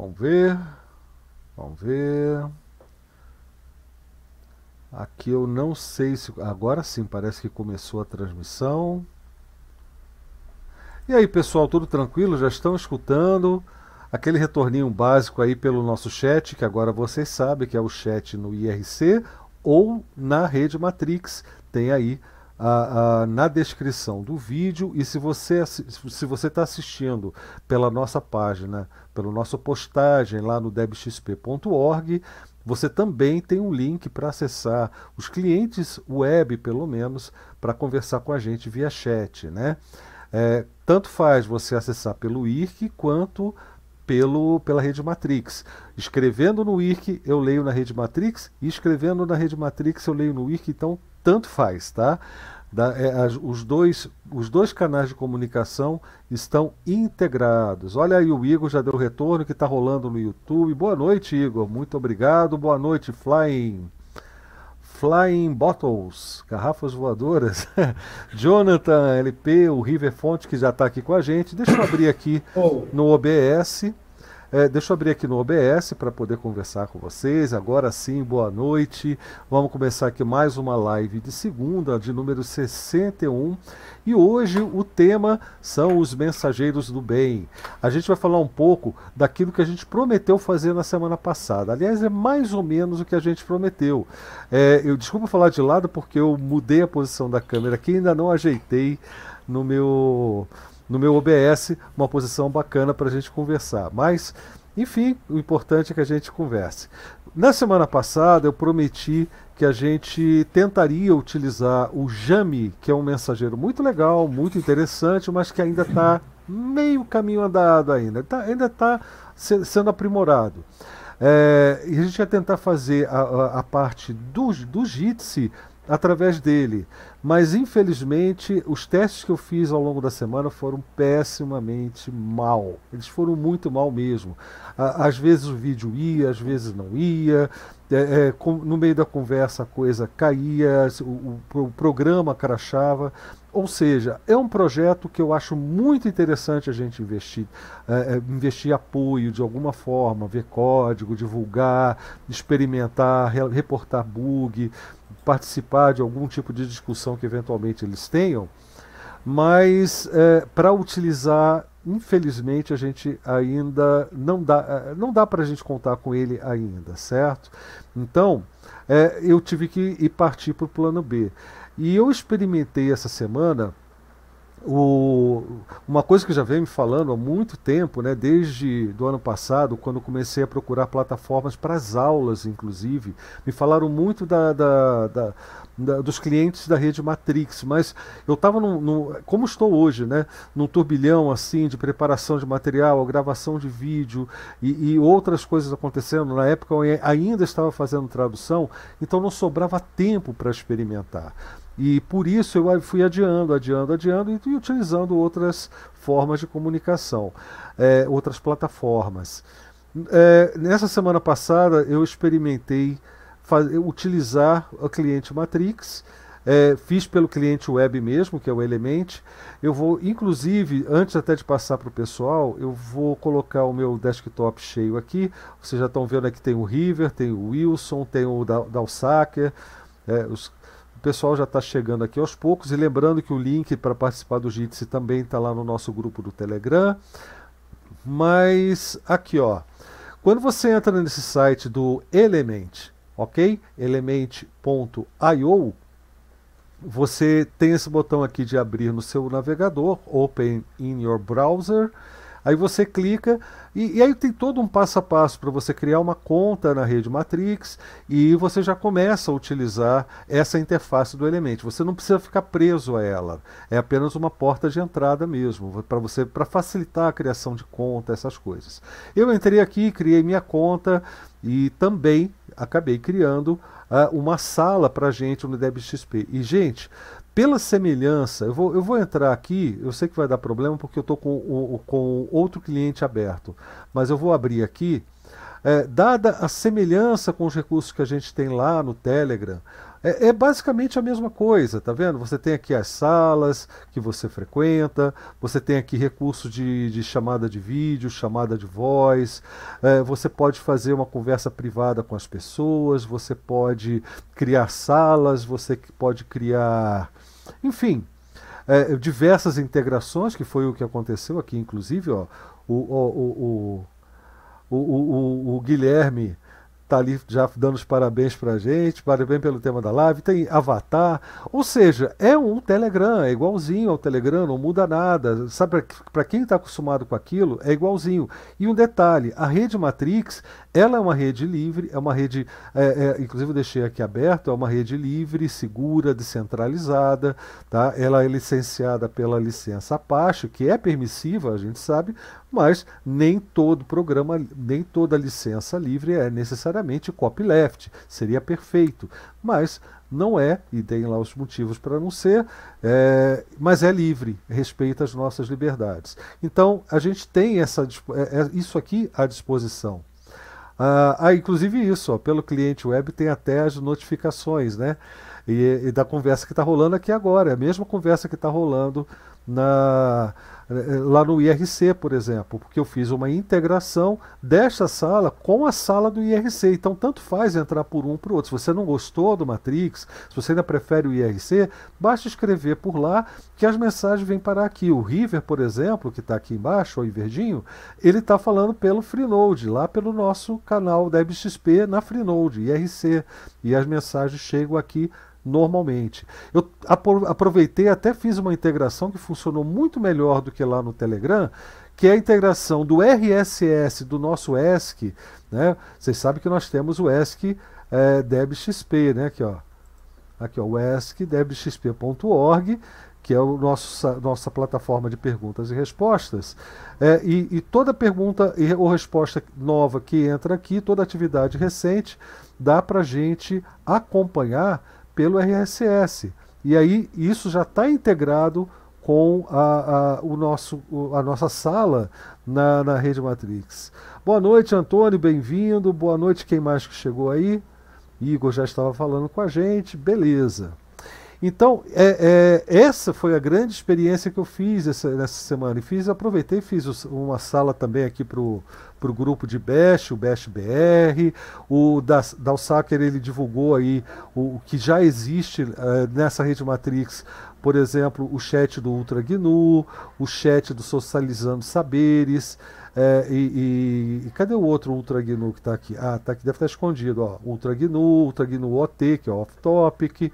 Vamos ver. Vamos ver. Aqui eu não sei se. Agora sim, parece que começou a transmissão. E aí, pessoal, tudo tranquilo? Já estão escutando? Aquele retorninho básico aí pelo nosso chat, que agora vocês sabem que é o chat no IRC ou na rede Matrix. Tem aí na descrição do vídeo e se você se você está assistindo pela nossa página, pela nossa postagem lá no debxp.org, você também tem um link para acessar os clientes web, pelo menos, para conversar com a gente via chat, né? É, tanto faz você acessar pelo IRC quanto pelo, pela rede Matrix. Escrevendo no IRC, eu leio na rede Matrix, e escrevendo na rede Matrix, eu leio no IRC, então tanto faz, tá? Da, é, as, os, dois, os dois canais de comunicação estão integrados. Olha aí, o Igor já deu retorno que está rolando no YouTube. Boa noite, Igor. Muito obrigado. Boa noite, Flying. Flying Bottles, garrafas voadoras. Jonathan LP, o River Fonte, que já está aqui com a gente. Deixa eu abrir aqui oh. no OBS. É, deixa eu abrir aqui no OBS para poder conversar com vocês. Agora sim, boa noite. Vamos começar aqui mais uma live de segunda, de número 61. E hoje o tema são os mensageiros do bem. A gente vai falar um pouco daquilo que a gente prometeu fazer na semana passada. Aliás, é mais ou menos o que a gente prometeu. É, eu desculpa falar de lado porque eu mudei a posição da câmera aqui, ainda não ajeitei no meu no meu OBS uma posição bacana para a gente conversar. Mas, enfim, o importante é que a gente converse. Na semana passada eu prometi que a gente tentaria utilizar o Jami, que é um mensageiro muito legal, muito interessante, mas que ainda está meio caminho andado ainda, tá, ainda está sendo aprimorado. É, e a gente ia tentar fazer a, a, a parte do, do Jitsi através dele. Mas infelizmente os testes que eu fiz ao longo da semana foram pessimamente mal. Eles foram muito mal mesmo. Às vezes o vídeo ia, às vezes não ia. É, é, com, no meio da conversa a coisa caía, o, o, o programa crachava. Ou seja, é um projeto que eu acho muito interessante a gente investir, é, é investir apoio de alguma forma, ver código, divulgar, experimentar, reportar bug, participar de algum tipo de discussão que eventualmente eles tenham, mas é, para utilizar, infelizmente, a gente ainda não dá, é, não dá para a gente contar com ele ainda, certo? Então, é, eu tive que ir partir para o plano B. E eu experimentei essa semana o, uma coisa que já vem me falando há muito tempo, né, desde do ano passado, quando comecei a procurar plataformas para as aulas, inclusive, me falaram muito da, da, da, da dos clientes da rede Matrix, mas eu estava, como estou hoje, né, num turbilhão assim de preparação de material, gravação de vídeo e, e outras coisas acontecendo. Na época eu ainda estava fazendo tradução, então não sobrava tempo para experimentar. E por isso eu fui adiando, adiando, adiando e, utilizando outras formas de comunicação, é, outras plataformas. É, nessa semana passada eu experimentei utilizar o cliente Matrix. É, fiz pelo cliente web mesmo, que é o Element. Eu vou, inclusive, antes até de passar para o pessoal, eu vou colocar o meu desktop cheio aqui. Vocês já estão vendo aqui tem o River, tem o Wilson, tem o Dalsacker, é, os o pessoal já está chegando aqui aos poucos. E lembrando que o link para participar do Jitsi também está lá no nosso grupo do Telegram. Mas aqui, ó. Quando você entra nesse site do Element, ok? Element.io, você tem esse botão aqui de abrir no seu navegador, Open in your browser. Aí você clica e, e aí tem todo um passo a passo para você criar uma conta na rede Matrix e você já começa a utilizar essa interface do Element. Você não precisa ficar preso a ela. É apenas uma porta de entrada mesmo, para você para facilitar a criação de conta, essas coisas. Eu entrei aqui, criei minha conta e também acabei criando uh, uma sala para gente no DebXP. E gente, pela semelhança, eu vou, eu vou entrar aqui, eu sei que vai dar problema porque eu estou com, o, com outro cliente aberto, mas eu vou abrir aqui. É, dada a semelhança com os recursos que a gente tem lá no Telegram, É, é, basicamente a mesma coisa, tá vendo? Você tem aqui as salas que você frequenta, você tem aqui recurso de, de chamada de vídeo, chamada de voz, é, você pode fazer uma conversa privada com as pessoas, você pode criar salas, você pode criar. Enfim, é, diversas integrações, que foi o que aconteceu aqui, inclusive, ó, o, o, o, o, o, Guilherme tá ali já dando os parabéns pra gente, parabéns pelo tema da live, tem Avatar, ou seja, é um Telegram, é igualzinho ao Telegram, não muda nada, sabe, para quem está acostumado com aquilo, é igualzinho. E um detalhe, a rede Matrix, ela é uma rede livre, é uma rede, é, é, inclusive eu deixei aqui aberto, é uma rede livre, segura, descentralizada, tá? ela é licenciada pela licença Apache, que é permissiva, a gente sabe, mas nem todo programa, nem toda licença livre é necessariamente copyleft. Seria perfeito, mas não é, e tem lá os motivos para não ser, é, mas é livre, respeita as nossas liberdades. Então, a gente tem essa, é, é, isso aqui à disposição. Ah, ah inclusive isso, ó, pelo cliente web tem até as notificações, né? E, e da conversa que está rolando aqui agora, é a mesma conversa que está rolando na, lá no IRC, por exemplo, porque eu fiz uma integração desta sala com a sala do IRC. Então, tanto faz entrar por um para o outro. Se você não gostou do Matrix, se você ainda prefere o IRC, basta escrever por lá que as mensagens vêm para aqui. O River, por exemplo, que está aqui embaixo, o verdinho, ele está falando pelo Freenode, lá pelo nosso canal da XP na Freenode, IRC. E as mensagens chegam aqui normalmente. Eu aproveitei até fiz uma integração que funcionou muito melhor do que lá no Telegram, que é a integração do RSS do nosso ESC. Né? Vocês sabem que nós temos o ESC é, DebXP, né? Aqui, ó. Aqui, ó, o ESC.debxp.org, que é o nosso, nossa plataforma de perguntas e respostas. É, e, e, toda pergunta e, ou resposta nova que entra aqui, toda atividade recente, dá para a gente acompanhar pelo RSS. E aí isso já está integrado com a, a, o nosso, a nossa sala na, na Rede Matrix. Boa noite, Antônio, bem-vindo. Boa noite, quem mais que chegou aí? Igor já estava falando com a gente, beleza. Então, é, é, essa foi a grande experiência que eu fiz essa, nessa semana. E fiz, aproveitei fiz uma sala também aqui para o grupo de Bash, o Bash BR. O Dalsacker ele divulgou aí o, o que já existe uh, nessa rede Matrix, por exemplo, o chat do Ultra GNU, o chat do Socializando Saberes. É, e, e, e, cadê o outro Ultra GNU que está aqui? Ah, tá aqui, deve estar escondido. Ó. Ultra GNU, Ultra GNU OT, que é off-topic.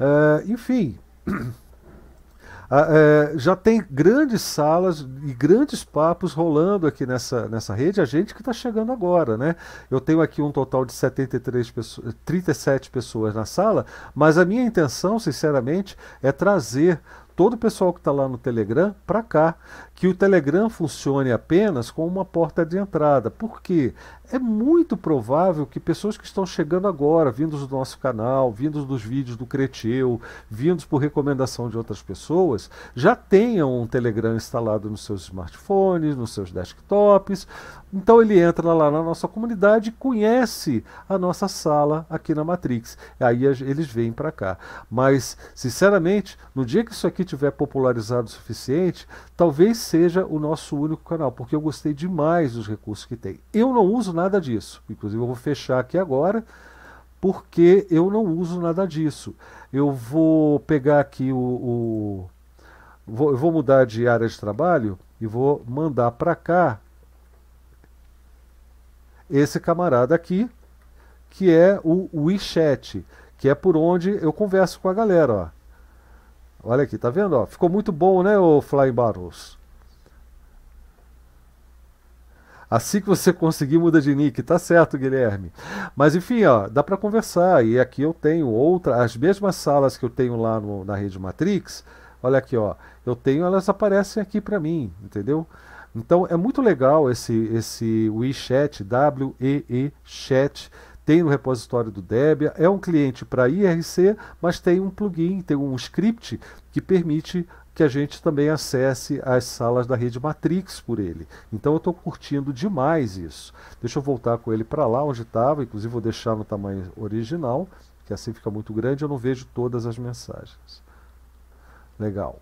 É, enfim, é, já tem grandes salas e grandes papos rolando aqui nessa, nessa rede, a gente que está chegando agora, né? Eu tenho aqui um total de 73 pessoas, 37 pessoas na sala, mas a minha intenção, sinceramente, é trazer todo o pessoal que está lá no Telegram para cá, que o Telegram funcione apenas como uma porta de entrada. Por quê? é muito provável que pessoas que estão chegando agora, vindos do nosso canal, vindos dos vídeos do Creteu, vindos por recomendação de outras pessoas, já tenham um Telegram instalado nos seus smartphones, nos seus desktops. Então ele entra lá na nossa comunidade e conhece a nossa sala aqui na Matrix. Aí eles vêm para cá. Mas, sinceramente, no dia que isso aqui tiver popularizado o suficiente, talvez seja o nosso único canal, porque eu gostei demais dos recursos que tem. Eu não uso nada disso. Inclusive, eu vou fechar aqui agora, porque eu não uso nada disso. Eu vou pegar aqui o. o vou, eu vou mudar de área de trabalho e vou mandar para cá esse camarada aqui, que é o WeChat, que é por onde eu converso com a galera. Ó. Olha aqui, tá vendo? Ó? Ficou muito bom, né, o Fly Battles? Assim que você conseguir, muda de nick. Tá certo, Guilherme. Mas enfim, ó, dá para conversar. E aqui eu tenho outra, as mesmas salas que eu tenho lá no, na rede Matrix. Olha aqui, ó. Eu tenho, elas aparecem aqui para mim, entendeu? Então é muito legal esse esse WeChat, W-E-E Chat. Tem no repositório do Debian, é um cliente para IRC, mas tem um plugin, tem um script que permite que a gente também acesse as salas da rede Matrix por ele. Então eu estou curtindo demais isso. Deixa eu voltar com ele para lá onde estava, inclusive vou deixar no tamanho original, porque assim fica muito grande, eu não vejo todas as mensagens. Legal.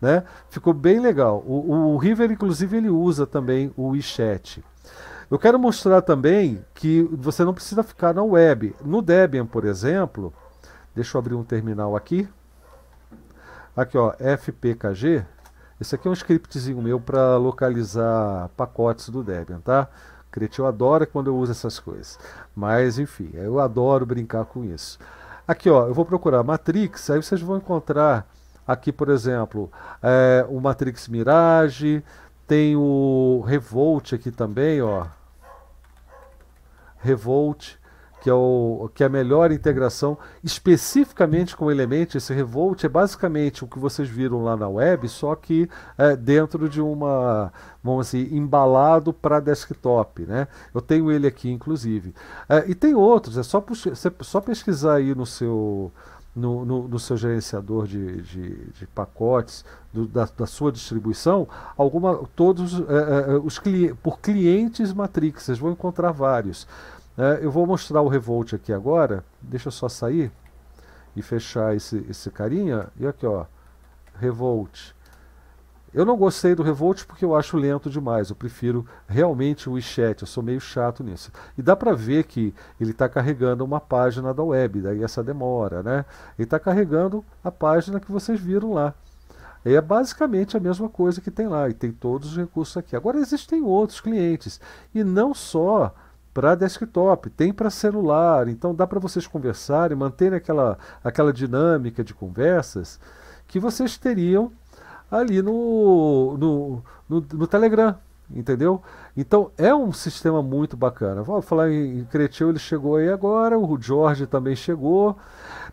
Né? Ficou bem legal. O, o River, inclusive, ele usa também o WeChat. Eu quero mostrar também que você não precisa ficar na web. No Debian, por exemplo, deixa eu abrir um terminal aqui. Aqui, ó, FPKG. Esse aqui é um scriptzinho meu para localizar pacotes do Debian, tá? Cretil adora quando eu uso essas coisas. Mas, enfim, eu adoro brincar com isso. Aqui, ó, eu vou procurar Matrix, aí vocês vão encontrar aqui, por exemplo, é, o Matrix Mirage, tem o Revolt aqui também, ó. Revolt, que é, o, que é a melhor integração especificamente com o Element. Esse Revolt é basicamente o que vocês viram lá na web, só que é, dentro de uma, vamos assim, embalado para desktop. Né? Eu tenho ele aqui, inclusive. É, e tem outros, é só, só pesquisar aí no seu no, no, no seu gerenciador de, de, de pacotes, do, da, da, sua distribuição, alguma, todos é, é, os cli por clientes Matrix, vocês vão encontrar vários. É, eu vou mostrar o Revolt aqui agora, deixa eu só sair e fechar esse, esse carinha, e aqui ó, Revolt. Eu não gostei do Revolt porque eu acho lento demais. Eu prefiro realmente o WeChat. Eu sou meio chato nisso. E dá para ver que ele está carregando uma página da web, daí essa demora, né? Ele está carregando a página que vocês viram lá. É basicamente a mesma coisa que tem lá e tem todos os recursos aqui. Agora existem outros clientes e não só para desktop, tem para celular. Então dá para vocês conversarem, manterem aquela, aquela dinâmica de conversas que vocês teriam ali no, no, no, no Telegram, entendeu? Então é um sistema muito bacana. Vamos falar em Cretil, ele chegou aí agora, o Jorge também chegou.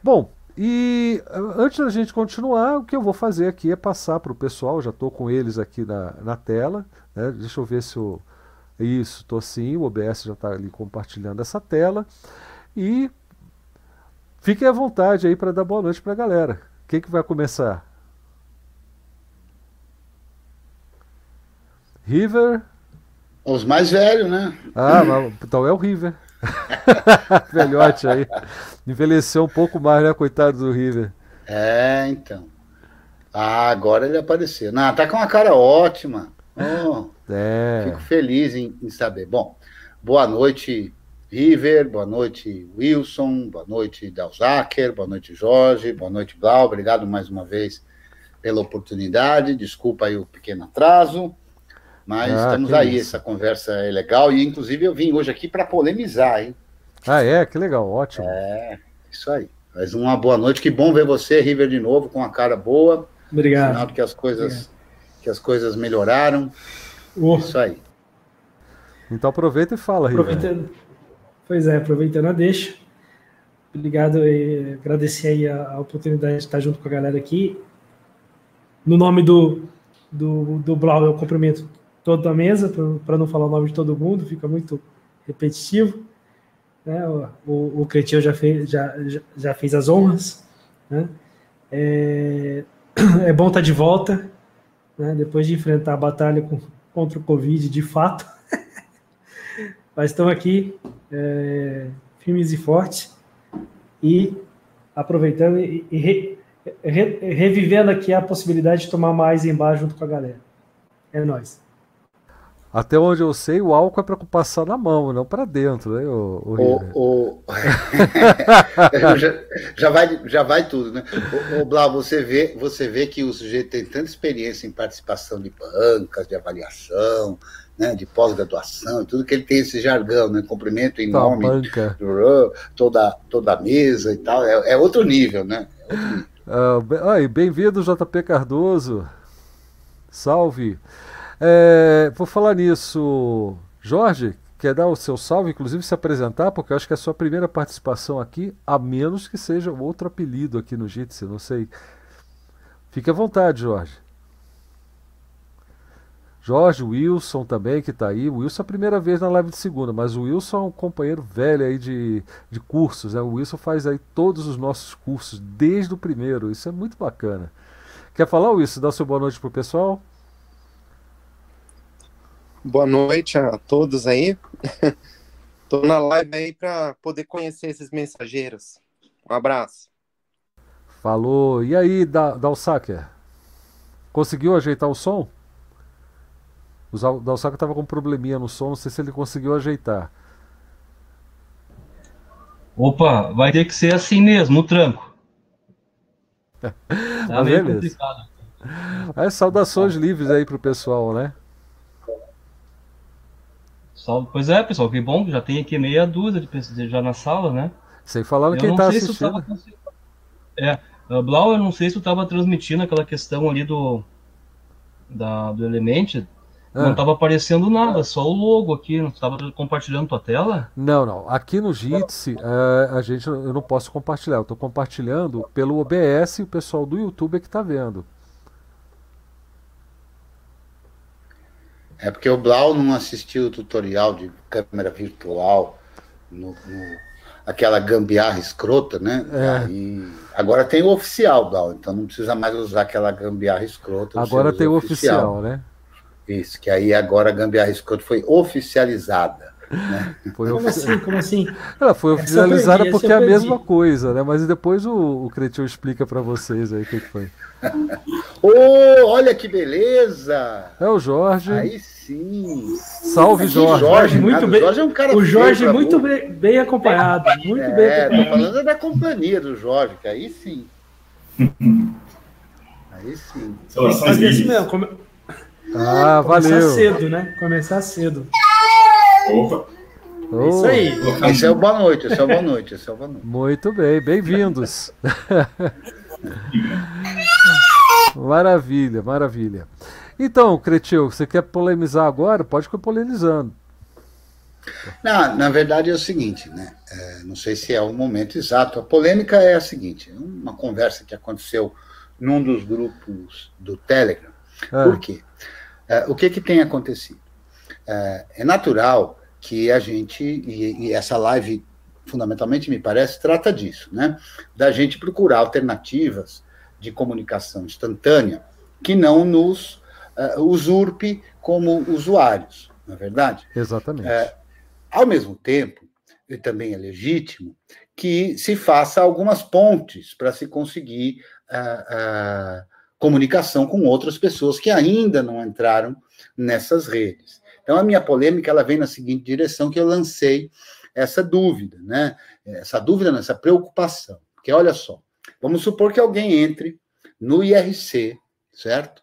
Bom, e antes da gente continuar, o que eu vou fazer aqui é passar para o pessoal, já estou com eles aqui na, na tela. Né? Deixa eu ver se o. Isso, estou sim, o OBS já está ali compartilhando essa tela. E fiquem à vontade aí para dar boa noite para a galera. Quem que vai começar? River. Os mais velhos, né? Ah, mas, então é o River. Velhote aí. Envelheceu um pouco mais, né? Coitado do River. É, então. Ah, agora ele apareceu. Não, tá com uma cara ótima. Oh, é. Fico feliz em, em, saber. Bom, boa noite, River. Boa noite, Wilson. Boa noite, Dalzaker. Boa noite, Jorge. Boa noite, Blau. Obrigado mais uma vez pela oportunidade. Desculpa aí o pequeno atraso. Mas ah, estamos aí, isso. essa conversa é legal. E, inclusive, eu vim hoje aqui para polemizar, hein? Ah, é? Que legal, ótimo. É, isso aí. Mas uma boa noite. Que bom ver você, River, de novo, com a cara boa. Obrigado. Sinal que as coisas, que as coisas melhoraram. Uh. Isso aí. Então aproveita e fala, River. Aproveitando, pois é, aproveitando a deixa. Obrigado e agradecer aí a, a oportunidade de estar junto com a galera aqui. No nome do, do, do Blau, eu cumprimento toda a mesa, para não falar o nome de todo mundo, fica muito repetitivo. Né? O, o Cretil já fez, já, já fez as honras. Né? É, é bom estar de volta, né? depois de enfrentar a batalha com, contra o Covid, de fato. Mas estamos aqui, é, firmes e fortes, e aproveitando e, e re, re, revivendo aqui a possibilidade de tomar mais embaixo junto com a galera. É nóis. Até onde eu sei, o álcool é para passar na mão, não para dentro, né? O, o, o... já, já, vai, já vai tudo, né? O, o Blau, você vê, você vê que o sujeito tem tanta experiência em participação de bancas, de avaliação, né, de pós-graduação, tudo que ele tem esse jargão, né? Cumprimento em tá, nome banca. toda toda a mesa e tal, é, é outro nível, né? É outro nível. Uh, bem-vindo, JP Cardoso. Salve. É, vou falar nisso, Jorge, quer dar o seu salve, inclusive se apresentar, porque eu acho que é a sua primeira participação aqui, a menos que seja outro apelido aqui no Jitsi, não sei. Fique à vontade, Jorge. Jorge, Wilson também, que está aí. O Wilson é a primeira vez na live de segunda, mas o Wilson é um companheiro velho aí de, de cursos. Né? O Wilson faz aí todos os nossos cursos, desde o primeiro. Isso é muito bacana. Quer falar, Wilson? Dá seu boa noite pro pessoal? Boa noite a todos aí. Estou na live aí para poder conhecer esses mensageiros. Um abraço. Falou. E aí, Dalsacker? Conseguiu ajeitar o som? O Dalsacker estava com um probleminha no som, não sei se ele conseguiu ajeitar. Opa, vai ter que ser assim mesmo, no tranco. tá meio complicado. É, saudações livres aí pro pessoal, né? Pois é, pessoal, que bom que já tem aqui meia dúzia de pessoas já na sala, né? Sem falar quem tá assistindo. É, uh, Blau, eu não sei se tu estava transmitindo aquela questão ali do, da, do Element. Ah. Não estava aparecendo nada, só o logo aqui. Não estava compartilhando tua tela? Não, não. Aqui no Jitsi, uh, a gente, eu não posso compartilhar. Eu estou compartilhando pelo OBS e o pessoal do YouTube é que está vendo. É porque o Blau não assistiu o tutorial de câmera virtual no, no aquela gambiarra escrota, né? É. E agora tem o oficial, Blau, então não precisa mais usar aquela gambiarra escrota. Agora tem o oficial, oficial, né? Isso, que aí agora a gambiarra escrota foi oficializada. Né? Foi como assim? Como assim? Ela foi oficializada porque é a mesma coisa, né? Mas depois o, o Cretinho explica para vocês aí o que, que foi. oh, olha que beleza! É o Jorge. Aí sim. Salve, Jorge. Jorge, muito bem. Jorge é um cara o Jorge muito bem, bem, acompanhado. Muito é, bem acompanhado. Tô falando da companhia do Jorge, que aí sim. aí sim. Fazer assim mesmo. Come... Ah, valeu. Começar cedo, né? Começar cedo. Opa. Oh. Isso aí. Esse é o boa noite, esse é o boa noite, esse é o boa noite. Muito bem, bem-vindos. maravilha, maravilha. Então, Cretil, você quer polemizar agora? Pode ir polemizando. Não, na verdade é o seguinte, né? É, não sei se é o momento exato. A polêmica é a seguinte: uma conversa que aconteceu num dos grupos do Telegram. É. Por quê? É, o que, que tem acontecido? É, é natural que a gente, e, e, essa live fundamentalmente me parece, trata disso, né? Da gente procurar alternativas de comunicação instantânea que não nos uh, usurpe como usuários, não é verdade? Exatamente. Uh, ao mesmo tempo, e também é legítimo, que se faça algumas pontes para se conseguir uh, comunicação com outras pessoas que ainda não entraram nessas redes. Então, a minha polêmica ela vem na seguinte direção que eu lancei essa dúvida, né? Essa dúvida, essa preocupação. Porque olha só, vamos supor que alguém entre no IRC, certo?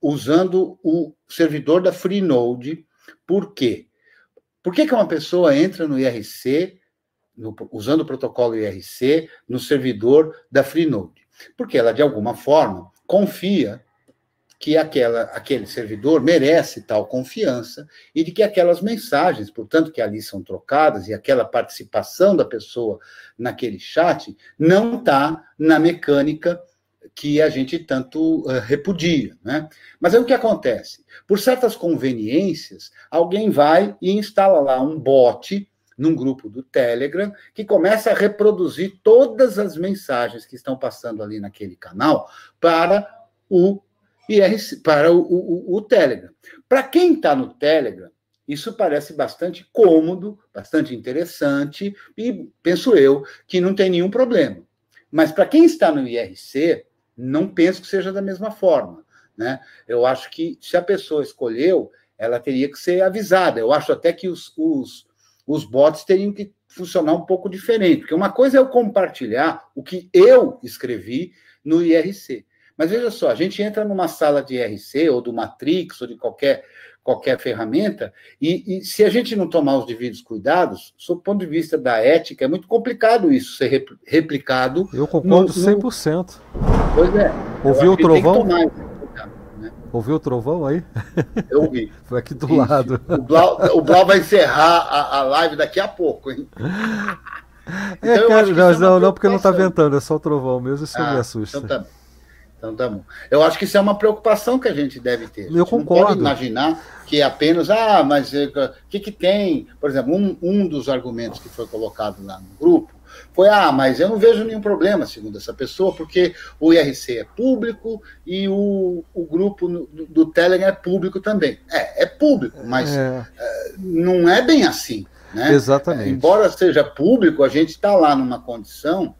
Usando o servidor da Freenode. Por quê? Por que, que uma pessoa entra no IRC, no, usando o protocolo IRC, no servidor da Freenode? Porque ela, de alguma forma, confia que aquela, aquele servidor merece tal confiança e de que aquelas mensagens, portanto, que ali são trocadas e aquela participação da pessoa naquele chat não está na mecânica que a gente tanto uh, repudia. Né? Mas aí o que acontece? Por certas conveniências, alguém vai e instala lá um bot num grupo do Telegram que começa a reproduzir todas as mensagens que estão passando ali naquele canal para o IRC, para o, o, o Telegram. Para quem está no Telegram, isso parece bastante cômodo, bastante interessante, e penso eu que não tem nenhum problema. Mas para quem está no IRC, não penso que seja da mesma forma. Né? Eu acho que se a pessoa escolheu, ela teria que ser avisada. Eu acho até que os, os, os bots teriam que funcionar um pouco diferente, porque uma coisa é eu compartilhar o que eu escrevi no IRC. Mas veja só, a gente entra numa sala de IRC ou do Matrix ou de qualquer qualquer ferramenta, e, e, se a gente não tomar os devidos cuidados, do ponto de vista da ética, é muito complicado isso ser replicado. Eu concordo no, 100%. Pois é. Ouviu o trovão? Tomar, né? Ouviu o trovão aí? Eu ouvi. Foi aqui do isso. lado. O Blau, o Blau vai encerrar a, a live daqui a pouco, hein? É, então, cara, não, é não, não, porque não está ventando, é só o trovão mesmo, isso ah, me assusta. Então tá. Então tá bom. Eu acho que isso é uma preocupação que a gente deve ter. Eu concordo. Não pode imaginar que apenas, ah, mas o eh, que, que tem? Por exemplo, um, um dos argumentos que foi colocado lá no grupo foi, ah, mas eu não vejo nenhum problema, segundo essa pessoa, porque o IRC é público e o, o grupo do, do Telegram é público também. É, é público, mas é. É, não é bem assim. Né? Exatamente. embora seja público, a gente está lá numa condição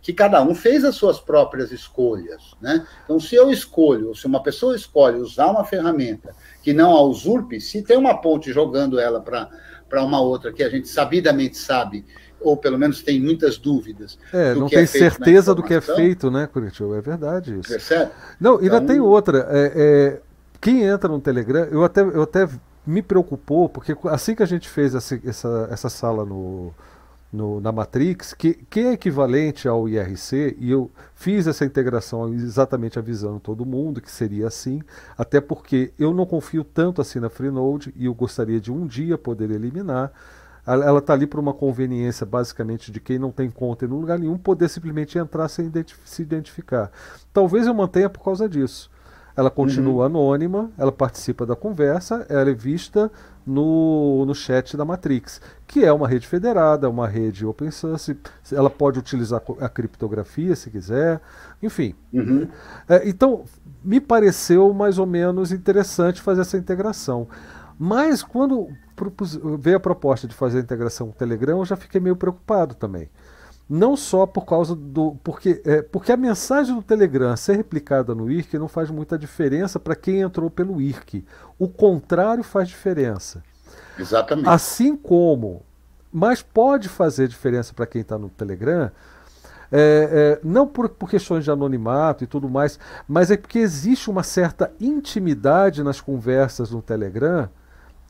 que cada um fez as suas próprias escolhas. Né? Então, se eu escolho, se uma pessoa escolhe usar uma ferramenta que não a usurpe, se tem uma ponte jogando ela para uma outra que a gente sabidamente sabe ou pelo menos tem muitas dúvidas. É, não tem é certeza do que é feito, né, Curitiba? É verdade isso. Percebe? Não, ainda então... tem outra. É, é, quem entra no Telegram, eu até, eu até me preocupou, porque assim que a gente fez essa, essa, essa sala no, no, na Matrix, que, que é equivalente ao IRC, e eu fiz essa integração exatamente avisando todo mundo que seria assim, até porque eu não confio tanto assim na Freenode e eu gostaria de um dia poder eliminar. Ela está ali por uma conveniência, basicamente, de quem não tem conta em lugar nenhum poder simplesmente entrar sem identif se identificar. Talvez eu mantenha por causa disso. Ela continua uhum. anônima, ela participa da conversa, ela é vista no, no chat da Matrix, que é uma rede federada, uma rede open source, ela pode utilizar a criptografia se quiser, enfim. Uhum. É, então, me pareceu mais ou menos interessante fazer essa integração. Mas quando veio a proposta de fazer a integração com o Telegram, eu já fiquei meio preocupado também. Não só por causa do. Porque, é, porque a mensagem do Telegram ser replicada no IRC não faz muita diferença para quem entrou pelo IRC. O contrário faz diferença. Exatamente. Assim como. Mas pode fazer diferença para quem está no Telegram. É, é, não por, por, questões de anonimato e tudo mais, mas é porque existe uma certa intimidade nas conversas no Telegram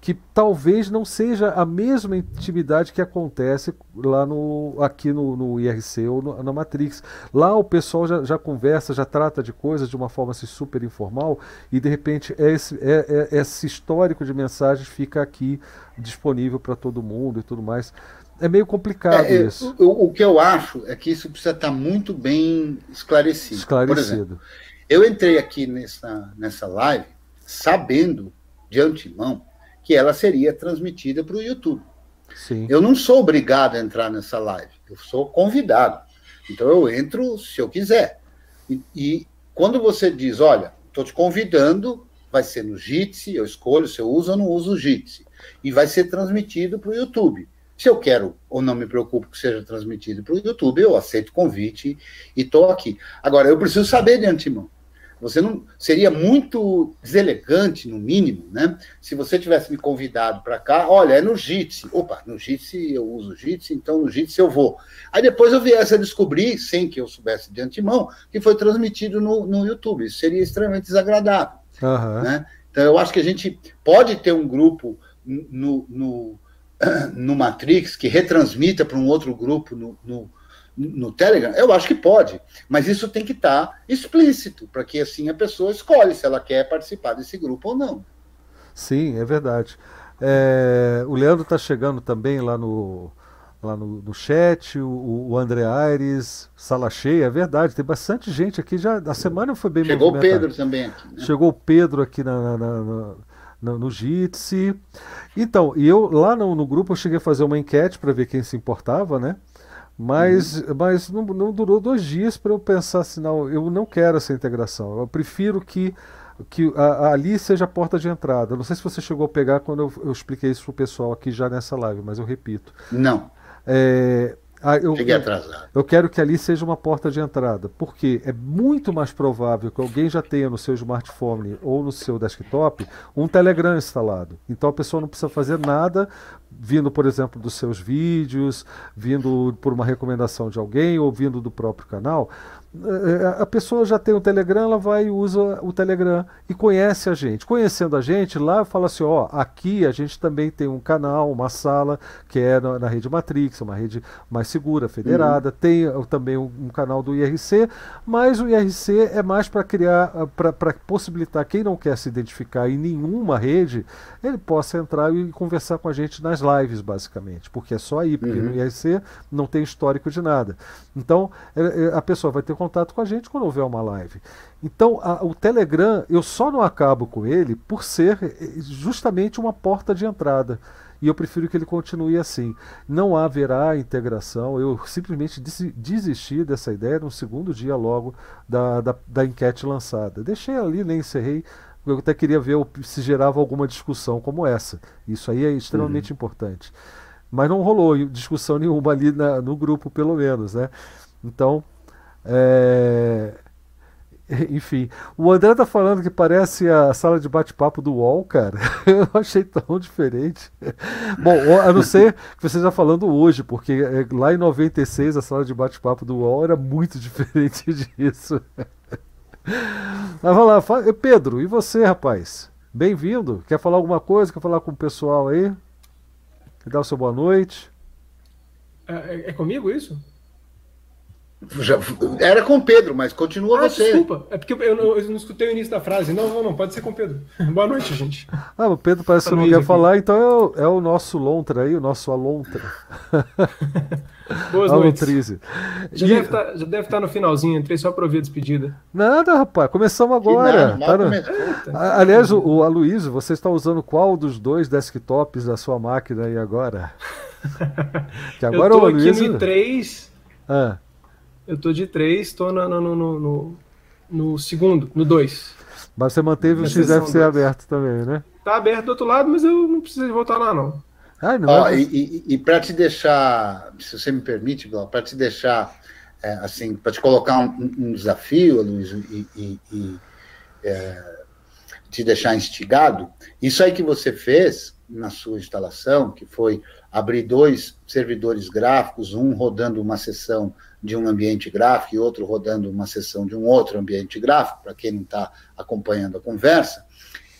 que talvez não seja a mesma intimidade que acontece lá no aqui no, no IRC ou no, na Matrix. Lá o pessoal já, já, conversa, já trata de coisas de uma forma assim, super informal e de repente esse, é, é, esse histórico de mensagens fica aqui disponível para todo mundo e tudo mais. É meio complicado é, é isso. O, o, que eu acho é que isso precisa estar muito bem esclarecido. Esclarecido. Exemplo, eu entrei aqui nessa, nessa live sabendo de antemão que ela seria transmitida para o YouTube. Sim. Eu não sou obrigado a entrar nessa live, eu sou convidado. Então eu entro se eu quiser. E, e quando você diz, olha, estou te convidando, vai ser no Jitsi, eu escolho se eu uso ou não uso o Jitsi. E vai ser transmitido para o YouTube. Se eu quero ou não me preocupo que seja transmitido para o YouTube, eu aceito o convite e estou aqui. Agora, eu preciso saber de antemão. Você não seria muito deselegante, no mínimo, né? Se você tivesse me convidado para cá, olha, é no Jitsi. Opa, no Jitsi eu uso Jitsi, então no Jitsi eu vou. Aí depois eu viesse a descobrir, sem que eu soubesse de antemão, que foi transmitido no, no YouTube. Isso seria extremamente desagradável. Uhum. Né? Então eu acho que a gente pode ter um grupo no, no, no Matrix que retransmita para um outro grupo no, no no Telegram? Eu acho que pode, mas isso tem que estar tá explícito, para que assim a pessoa escolhe se ela quer participar desse grupo ou não. Sim, é verdade. É, o Leandro está chegando também lá no, lá no, no chat, o, o André Aires, sala cheia, é verdade, tem bastante gente aqui já. A semana foi bem Chegou o Pedro também aqui. Né? Chegou o Pedro aqui na, na, na no, no Jitsi. Então, e eu lá no, no, grupo eu cheguei a fazer uma enquete para ver quem se importava, né? Mas, uhum. mas não, não, durou dois dias para eu pensar assim, não, eu não quero essa integração. Eu prefiro que, que a, a ali seja a porta de entrada. Não sei se você chegou a pegar quando eu, eu expliquei isso para o pessoal aqui já nessa live, mas eu repito. Não. É, ah, eu, Cheguei atrasado. Eu quero que ali seja uma porta de entrada, porque é muito mais provável que alguém já tenha no seu smartphone ou no seu desktop um Telegram instalado. Então a pessoa não precisa fazer nada vindo, por exemplo, dos seus vídeos, vindo por uma recomendação de alguém ou vindo do próprio canal. É, a pessoa já tem o Telegram, ela vai e usa o Telegram e conhece a gente. Conhecendo a gente, lá fala assim: ó, aqui a gente também tem um canal, uma sala que é na, na rede Matrix, uma rede mais segura, federada. Uhum. Tem uh, também um, um, canal do IRC, mas o IRC é mais para criar, uh, para possibilitar quem não quer se identificar em nenhuma rede, ele possa entrar e conversar com a gente nas lives, basicamente, porque é só aí, porque uhum. no IRC não tem histórico de nada. Então, é, é, a pessoa vai ter contato com a gente quando houver uma live. Então, a, o Telegram, eu só não acabo com ele por ser eh, justamente uma porta de entrada. E eu prefiro que ele continue assim. Não haverá integração. Eu simplesmente desisti dessa ideia no segundo dia logo da, da, da enquete lançada. Deixei ali, nem encerrei. Eu até queria ver se gerava alguma discussão como essa. Isso aí é extremamente uhum. importante. Mas não rolou discussão nenhuma ali na, no grupo, pelo menos, né? Então, é... enfim, o André tá falando que parece a sala de bate-papo do UOL, cara. Eu achei tão diferente. Bom, a não ser que você está falando hoje, porque é, lá em 96 a sala de bate-papo do UOL era muito diferente disso. Mas vamos lá, Pedro, e você, rapaz? Bem-vindo. Quer falar alguma coisa? Quer falar com o pessoal aí? Quer dar o seu boa noite? É, é, é comigo isso? Já, era com Pedro, mas continua ah, você. Desculpa, é porque eu, eu, eu, não escutei o início da frase. Não, não, não, pode ser com Pedro. Boa noite, gente. Ah, o Pedro parece que não quer aqui. falar, então é o, é o, nosso Lontra aí, o nosso Alontra. Boas noites. Já, e... deve tá, já deve estar tá no finalzinho, entrei só para ouvir a despedida. Nada, rapaz, começamos agora. Tá no... Aliás, o, o Aloysio, você está usando qual dos dois desktops da sua máquina aí agora? que agora eu tô o Aloysio... aqui no i3. Ah. Eu tô de 3, tô no, no, no, no, no segundo, no 2. Mas você manteve o XFC aberto também, né? Tá aberto do outro lado, mas eu não preciso voltar lá, não. Ah, não Ó, é... E, e, e para te deixar, se você me permite, para te deixar, é, assim, para te colocar um, um desafio, Luiz, e, e, e é, te deixar instigado, isso aí que você fez na sua instalação, que foi abrir dois servidores gráficos, um rodando uma sessão de um ambiente gráfico e outro rodando uma sessão de um outro ambiente gráfico, para quem não está acompanhando a conversa,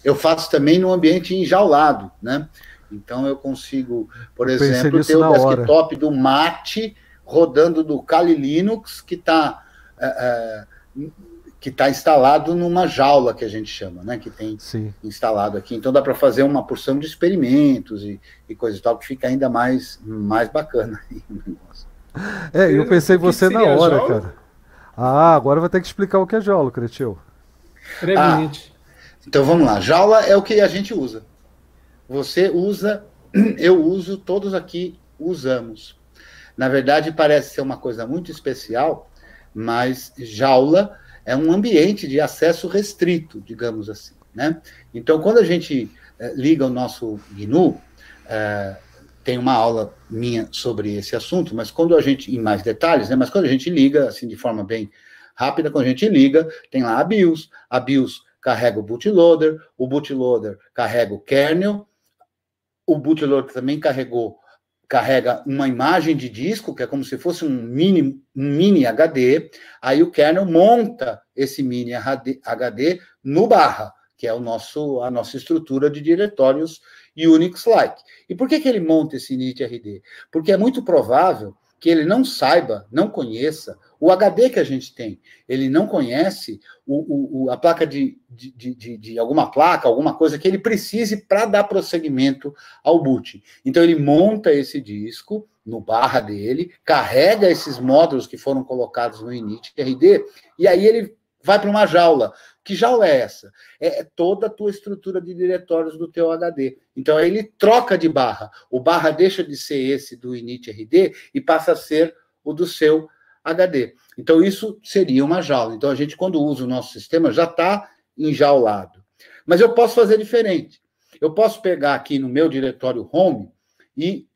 eu faço também no ambiente enjaulado, né? Então eu consigo, por eu exemplo, ter o desktop hora. do Mate rodando do Kali Linux que está é, é, que está instalado numa jaula que a gente chama, né? Que tem Sim. instalado aqui. Então dá para fazer uma porção de experimentos e, e coisa e tal que fica ainda mais mais bacana aí o negócio. É, eu pensei você na hora, cara. Ah, agora vai ter que explicar o que é jaula, Cretil. Brevemente. Ah, então vamos lá. Jaula é o que a gente usa. Você usa, eu uso, todos aqui usamos. Na verdade, parece ser uma coisa muito especial, mas jaula é um ambiente de acesso restrito, digamos assim. Né? Então, quando a gente eh, liga o nosso GNU, eh, tem uma aula minha sobre esse assunto, mas quando a gente, em mais detalhes, né, mas quando a gente liga, assim, de forma bem rápida, quando a gente liga, tem lá a BIOS, a BIOS carrega o bootloader, o bootloader carrega o kernel, o bootloader também carregou, carrega uma imagem de disco, que é como se fosse um mini, um mini HD, aí o kernel monta esse mini HD no barra, que é o nosso, a nossa estrutura de diretórios Unix-like. E por que, que ele monta esse init-rd? Porque é muito provável que ele não saiba, não conheça o HD que a gente tem. Ele não conhece o, o, a placa de, de, de, de, alguma placa, alguma coisa que ele precise para dar prosseguimento ao boot. Então ele monta esse disco no barra dele, carrega esses módulos que foram colocados no init-rd, e aí ele vai para uma jaula que jaula é essa? É toda a tua estrutura de diretórios do teu HD. Então, ele troca de barra. O barra deixa de ser esse do init-rd e passa a ser o do seu HD. Então, isso seria uma jaula. Então, a gente, quando usa o nosso sistema, já está enjaulado. Mas eu posso fazer diferente. Eu posso pegar aqui no meu diretório home e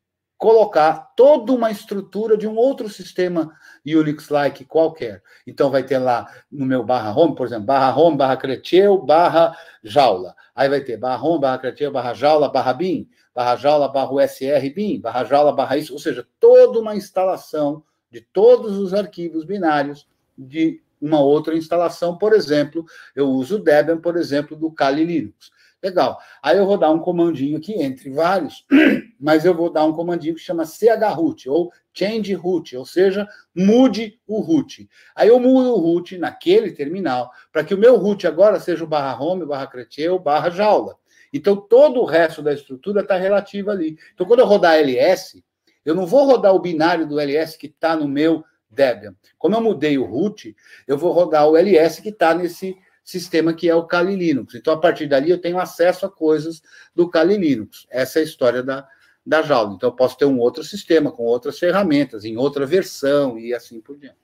colocar toda uma estrutura de um outro sistema Unix-like qualquer. Então vai ter lá no meu barra home, por exemplo, barra home, barra creteu, barra jaula. Aí vai ter barra home, barra creteu, barra jaula, barra bin, barra jaula, barra USR bin, barra jaula, barra isso, ou seja, toda uma instalação de todos os arquivos binários de uma outra instalação, por exemplo, eu uso o Debian, por exemplo, do Kali Linux. Legal. Aí eu vou dar um comandinho aqui, entre vários, mas eu vou dar um comandinho que chama chroot, ou change root, ou seja, mude o root. Aí eu mudo o root naquele terminal, para que o meu root agora seja o barra home, barra creteu, barra jaula. Então, todo o resto da estrutura está relativo ali. Então, quando eu rodar ls, eu não vou rodar o binário do ls que está no meu Debian. Como eu mudei o root, eu vou rodar o ls que está nesse sistema que é o Kali Linux. Então, a partir dali, eu tenho acesso a coisas do Kali Linux. Essa é a história da, da jaula. Então, eu posso ter um outro sistema com outras ferramentas, em outra versão e assim por diante.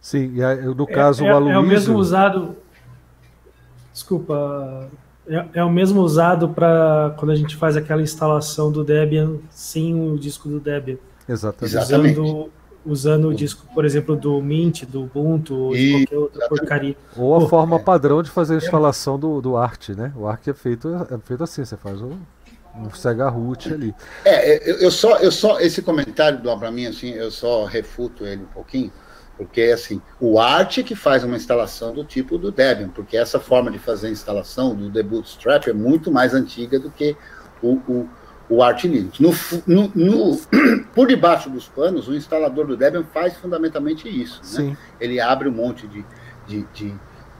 Sim, no caso, é, é, o Aloysio... É o mesmo usado... Desculpa... É, é o mesmo usado para quando a gente faz aquela instalação do Debian sem o disco do Debian. Exatamente. Usando usando o disco, por exemplo, do Mint, do Ubuntu, ou de qualquer outra porcaria. Ou a Pô, forma é. padrão de fazer a instalação do, do Arc, né? O Arc é feito, é feito assim, você faz um, um Sega root ali. É, eu, eu só, eu só, esse comentário do para mim, assim, eu só refuto ele um pouquinho, porque assim, o Arch que faz uma instalação do tipo do Debian, porque essa forma de fazer a instalação do The Bootstrap é muito mais antiga do que o, o o Arch Linux. No, no, no, por debaixo dos panos, o instalador do Debian faz fundamentalmente isso. Né? Ele abre um monte de, de, de,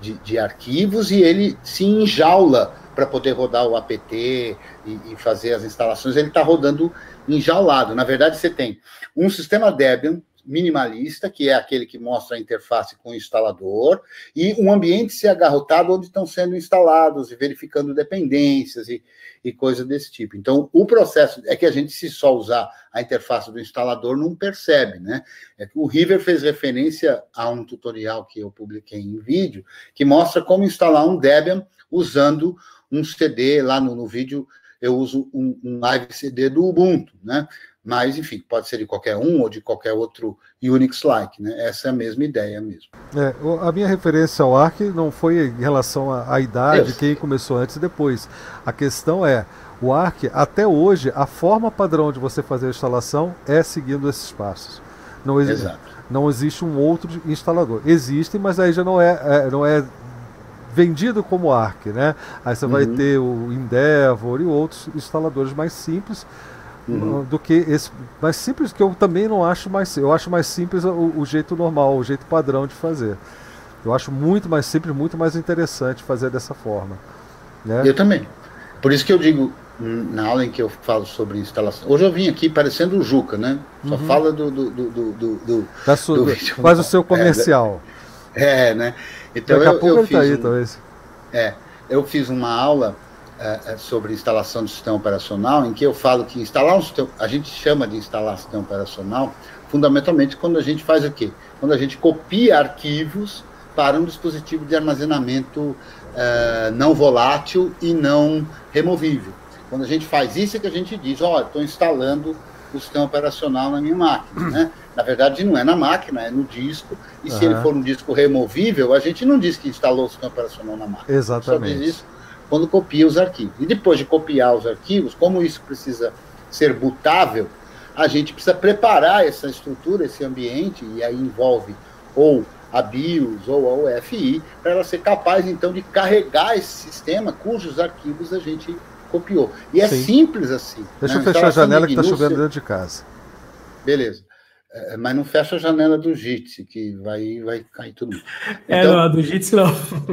de, de arquivos e ele se enjaula para poder rodar o apt e, e fazer as instalações. Ele está rodando enjaulado. Na verdade, você tem um sistema Debian minimalista, que é aquele que mostra a interface com o instalador, e um ambiente se agarrotado onde estão sendo instalados e verificando dependências e, e coisas desse tipo. Então, o processo é que a gente, se só usar a interface do instalador, não percebe, né? É que o River fez referência a um tutorial que eu publiquei em vídeo, que mostra como instalar um Debian usando um CD, lá no, no vídeo eu uso um, um live CD do Ubuntu, né? Mas, enfim, pode ser de qualquer um ou de qualquer outro Unix-like, né? Essa é a mesma ideia mesmo. É, a minha referência ao Arc não foi em relação à, à idade, quem começou antes e depois. A questão é, o Arc, até hoje, a forma padrão de você fazer a instalação é seguindo esses passos. Não, existe, não existe um outro instalador. Existem, mas aí já não é, é não é vendido como Arc, né? Aí você uhum. vai ter o Endeavor e outros instaladores mais simples uhum. do que esse mais simples que eu também não acho mais eu acho mais simples o, o, jeito normal o jeito padrão de fazer eu acho muito mais simples muito mais interessante fazer dessa forma né? eu também por isso que eu digo na aula em que eu falo sobre instalação hoje eu vim aqui parecendo o Juca né só uhum. fala do do, do, do, do, da sua, do faz o seu comercial é, é né então Daqui eu, a pouco eu ele tá aí, um, talvez. é eu fiz uma aula é, é, sobre instalação do sistema operacional, em que eu falo que instalar um sistema, a gente chama de instalar sistema operacional, fundamentalmente quando a gente faz o quê? Quando a gente copia arquivos para um dispositivo de armazenamento uh, não volátil e não removível. Quando a gente faz isso é que a gente diz, olha, estou instalando o sistema operacional na minha máquina, né? Na verdade, não é na máquina, é no disco. E uhum. se ele for um disco removível, a gente não diz que instalou o sistema operacional na máquina. Exatamente. Só diz isso quando copia os arquivos. E depois de copiar os arquivos, como isso precisa ser bootável, a gente precisa preparar essa estrutura, esse ambiente, e aí envolve ou a BIOS ou a UFI, para ela ser capaz, então, de carregar esse sistema cujos arquivos a gente copiou. E é Sim. simples assim. Deixa né? eu fechar a janela que está chovendo dentro de casa. Beleza. É, mas não fecha a janela do Jitsi, que vai, vai cair tudo. É, então, é, não, a do Jitsi não.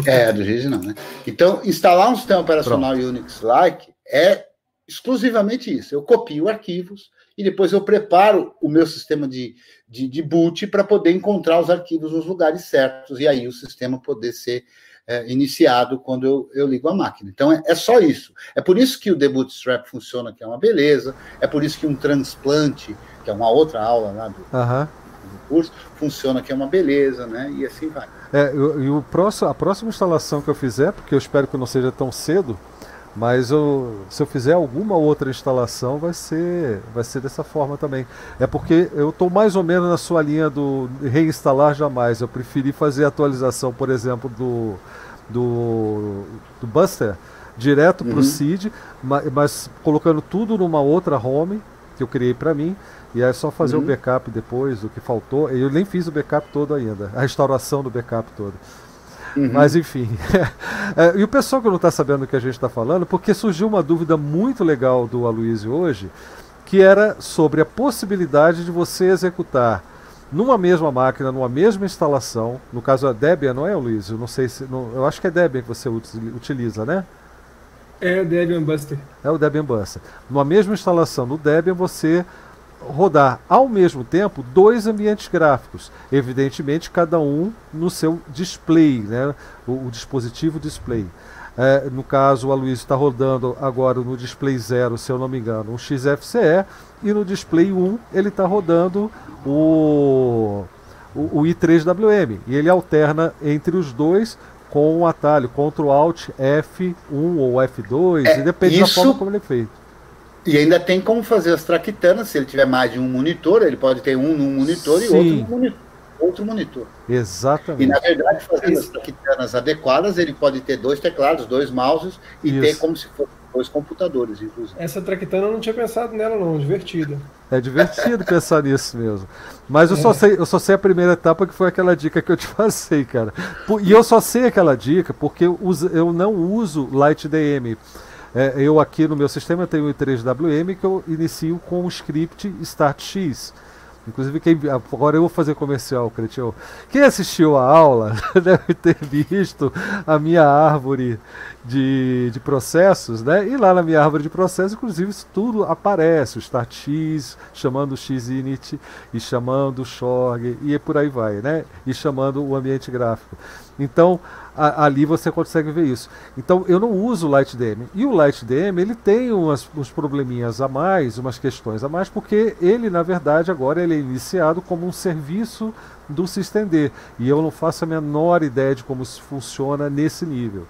É, a do Jitsi não, né? Então, instalar um sistema operacional Unix-like é exclusivamente isso. Eu copio arquivos e depois eu preparo o meu sistema de, de, de boot para poder encontrar os arquivos nos lugares certos e aí o sistema poder ser é, iniciado quando eu, eu ligo a máquina. Então é, é, só isso. É por isso que o debut strap funciona, que é uma beleza. É por isso que um transplante que é uma outra aula lá do, uhum. do curso, funciona que é uma beleza, né? E assim vai. É, e o próximo, a próxima instalação que eu fizer, porque eu espero que não seja tão cedo, mas eu, se eu fizer alguma outra instalação, vai ser, vai ser dessa forma também. É porque eu estou mais ou menos na sua linha do reinstalar jamais. Eu preferi fazer a atualização, por exemplo, do, do, do Buster direto para o uhum. mas, mas colocando tudo numa outra home que eu criei para mim e é só fazer uhum. o backup depois do que faltou. Eu nem fiz o backup todo ainda, a restauração do backup todo. Uhum. Mas enfim. é, e o pessoal que não está sabendo o que a gente está falando, porque surgiu uma dúvida muito legal do Aloysio hoje, que era sobre a possibilidade de você executar numa mesma máquina, numa mesma instalação, no caso a Debian, não é, Aloysio? Não sei se. Não, eu acho que é Debian que você utiliza, né? É o Debian Buster. É o Debian Buster. Numa mesma instalação no Debian, você rodar ao mesmo tempo dois ambientes gráficos, evidentemente cada um no seu display, né? o, o dispositivo display. É, no caso, o Aloysio está rodando agora no display 0, se eu não me engano, um XFCE, e no display 1 ele está rodando o, o, o, i3WM. E ele alterna entre os dois com o atalho Ctrl Alt F1 ou F2, é, e depende isso... da forma como ele é feito E ainda tem como fazer as traquitanas, se ele tiver mais de um monitor, ele pode ter um num monitor Sim. e outro no monitor, outro monitor. Exatamente. E na verdade, fazendo as traquitanas adequadas, ele pode ter dois teclados, dois mouses e Isso. ter como se fosse dois computadores, inclusive. Essa traquitana eu não tinha pensado nela, não, divertida. É divertido pensar nisso mesmo. Mas eu, é. só sei, eu só sei a primeira etapa que foi aquela dica que eu te passei, cara. E eu só sei aquela dica porque eu, uso, eu não uso Light DM. É, eu aqui no meu sistema tenho o i3WM que eu inicio com o script StartX. Inclusive, quem, agora eu vou fazer comercial, Cretinho. Quem assistiu a aula deve ter visto a minha árvore de, de processos, né? E lá na minha árvore de processos, inclusive, isso tudo aparece, o chamando o Xinit e chamando o Shorg, e por aí vai, né? E chamando o ambiente gráfico. Então, a, ali você consegue ver isso. Então, eu não uso o LightDM. E o LightDM, ele tem umas, uns probleminhas a mais, umas questões a mais, porque ele, na verdade, agora ele é iniciado como um serviço do SystemD. E eu não faço a menor ideia de como isso funciona nesse nível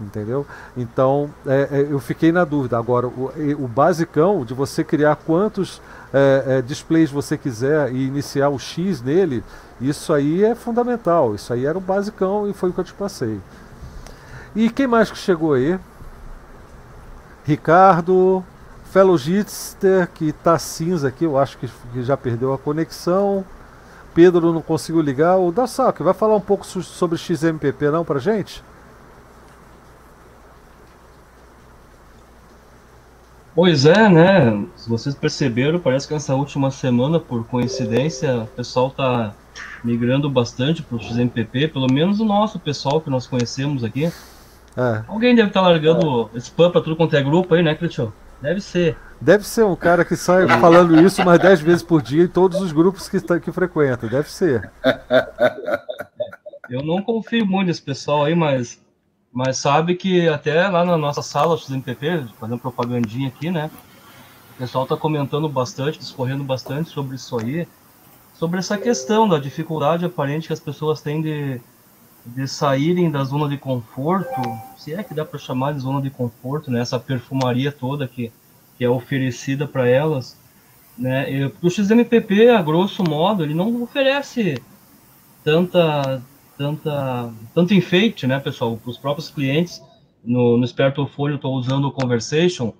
entendeu? Então é, é, eu fiquei na dúvida. Agora, o, o basicão de você criar quantos é, é, displays você quiser e iniciar o X nele, isso aí é fundamental. Isso aí era o basicão e foi o que eu te passei. E quem mais que chegou aí? Ricardo, Fellowgitster, que está cinza aqui, eu acho que, que, já perdeu a conexão. Pedro não conseguiu ligar. O Dassak, vai falar um pouco sobre XMPP não pra gente? Pois é, né? Se vocês perceberam, parece que essa última semana, por coincidência, o pessoal tá migrando bastante para o XMPP, pelo menos o nosso pessoal que nós conhecemos aqui. É. Alguém deve estar tá largando é. spam para tudo quanto é grupo aí, né, Cristian? Deve ser. Deve ser um cara que sai falando isso mais 10 vezes por dia em todos os grupos que, que frequenta. Deve ser. Eu não confio muito nesse pessoal aí, mas mas sabe que até lá na nossa sala XMPP, fazendo propagandinha aqui, né? O pessoal está comentando bastante, discorrendo bastante sobre isso aí, sobre essa questão da dificuldade aparente que as pessoas têm de, de saírem da zona de conforto, se é que dá para chamar de zona de conforto, né? Essa perfumaria toda que, que é oferecida para elas, né? O XMPP, a grosso modo, ele não oferece tanta tanta, tanto enfeite, né, pessoal? Para os próprios clientes, no, no Folio estou usando o Conversation,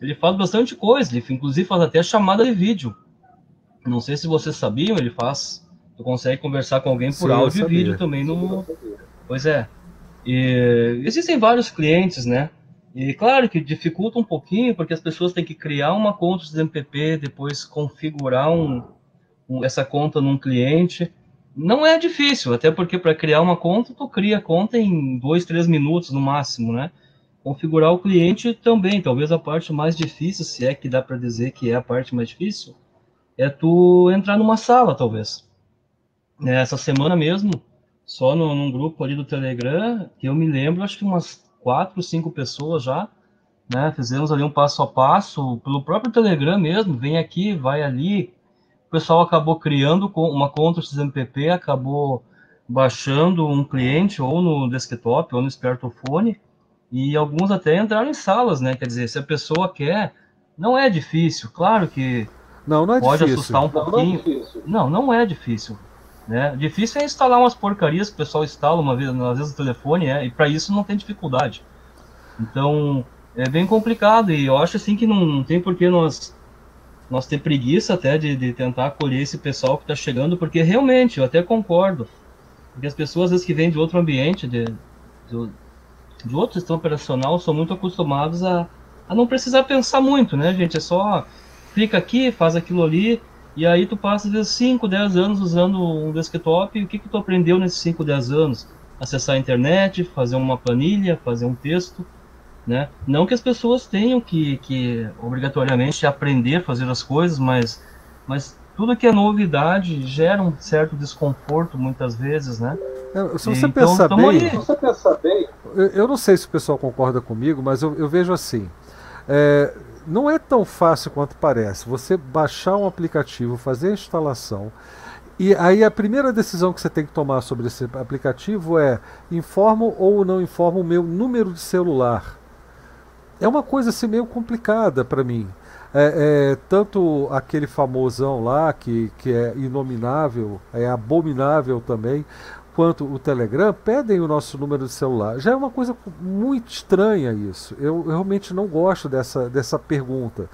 ele faz bastante coisa, ele inclusive faz até chamada de vídeo. Não sei se vocês sabiam, ele faz. Tu consegue conversar com alguém por Sim, áudio e vídeo também no. Pois é. E existem vários clientes, né? E claro que dificulta um pouquinho, porque as pessoas têm que criar uma conta de MPP, depois configurar um, um, essa conta num cliente. Não é difícil, até porque para criar uma conta, tu cria a conta em dois, três minutos no máximo, né? Configurar o cliente também, talvez a parte mais difícil, se é que dá para dizer que é a parte mais difícil, é tu entrar numa sala, talvez. É, essa semana mesmo, só no, num grupo ali do Telegram, que eu me lembro, acho que umas quatro, cinco pessoas já, né? Fizemos ali um passo a passo, pelo próprio Telegram mesmo, vem aqui, vai ali, o pessoal acabou criando uma conta XMPP, acabou baixando um cliente ou no desktop ou no smartphone e alguns até entraram em salas, né? Quer dizer, se a pessoa quer, não é difícil, claro que não, não é pode difícil. assustar um pouquinho. Não, não, não é difícil. Né? Difícil é instalar umas porcarias que o pessoal instala uma vez, às vezes no telefone, é, e para isso não tem dificuldade. Então, é bem complicado e eu acho assim que não, não tem por que nós nós ter preguiça até de, de tentar acolher esse pessoal que está chegando, porque realmente, eu até concordo, porque as pessoas às vezes que vêm de outro ambiente, de, de, de outro sistema operacional, são muito acostumados a, a não precisar pensar muito, né, gente? É só clica aqui, faz aquilo ali, e aí tu passa às vezes 5, 10 anos usando um desktop, e o que, que tu aprendeu nesses 5, 10 anos? Acessar a internet, fazer uma planilha, fazer um texto, né? Não que as pessoas tenham que, que obrigatoriamente aprender a fazer as coisas, mas, mas tudo que é novidade gera um certo desconforto muitas vezes, né? É, se você, então, pensar bem, você pensar bem, eu, eu, não sei se o pessoal concorda comigo, mas eu, eu vejo assim. É, não é tão fácil quanto parece. Você baixar um aplicativo, fazer a instalação, e aí a primeira decisão que você tem que tomar sobre esse aplicativo é informo ou não informo o meu número de celular é uma coisa assim meio complicada para mim. é, é, tanto aquele famosão lá, que, que é inominável, é abominável também, quanto o Telegram, pedem o nosso número de celular. Já é uma coisa muito estranha isso. Eu, eu realmente não gosto dessa, dessa pergunta.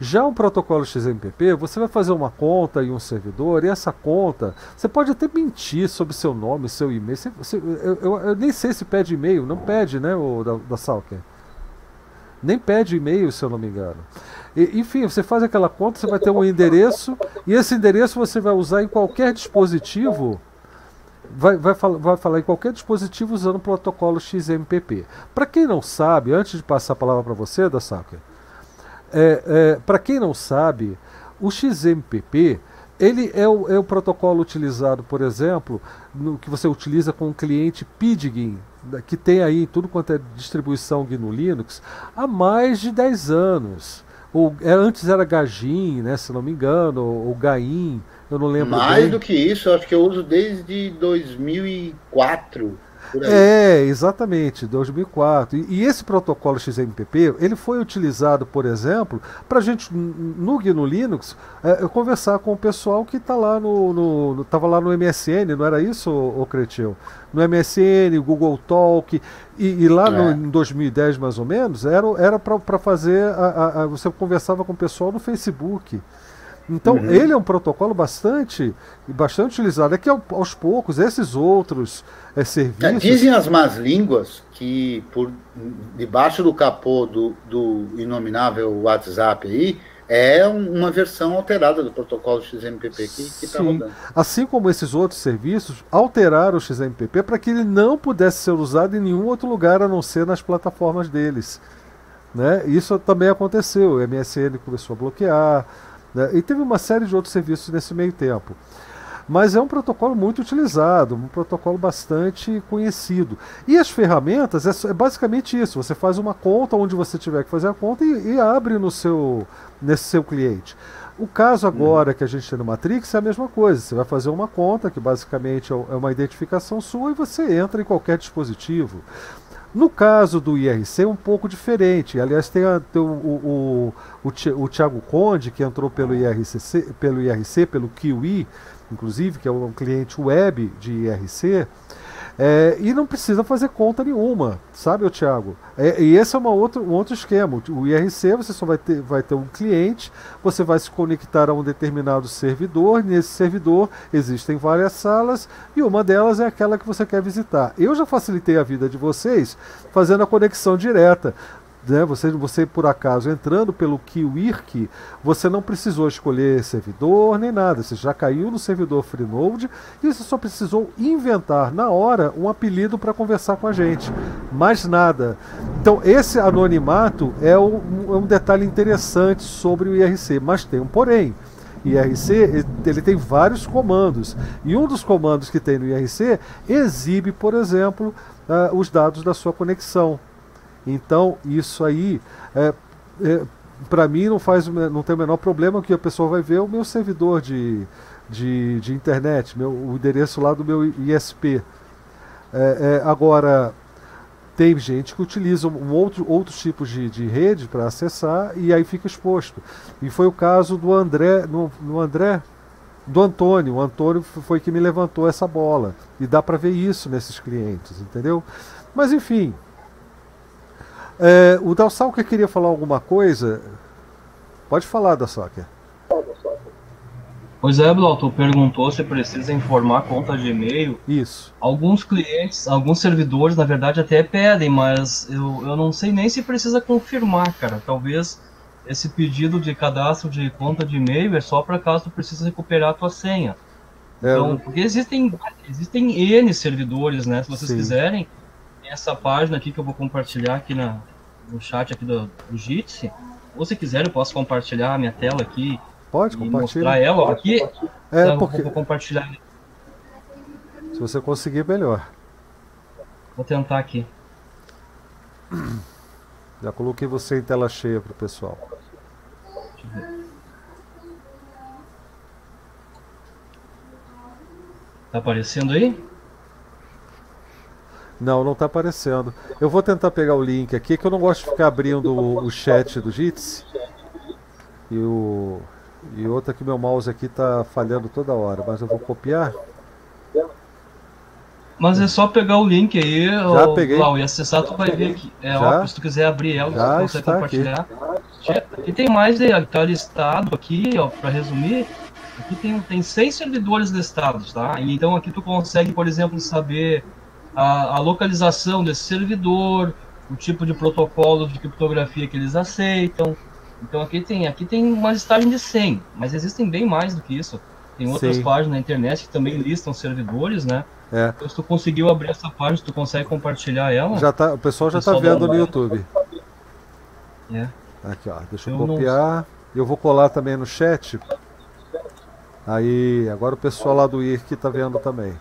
Já um protocolo XMPP, você vai fazer uma conta em um servidor e essa conta, você pode até mentir sobre seu nome, seu e-mail. Você, você, eu, eu, eu, nem sei se pede e-mail, não pede, né, o da, da Salker? Nem pede e-mail, se eu não me engano. E, enfim, você faz aquela conta, você vai ter um endereço e esse endereço você vai usar em qualquer dispositivo. Vai, vai, vai falar em qualquer dispositivo usando o protocolo XMPP. Para quem não sabe, antes de passar a palavra para você, da Salker, é, é, Para quem não sabe, o XMPP ele é o, é o protocolo utilizado, por exemplo, no que você utiliza com o cliente Pidgin, que tem aí tudo quanto é distribuição GNU Linux, há mais de 10 anos. Ou, é, antes era Gajin, né, se não me engano, ou, ou Gain, eu não lembro. Mais bem. do que isso, eu acho que eu uso desde 2004. É, exatamente, 2004. E, e, esse protocolo XMPP, ele foi utilizado, por exemplo, para a gente, no GNU Linux, é, conversar com o pessoal que está lá no, no, no, tava lá no MSN, não era isso, ô Cretil? No MSN, Google Talk, e, e lá é. no, em 2010 mais ou menos, era, era para fazer, a, a, a, você conversava com o pessoal no Facebook. Então, uhum. ele é um protocolo bastante, bastante utilizado. É que aos poucos, esses outros é, serviços. Dizem as más línguas que por debaixo do capô do, do inominável WhatsApp aí é uma versão alterada do protocolo XMPP que está rodando. Assim como esses outros serviços alteraram o XMPP para que ele não pudesse ser usado em nenhum outro lugar a não ser nas plataformas deles. Né? Isso também aconteceu. O MSN começou a bloquear. Né? E teve uma série de outros serviços nesse meio tempo. Mas é um protocolo muito utilizado, um protocolo bastante conhecido. E as ferramentas é, é basicamente isso: você faz uma conta onde você tiver que fazer a conta e, e abre no seu, nesse seu cliente. O caso agora hum. que a gente tem no Matrix é a mesma coisa. Você vai fazer uma conta, que basicamente é, é uma identificação sua, e você entra em qualquer dispositivo. No caso do IRC é um pouco diferente. Aliás, tem, a, tem o, o, o, o, Thiago Conde, que entrou pelo IRC, pelo IRC, pelo Kiwi, inclusive, que é um cliente web de IRC. É, e não precisa fazer conta nenhuma, sabe, Thiago? É, e esse é uma outra, um outro esquema. O IRC você só vai ter, vai ter um cliente, você vai se conectar a um determinado servidor. Nesse servidor existem várias salas e uma delas é aquela que você quer visitar. Eu já facilitei a vida de vocês fazendo a conexão direta né, você, você por acaso entrando pelo Kiwirk, você não precisou escolher servidor nem nada, você já caiu no servidor Freenode e você só precisou inventar na hora um apelido para conversar com a gente, mais nada. Então esse anonimato é um, é um detalhe interessante sobre o IRC, mas tem um porém. IRC ele tem vários comandos e um dos comandos que tem no IRC exibe, por exemplo, uh, os dados da sua conexão. Então, isso aí, é, é, para mim, não, faz, não tem o menor problema que a pessoa vai ver o meu servidor de, de, de internet, meu, o endereço lá do meu ISP. É, é, agora, tem gente que utiliza um outro, outros tipos de, de rede para acessar e aí fica exposto. E foi o caso do André, no, no André, do Antônio. O Antônio foi que me levantou essa bola. E dá para ver isso nesses clientes, entendeu? Mas enfim, é, o Dalsalker queria falar alguma coisa? Pode falar, Dalsalker. Pois é, Blau, tu perguntou se precisa informar conta de e-mail. Isso. Alguns clientes, alguns servidores, na verdade, até pedem, mas eu, eu não sei nem se precisa confirmar, cara. Talvez esse pedido de cadastro de conta de e-mail é só para caso tu precisa recuperar a tua senha. É, então, porque existem, existem N servidores, né? Se vocês sim. quiserem, essa página aqui que eu vou compartilhar aqui na, no chat aqui do, do Jitsi. Ou se quiser, eu posso compartilhar a minha tela aqui. Pode compartilhar. Mostrar ela aqui. É, então, porque... vou compartilhar. Se você conseguir, melhor. Vou tentar aqui. Já coloquei você em tela cheia para o pessoal. Deixa eu ver. Tá aparecendo aí? Não, não está aparecendo. Eu vou tentar pegar o link aqui, que eu não gosto de ficar abrindo o, o chat do Jitsi. E o e outra que meu mouse aqui tá falhando toda hora, mas eu vou copiar. Mas é só pegar o link aí, Já o, peguei. E acessar, tu vai ver aqui. É Já? óbvio, se tu quiser abrir ela, Já você consegue compartilhar. Aqui. tem mais aí, tá listado aqui, ó, pra resumir. Aqui tem, tem seis servidores listados, tá? Então aqui tu consegue, por exemplo, saber a, a localização desse servidor, o tipo de protocolo de criptografia que eles aceitam. Então aqui tem, aqui tem uma listagem de 100, mas existem bem mais do que isso. Tem outras Sim. páginas na internet que também listam servidores, né? É. Então, se tu conseguiu abrir essa página, tu consegue compartilhar ela. Já tá, o pessoal já está vendo no YouTube. É. Aqui, ó. Deixa eu, eu copiar. Não... Eu vou colar também no chat. Aí, agora o pessoal lá do IRC está vendo também.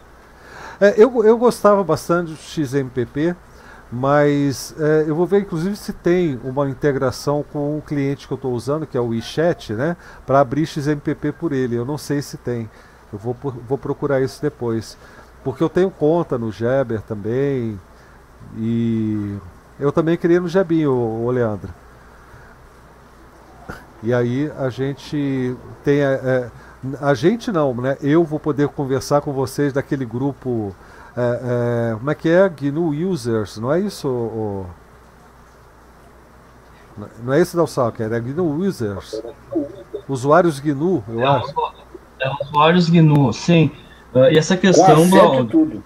É, eu, eu gostava bastante do XMPP, mas é, eu vou ver inclusive se tem uma integração com o cliente que eu estou usando, que é o WeChat, né? Para abrir XMPP por ele. Eu não sei se tem. Eu vou, vou procurar isso depois. Porque eu tenho conta no Jabber também. E eu também queria no Jabinho, o Leandro. E aí a gente tem. É, é, a gente não, né? Eu vou poder conversar com vocês daquele grupo. É, é, como é que é? GNU Users, não é isso? O, não é esse da Salker, é GNU Users. Usuários GNU, eu é, acho. É usuários GNU, sim. Uh, e essa questão. Com acento e tudo.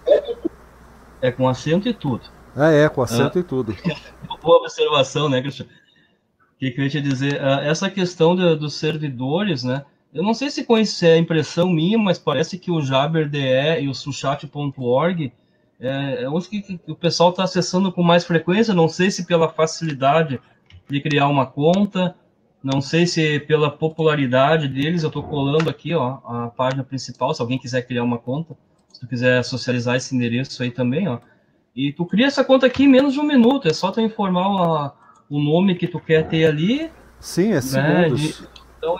É com acento e tudo. Ah, é, com acento uh, e tudo. Boa observação, né, Cristiano? O que, que eu ia te dizer? Uh, essa questão de, dos servidores, né? Eu não sei se isso é impressão minha, mas parece que o JabberDE e o Suchat.org é, é onde que, que o pessoal está acessando com mais frequência. Não sei se pela facilidade de criar uma conta, não sei se pela popularidade deles, eu estou colando aqui ó, a página principal, se alguém quiser criar uma conta, se tu quiser socializar esse endereço aí também, ó. E tu cria essa conta aqui em menos de um minuto, é só tu informar o, o nome que tu quer ter ali. Sim, é segundos. Né? Então,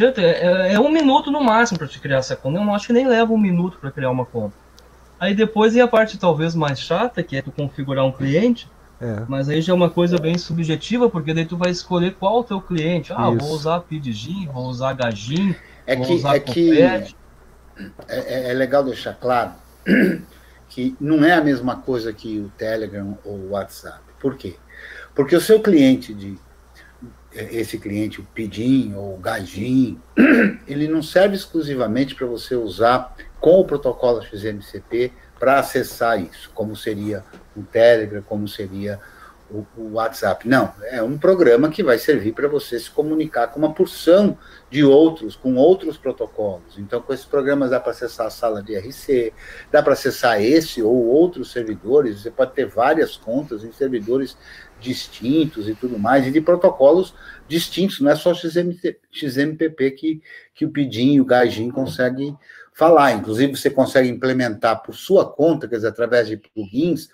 é, é, um minuto no máximo para te criar essa conta. Eu não acho que nem leva um minuto para criar uma conta. Aí depois vem a parte talvez mais chata, que é tu configurar um cliente. É. Mas aí já é uma coisa bem subjetiva, porque daí tu vai escolher qual é o teu cliente. Ah, Isso. vou usar PidGin, vou usar Gajin, é vou que, usar é que é, é, é legal deixar claro que não é a mesma coisa que o Telegram ou o WhatsApp. Por quê? Porque o seu cliente de esse cliente, o Pidin ou o Gajin, ele não serve exclusivamente para você usar com o protocolo XMCP para acessar isso, como seria o Telegram, como seria o, o, WhatsApp. Não, é um programa que vai servir para você se comunicar com uma porção de outros, com outros protocolos. Então, com esses programas dá para acessar a sala de RC, dá para acessar esse ou outros servidores, você pode ter várias contas em servidores distintos e tudo mais, e de protocolos distintos, não é só XMT, XMPP que, que o PIDIN e o GAJIN conseguem falar. Inclusive, você consegue implementar por sua conta, quer dizer, através de plugins,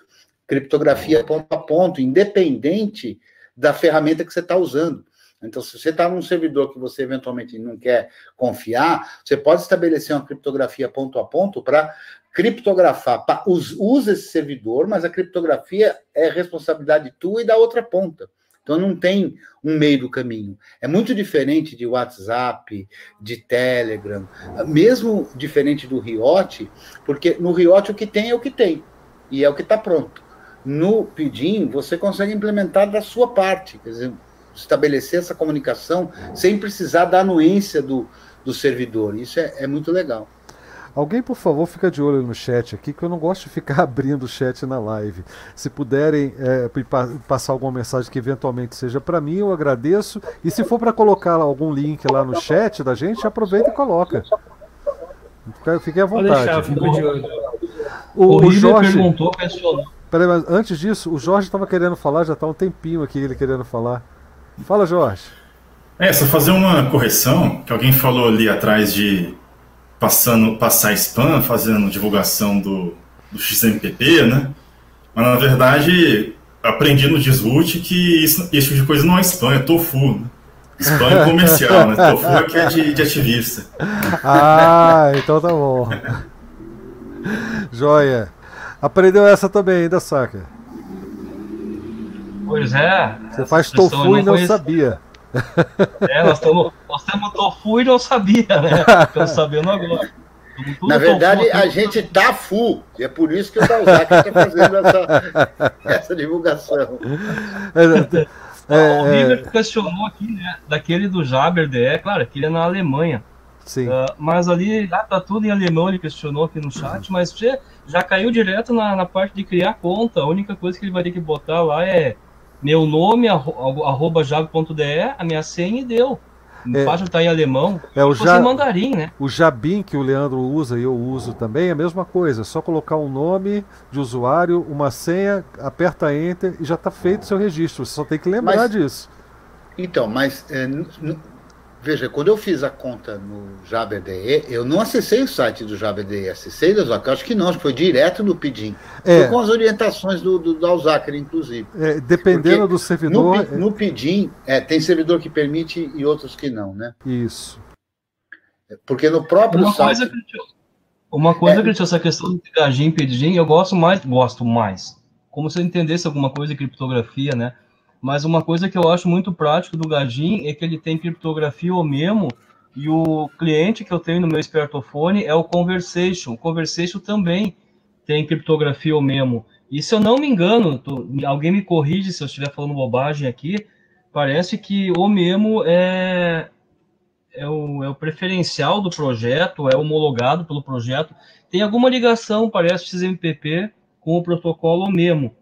criptografia ponto a ponto, independente da ferramenta que você está usando. Então, se você está num servidor que você eventualmente não quer confiar, você pode estabelecer uma criptografia ponto a ponto para criptografar. Usa esse servidor, mas a criptografia é responsabilidade tua e da outra ponta. Então não tem um meio do caminho. É muito diferente de WhatsApp, de Telegram, mesmo diferente do Riot, porque no Riot o que tem é o que tem, e é o que está pronto. No Pidim, você consegue implementar da sua parte, quer dizer, estabelecer essa comunicação sem precisar da anuência do, do servidor. Isso é, é muito legal. Alguém, por favor, fica de olho no chat aqui, que eu não gosto de ficar abrindo o chat na live. Se puderem é, passar alguma mensagem que eventualmente seja para mim, eu agradeço. E se for para colocar algum link lá no chat da gente, aproveita e coloca. Fique à vontade. Deixar, de olho. O, o, o Jorge perguntou, questionou. Peraí, mas antes disso, o Jorge estava querendo falar, já está um tempinho aqui ele querendo falar. Fala, Jorge. É, só fazer uma correção, que alguém falou ali atrás de passando, passar spam, fazendo divulgação do, do XMPP, né? Mas na verdade, aprendi no Disroot que isso, esse tipo de coisa não é spam, é tofu, né? Spam é comercial, né? Tofu é que é de, de ativista. Ah, então tá bom. Joia. Aprendeu essa também ainda, saca? Pois é. Você faz tofu e não sabia. É, nós estamos nós tofu e não sabia, né? Estamos sabendo agora. Na verdade, tofu, a gente tá full, e é por isso que o Dalzac está fazendo essa, essa divulgação. É, o River é. questionou aqui, né, daquele do Jaber DE, claro, aquele é na Alemanha. Sim. Uh, mas ali, ah, tá tudo em alemão, ele questionou aqui no chat, mas já, já caiu direto na, na parte de criar conta. A única coisa que ele vai ter que botar lá é meu nome, arroba jago.de, a minha senha e deu. É, página está em alemão, é o ja, mandarim, né? O Jabim que o Leandro usa e eu uso também é a mesma coisa. É só colocar um nome de usuário, uma senha, aperta Enter e já está feito o seu registro. Você só tem que lembrar mas, disso. Então, mas é, Veja, quando eu fiz a conta no JaberDE, eu não acessei o site do JaberDE, acessei do Alzaker, acho que não, acho que foi direto no Pidim. É. Foi com as orientações do, do, do Alzaker, inclusive. É, dependendo Porque do servidor... No, no Pidim, é, tem servidor que permite e outros que não, né? Isso. Porque no próprio uma site... Coisa que, uma coisa, é, essa questão de Gajim e Pidim, eu gosto mais, gosto mais. Como se eu entendesse alguma coisa de criptografia, né? Mas uma coisa que eu acho muito prático do Gajin é que ele tem criptografia ou memo e o cliente que eu tenho no meu smartphone é o Conversation. O Conversation também tem criptografia ou memo. E se eu não me engano, tô, alguém me corrige se eu estiver falando bobagem aqui, parece que o memo é, é, o, é o preferencial do projeto, é homologado pelo projeto. Tem alguma ligação, parece, XMPP com o protocolo memo.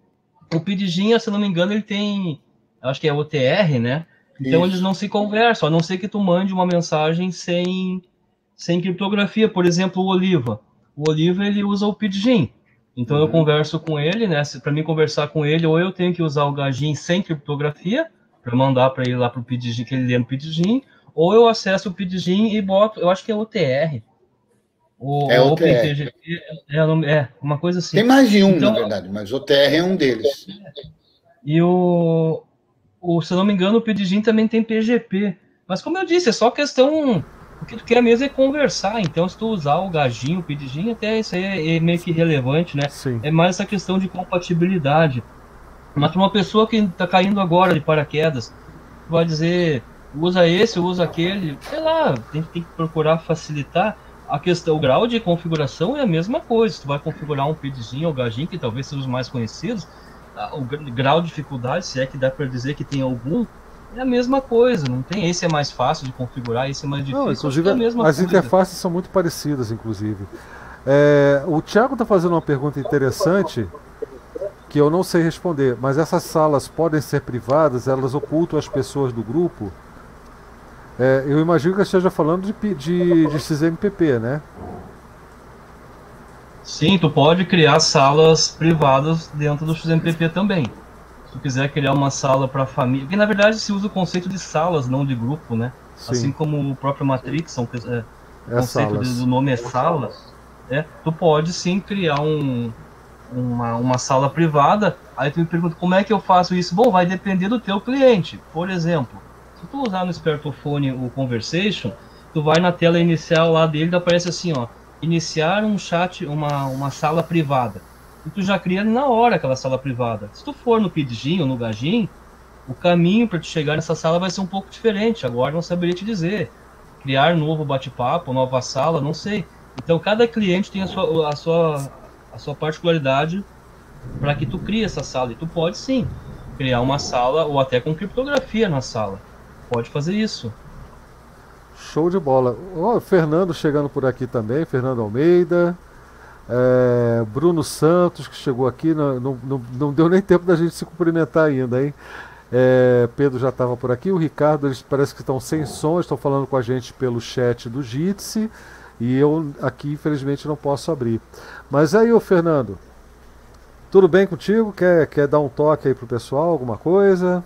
O PIDGIN, se não me engano, ele tem acho que é OTR, né? Então Isso. eles não se conversam, a não ser que tu mande uma mensagem sem, sem criptografia. Por exemplo, o Oliva. O Oliva ele usa o PidGin. Então uhum. eu converso com ele, né? Para mim conversar com ele, ou eu tenho que usar o Gajin sem criptografia para mandar para ele lá para o PidGin que ele lê no PidGin, ou eu acesso o PidGin e boto, eu acho que é OTR. O, é OTR. é, é, é, uma coisa assim. Tem mais de um, então, na verdade, mas OTR é um deles. E o, o, se eu não me engano, o Pedigin também tem PGP. Mas como eu disse, é só questão. O que tu quer mesmo é conversar. Então, se tu usar o gajinho, o pedigin, até isso aí é, é meio que relevante, né? Sim. É mais essa questão de compatibilidade. Mas para uma pessoa que está caindo agora de paraquedas, vai dizer, usa esse, usa aquele, sei lá, tem, tem que procurar facilitar. A questão, o grau de configuração é a mesma coisa. Tu vai configurar um pedigin ou gajinho, que talvez sejam os mais conhecidos, o grau de dificuldade, se é que dá para dizer que tem algum, é a mesma coisa. Não tem esse é mais fácil de configurar, esse é mais difícil. Não, inclusive, é as coisa. interfaces são muito parecidas, inclusive. É, o Thiago está fazendo uma pergunta interessante que eu não sei responder, mas essas salas podem ser privadas, elas ocultam as pessoas do grupo. É, eu imagino que esteja falando de, de, de XMPP, né? Sim, tu pode criar salas privadas dentro do XMPP também. Se tu quiser criar uma sala para família, porque na verdade se usa o conceito de salas, não de grupo, né? Sim. Assim como o próprio Matrix, são, é, o é conceito do nome é sala. É, tu pode sim criar um, uma, uma sala privada. Aí tu me pergunta como é que eu faço isso? Bom, vai depender do teu cliente. Por exemplo, se tu usar no smartphone o Conversation, tu vai na tela inicial lá dele, aparece assim, ó, iniciar um chat, uma, uma sala privada. E tu já cria na hora aquela sala privada. Se tu for no Pidgin ou no Gajin, o caminho para te chegar nessa sala vai ser um pouco diferente. Agora não saberia te dizer. Criar novo bate-papo, nova sala, não sei. Então cada cliente tem a sua, a sua, a sua particularidade para que tu crie essa sala. E tu pode sim criar uma sala ou até com criptografia na sala. Pode fazer isso. Show de bola. Oh, Fernando chegando por aqui também, Fernando Almeida. É, Bruno Santos, que chegou aqui, não, não, não, deu nem tempo da gente se cumprimentar ainda, hein? É, Pedro já estava por aqui, o Ricardo, eles parece que estão sem som, estão falando com a gente pelo chat do Jitsi, e eu aqui, infelizmente, não posso abrir. Mas aí, ô Fernando, tudo bem contigo? Quer, quer dar um toque aí pro pessoal, alguma coisa?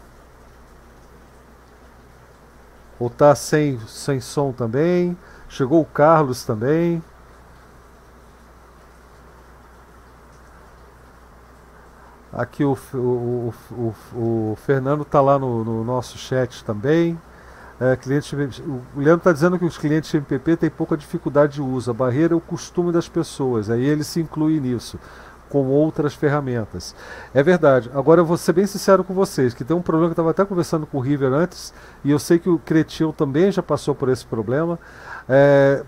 Ou tá sem, sem som também? Chegou o Carlos também. Aqui o, o, o, o Fernando está lá no, no, nosso chat também. É, cliente, o Leandro está dizendo que os clientes MPP têm pouca dificuldade de uso. A barreira é o costume das pessoas. Aí ele se inclui nisso. Com outras ferramentas. É verdade. Agora eu vou ser bem sincero com vocês, que tem um problema que eu estava até conversando com o River antes, e eu sei que o Cretil também já passou por esse problema. É,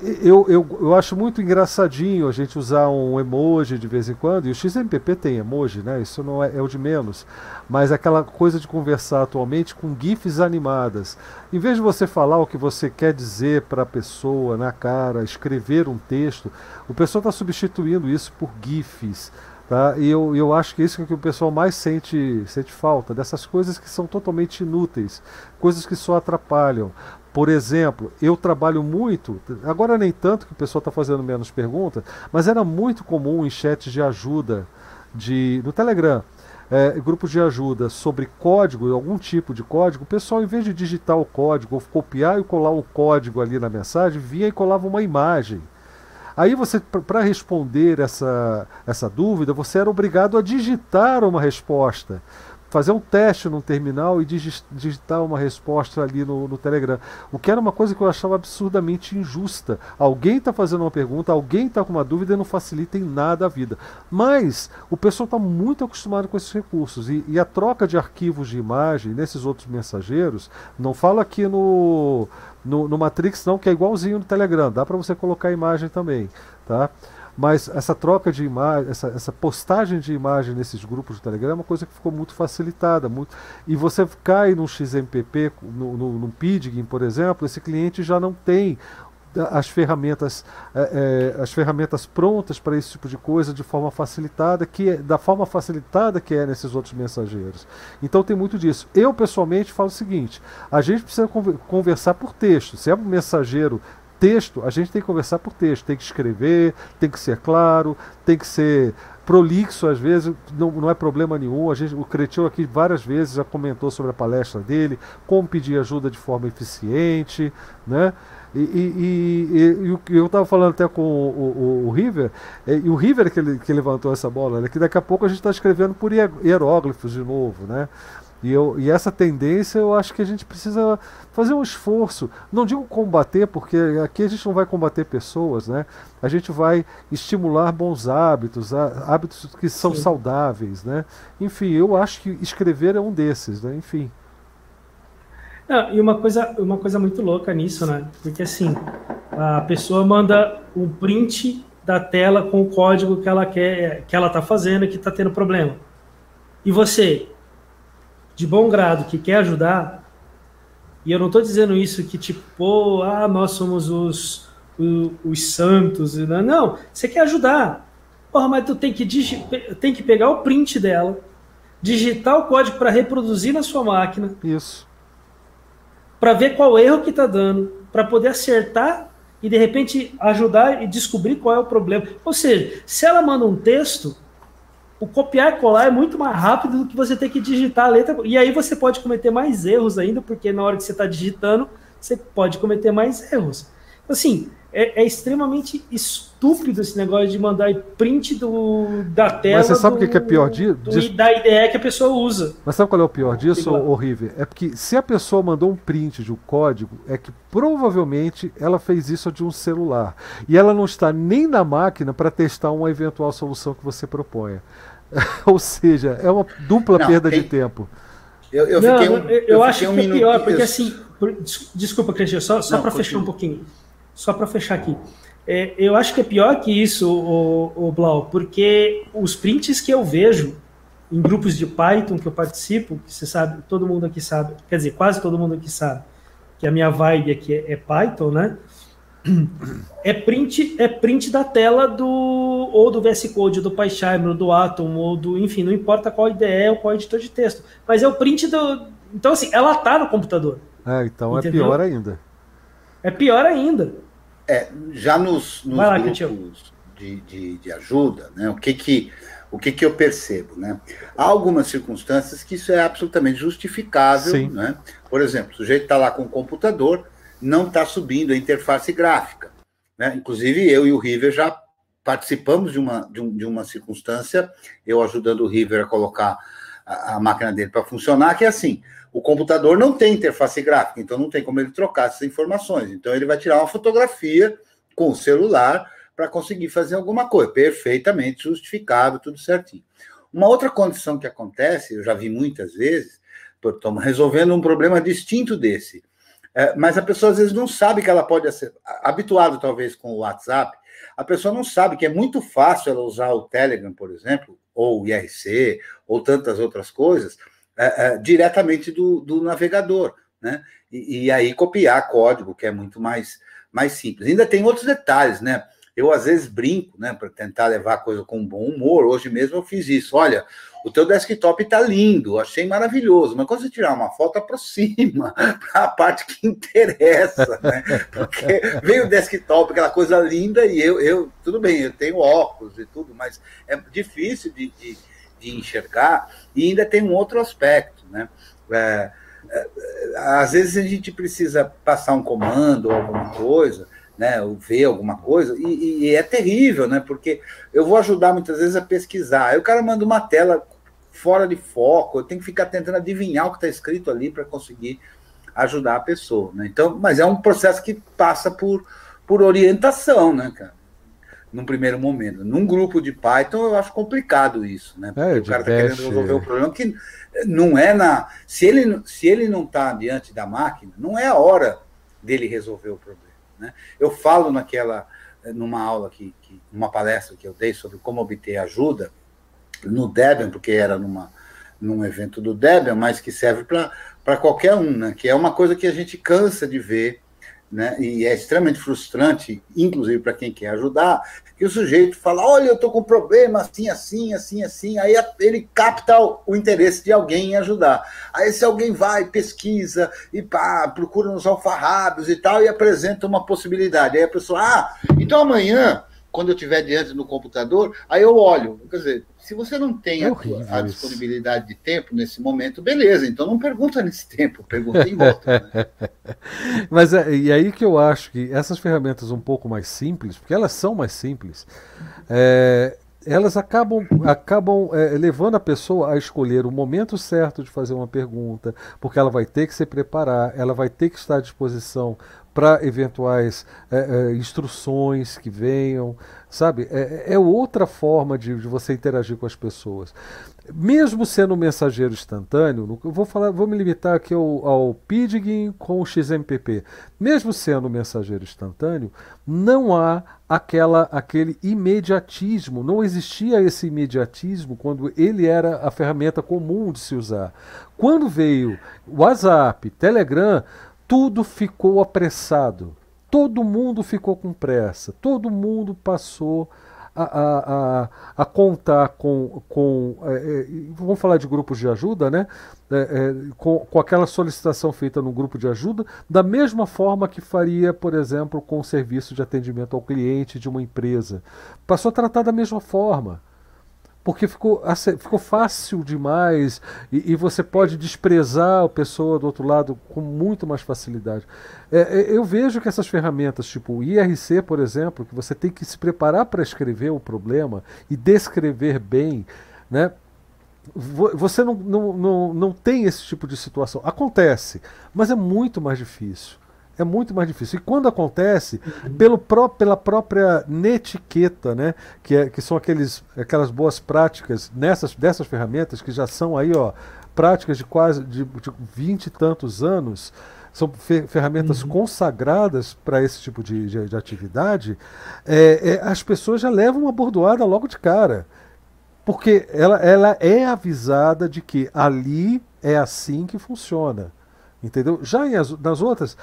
eu, eu, eu acho muito engraçadinho a gente usar um emoji de vez em quando, e o XMPP tem emoji, né? Isso não é, é o de menos. Mas aquela coisa de conversar atualmente com GIFs animadas. Em vez de você falar o que você quer dizer para a pessoa na cara, escrever um texto, o pessoal está substituindo isso por GIFs. Tá? E eu, eu acho que isso é que o pessoal mais sente, sente falta, dessas coisas que são totalmente inúteis, coisas que só atrapalham. Por exemplo, eu trabalho muito, agora nem tanto que o pessoal está fazendo menos perguntas, mas era muito comum em chats de ajuda de, no Telegram, é, grupos de ajuda sobre código, algum tipo de código, o pessoal, em vez de digitar o código, ou copiar e colar o código ali na mensagem, vinha e colava uma imagem. Aí você, para responder essa, essa dúvida, você era obrigado a digitar uma resposta fazer um teste num terminal e digitar uma resposta ali no, no, Telegram. O que era uma coisa que eu achava absurdamente injusta. Alguém está fazendo uma pergunta, alguém está com uma dúvida e não facilita em nada a vida. Mas o pessoal está muito acostumado com esses recursos. E, e, a troca de arquivos de imagem nesses outros mensageiros, não falo aqui no, no, no Matrix não, que é igualzinho no Telegram, dá para você colocar a imagem também. Tá? Mas essa troca de imagem, essa, essa, postagem de imagem nesses grupos de Telegram é uma coisa que ficou muito facilitada. Muito, e você cai no XMPP, no, no, no Pidgin, por exemplo, esse cliente já não tem as ferramentas é, é, as ferramentas prontas para esse tipo de coisa de forma facilitada que é, da forma facilitada que é nesses outros mensageiros. Então tem muito disso. Eu pessoalmente falo o seguinte a gente precisa conversar por texto. Se é um mensageiro texto, a gente tem que conversar por texto, tem que escrever, tem que ser claro, tem que ser prolixo às vezes, não, não é problema nenhum. A gente, o Cretil aqui várias vezes já comentou sobre a palestra dele, como pedir ajuda de forma eficiente, né? E, e, e, e eu estava falando até com o, o, o River, e o River que, ele, que levantou essa bola, né, que daqui a pouco a gente está escrevendo por hieróglifos de novo, né? E, eu, e essa tendência eu acho que a gente precisa fazer um esforço. Não digo combater, porque aqui a gente não vai combater pessoas, né? A gente vai estimular bons hábitos, hábitos que são Sim. saudáveis, né? Enfim, eu acho que escrever é um desses, né? Enfim. Não, e uma coisa, uma coisa muito louca nisso, né? Porque assim, a pessoa manda um print da tela com o código que ela quer, que ela está fazendo e que está tendo problema. E você, de bom grado que quer ajudar, e eu não estou dizendo isso que tipo, pô, ah, nós somos os, os, os santos, não, não, você quer ajudar. Porra, mas tu tem que, tem que pegar o print dela, digitar o código para reproduzir na sua máquina. Isso. Para ver qual erro que está dando, para poder acertar e de repente ajudar e descobrir qual é o problema. Ou seja, se ela manda um texto, o copiar e colar é muito mais rápido do que você ter que digitar a letra. E aí você pode cometer mais erros ainda, porque na hora que você está digitando, você pode cometer mais erros. Assim, é, é, extremamente estúpido esse negócio de mandar print do, da tela. Mas você sabe o que é pior disso? Da ideia que a pessoa usa. Mas sabe qual é o pior disso, horrível? É porque se a pessoa mandou um print de um código, é que provavelmente ela fez isso de um celular. E ela não está nem na máquina para testar uma eventual solução que você proponha. Ou seja, é uma dupla não, perda tem... de tempo. Eu, eu, não, um, eu, eu acho que um é pior, porque assim. Desculpa, Cristian, só, só para fechar um pouquinho só para fechar aqui. É, eu acho que é pior que isso, o, o Blau, porque os prints que eu vejo em grupos de Python que eu participo, que você sabe, todo mundo aqui sabe, quer dizer, quase todo mundo aqui sabe, que a minha vibe aqui é, é Python, né? É print, é print da tela do ou do VS Code, do PyCharm, do Atom, ou do, enfim, não importa qual IDE ou qual editor de texto, mas é o print do, então assim, ela tá no computador. É, então é entendeu? é pior ainda. É pior ainda. É, já nos, nos lá, grupos de, de, de, ajuda, né, o, que, que, o que, que eu percebo? Né? Há algumas circunstâncias que isso é absolutamente justificável. Sim. Né? Por exemplo, o sujeito está lá com o computador, não está subindo a interface gráfica. Né? Inclusive, eu e o River já participamos de uma, de, um, de uma circunstância, eu ajudando o River a colocar a, a máquina dele para funcionar, que é assim: o computador não tem interface gráfica, então não tem como ele trocar essas informações. Então ele vai tirar uma fotografia com o celular para conseguir fazer alguma coisa. Perfeitamente justificado, tudo certinho. Uma outra condição que acontece, eu já vi muitas vezes, estamos resolvendo um problema distinto desse. É, mas a pessoa às vezes não sabe que ela pode ser habituado talvez com o WhatsApp, a pessoa não sabe que é muito fácil ela usar o Telegram, por exemplo, ou o IRC, ou tantas outras coisas, é, é, diretamente do, do navegador, né? E, e, aí copiar código, que é muito mais, mais simples. Ainda tem outros detalhes, né? Eu às vezes brinco, né, para tentar levar a coisa com bom humor. Hoje mesmo eu fiz isso. Olha, o teu desktop está lindo, achei maravilhoso, mas quando você tirar uma foto, aproxima para a parte que interessa, né? Porque vem o desktop, aquela coisa linda, e eu, eu, tudo bem, eu tenho óculos e tudo, mas é difícil de, de, de enxergar, e ainda tem um outro aspecto, né? É, é, às vezes a gente precisa passar um comando ou alguma coisa, né, ou ver alguma coisa, e, e, é terrível, né, porque eu vou ajudar muitas vezes a pesquisar, aí o cara manda uma tela fora de foco, eu tenho que ficar tentando adivinhar o que está escrito ali para conseguir ajudar a pessoa, né, então, mas é um processo que passa por, por orientação, né, cara, num primeiro momento. Num grupo de Python, eu acho complicado isso, né, porque é, o cara está querendo resolver o problema que não é na... Se ele, se ele não está diante da máquina, não é a hora dele resolver o problema. Né? Eu falo naquela, numa aula, que, que, numa palestra que eu dei sobre como obter ajuda, no Debian, porque era numa, num evento do Debian, mas que serve para qualquer um, né? que é uma coisa que a gente cansa de ver né? E é extremamente frustrante, inclusive para quem quer ajudar, que o sujeito fala: olha, eu estou com um problema assim, assim, assim, assim. Aí ele capta o interesse de alguém em ajudar. Aí, se alguém vai, pesquisa e pá, procura nos alfarrábios e tal, e apresenta uma possibilidade. Aí a pessoa, ah, então amanhã quando eu estiver diante do computador, aí eu olho. Quer dizer, se você não tem é a, a, disponibilidade de tempo nesse momento, beleza, então não pergunta nesse tempo, pergunta em volta. Né? Mas é, e aí que eu acho que essas ferramentas um pouco mais simples, porque elas são mais simples, é, elas acabam, acabam é, levando a pessoa a escolher o momento certo de fazer uma pergunta, porque ela vai ter que se preparar, ela vai ter que estar à disposição para eventuais é, é, instruções que venham, sabe? É, é outra forma de, de, você interagir com as pessoas. Mesmo sendo um mensageiro instantâneo, eu vou, falar, vou me limitar aqui ao, ao Pidgin com o XMPP. Mesmo sendo um mensageiro instantâneo, não há aquela, aquele imediatismo, não existia esse imediatismo quando ele era a ferramenta comum de se usar. Quando veio WhatsApp, Telegram, tudo ficou apressado. Todo mundo ficou com pressa. Todo mundo passou a, a, a, a contar com. com é, é, vamos falar de grupos de ajuda, né? É, é, com, com aquela solicitação feita no grupo de ajuda, da mesma forma que faria, por exemplo, com o serviço de atendimento ao cliente de uma empresa. Passou a tratar da mesma forma porque ficou, ficou fácil demais e, e, você pode desprezar a pessoa do outro lado com muito mais facilidade. É, é eu vejo que essas ferramentas, tipo o IRC, por exemplo, que você tem que se preparar para escrever o problema e descrever bem, né? Você não, não, não, não tem esse tipo de situação. Acontece, mas é muito mais difícil. É muito mais difícil. E quando acontece, uhum. pelo pró pela própria netiqueta, né? Que, é, que são aqueles, aquelas boas práticas nessas, dessas ferramentas que já são aí, ó, práticas de quase de, 20 e tantos anos, são ferramentas uhum. consagradas para esse tipo de, de, de atividade, é, é, as pessoas já levam uma bordoada logo de cara. Porque ela, ela é avisada de que ali é assim que funciona. Entendeu? Já as, nas outras,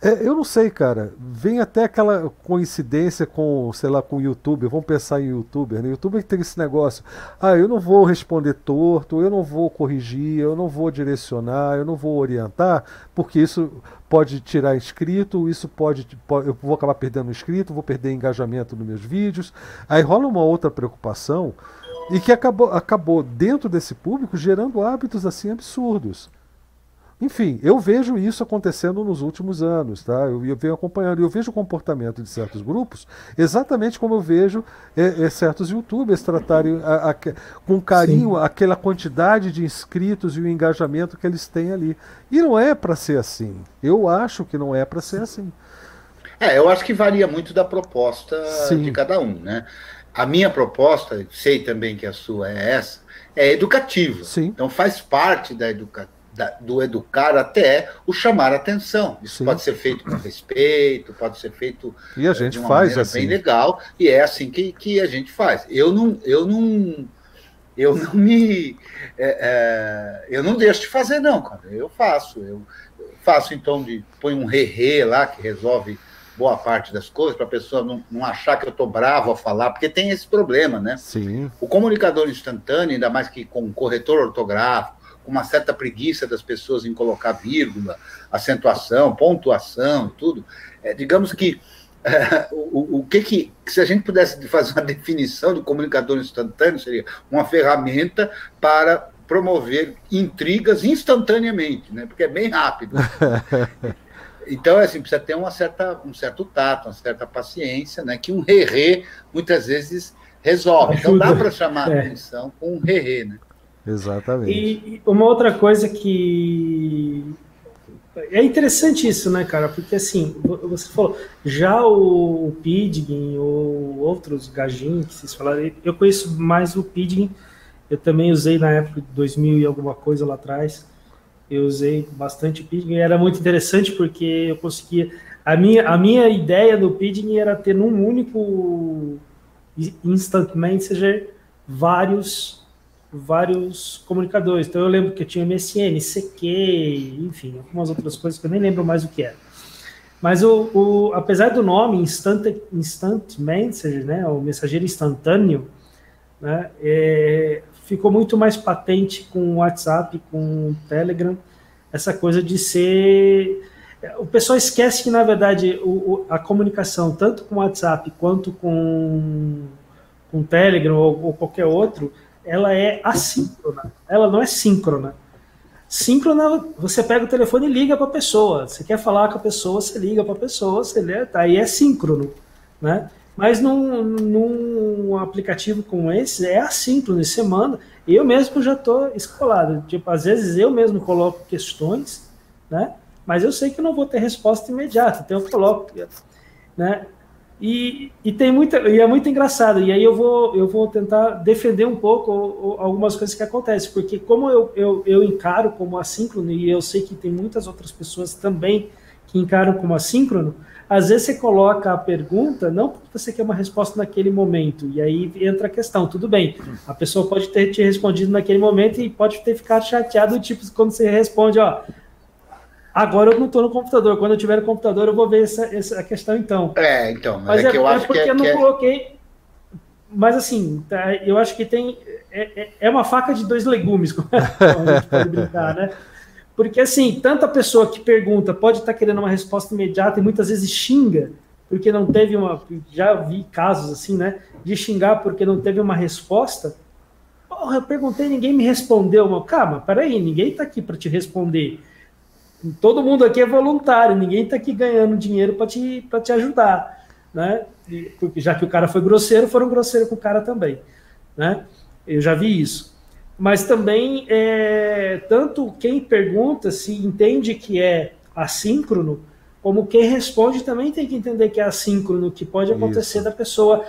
é, eu não sei, cara. Vem até aquela coincidência com, sei lá, com o YouTube. Vamos pensar em youtuber, né? Youtuber tem esse negócio. Ah, eu não vou responder torto, eu não vou corrigir, eu não vou direcionar, eu não vou orientar, porque isso pode tirar inscrito, isso pode, pode eu vou acabar perdendo inscrito, vou perder engajamento nos meus vídeos. Aí rola uma outra preocupação e que acabou, acabou dentro desse público gerando hábitos assim absurdos. Enfim, eu vejo isso acontecendo nos últimos anos, tá? Eu, eu venho acompanhando, eu vejo o comportamento de certos grupos exatamente como eu vejo é, é, certos youtubers tratarem a, a, com carinho Sim. aquela quantidade de inscritos e o engajamento que eles têm ali. E não é para ser assim. Eu acho que não é para ser assim. É, eu acho que varia muito da proposta Sim. de cada um, né? A minha proposta, sei também que a sua é essa, é educativa. Sim. Então faz parte da educação da, do educar até o chamar atenção. Isso Sim. pode ser feito com respeito, pode ser feito e a gente de uma faz maneira assim. bem legal, e é assim que, que a gente faz. Eu não, eu não, eu não me, é, é, eu não deixo de fazer não, cara. Eu faço, eu faço então de põe um re-re lá que resolve boa parte das coisas, para a pessoa não, não, achar que eu estou bravo a falar, porque tem esse problema, né? Sim. O comunicador instantâneo, ainda mais que com corretor ortográfico, uma certa preguiça das pessoas em colocar vírgula, acentuação, pontuação, tudo. É, digamos que é, o, o que que, se a gente pudesse fazer uma definição de comunicador instantâneo, seria uma ferramenta para promover intrigas instantaneamente, né? Porque é bem rápido. Então, é assim, precisa ter uma certa, um certo tato, uma certa paciência, né? Que um re-re muitas vezes resolve. Ajuda. Então dá para chamar é. a atenção com um re-re, né? Exatamente. E uma outra coisa que é interessante isso, né, cara? Porque assim, você falou, já o, Pidgin ou outros gajin que vocês falaram, eu conheço mais o Pidgin, eu também usei na época de 2000 e alguma coisa lá atrás. Eu usei bastante Pidgin, era muito interessante porque eu conseguia a minha, a minha ideia do Pidgin era ter num único instant messenger vários vários comunicadores. Então eu lembro que eu tinha MSN, CQ, enfim, algumas outras coisas que eu nem lembro mais o que era. Mas o, o apesar do nome Instant, Instant Messenger, né, o mensageiro instantâneo, né, é, ficou muito mais patente com o WhatsApp, com o Telegram, essa coisa de ser. O pessoal esquece que, na verdade, o, a comunicação, tanto com o WhatsApp quanto com, com o Telegram ou, ou qualquer outro, ela é assíncrona, ela não é síncrona. Síncrona, você pega o telefone e liga para a pessoa. Você quer falar com a pessoa, você liga para a pessoa, você lê, tá, aí é síncrono, né? Mas num, num aplicativo como esse, é assíncrono, você manda. Eu mesmo já estou escolado. Tipo, às vezes eu mesmo coloco questões, né? Mas eu sei que não vou ter resposta imediata, então eu coloco, né? E, e, tem muita, e é muito engraçado. E aí eu vou, eu vou tentar defender um pouco algumas coisas que acontecem, porque como eu, eu, eu encaro como assíncrono, e eu sei que tem muitas outras pessoas também que encaram como assíncrono, às vezes você coloca a pergunta não porque você quer uma resposta naquele momento, e aí entra a questão, tudo bem, a pessoa pode ter te respondido naquele momento e pode ter ficado chateado, tipo, quando você responde, ó, Agora eu não estou no computador. Quando eu tiver no computador, eu vou ver essa, essa questão então. É, então. Mas, mas é, é, que eu é acho porque que é, eu não que é coloquei. Mas assim, tá, eu acho que tem. É, é uma faca de dois legumes, como a gente pode brincar, né? Porque assim, tanta pessoa que pergunta pode estar tá querendo uma resposta imediata e muitas vezes xinga porque não teve uma. Já vi casos assim, né? De xingar porque não teve uma resposta. Porra, eu perguntei, ninguém me respondeu. Mas, calma, peraí, ninguém está aqui para te responder. Todo mundo aqui é voluntário, ninguém está aqui ganhando dinheiro para te, te ajudar, né? Porque já que o cara foi grosseiro, foram grosseiros com o cara também, né? Eu já vi isso. Mas também, é, tanto quem pergunta se entende que é assíncrono, como quem responde também tem que entender que é assíncrono, que pode acontecer isso. da pessoa.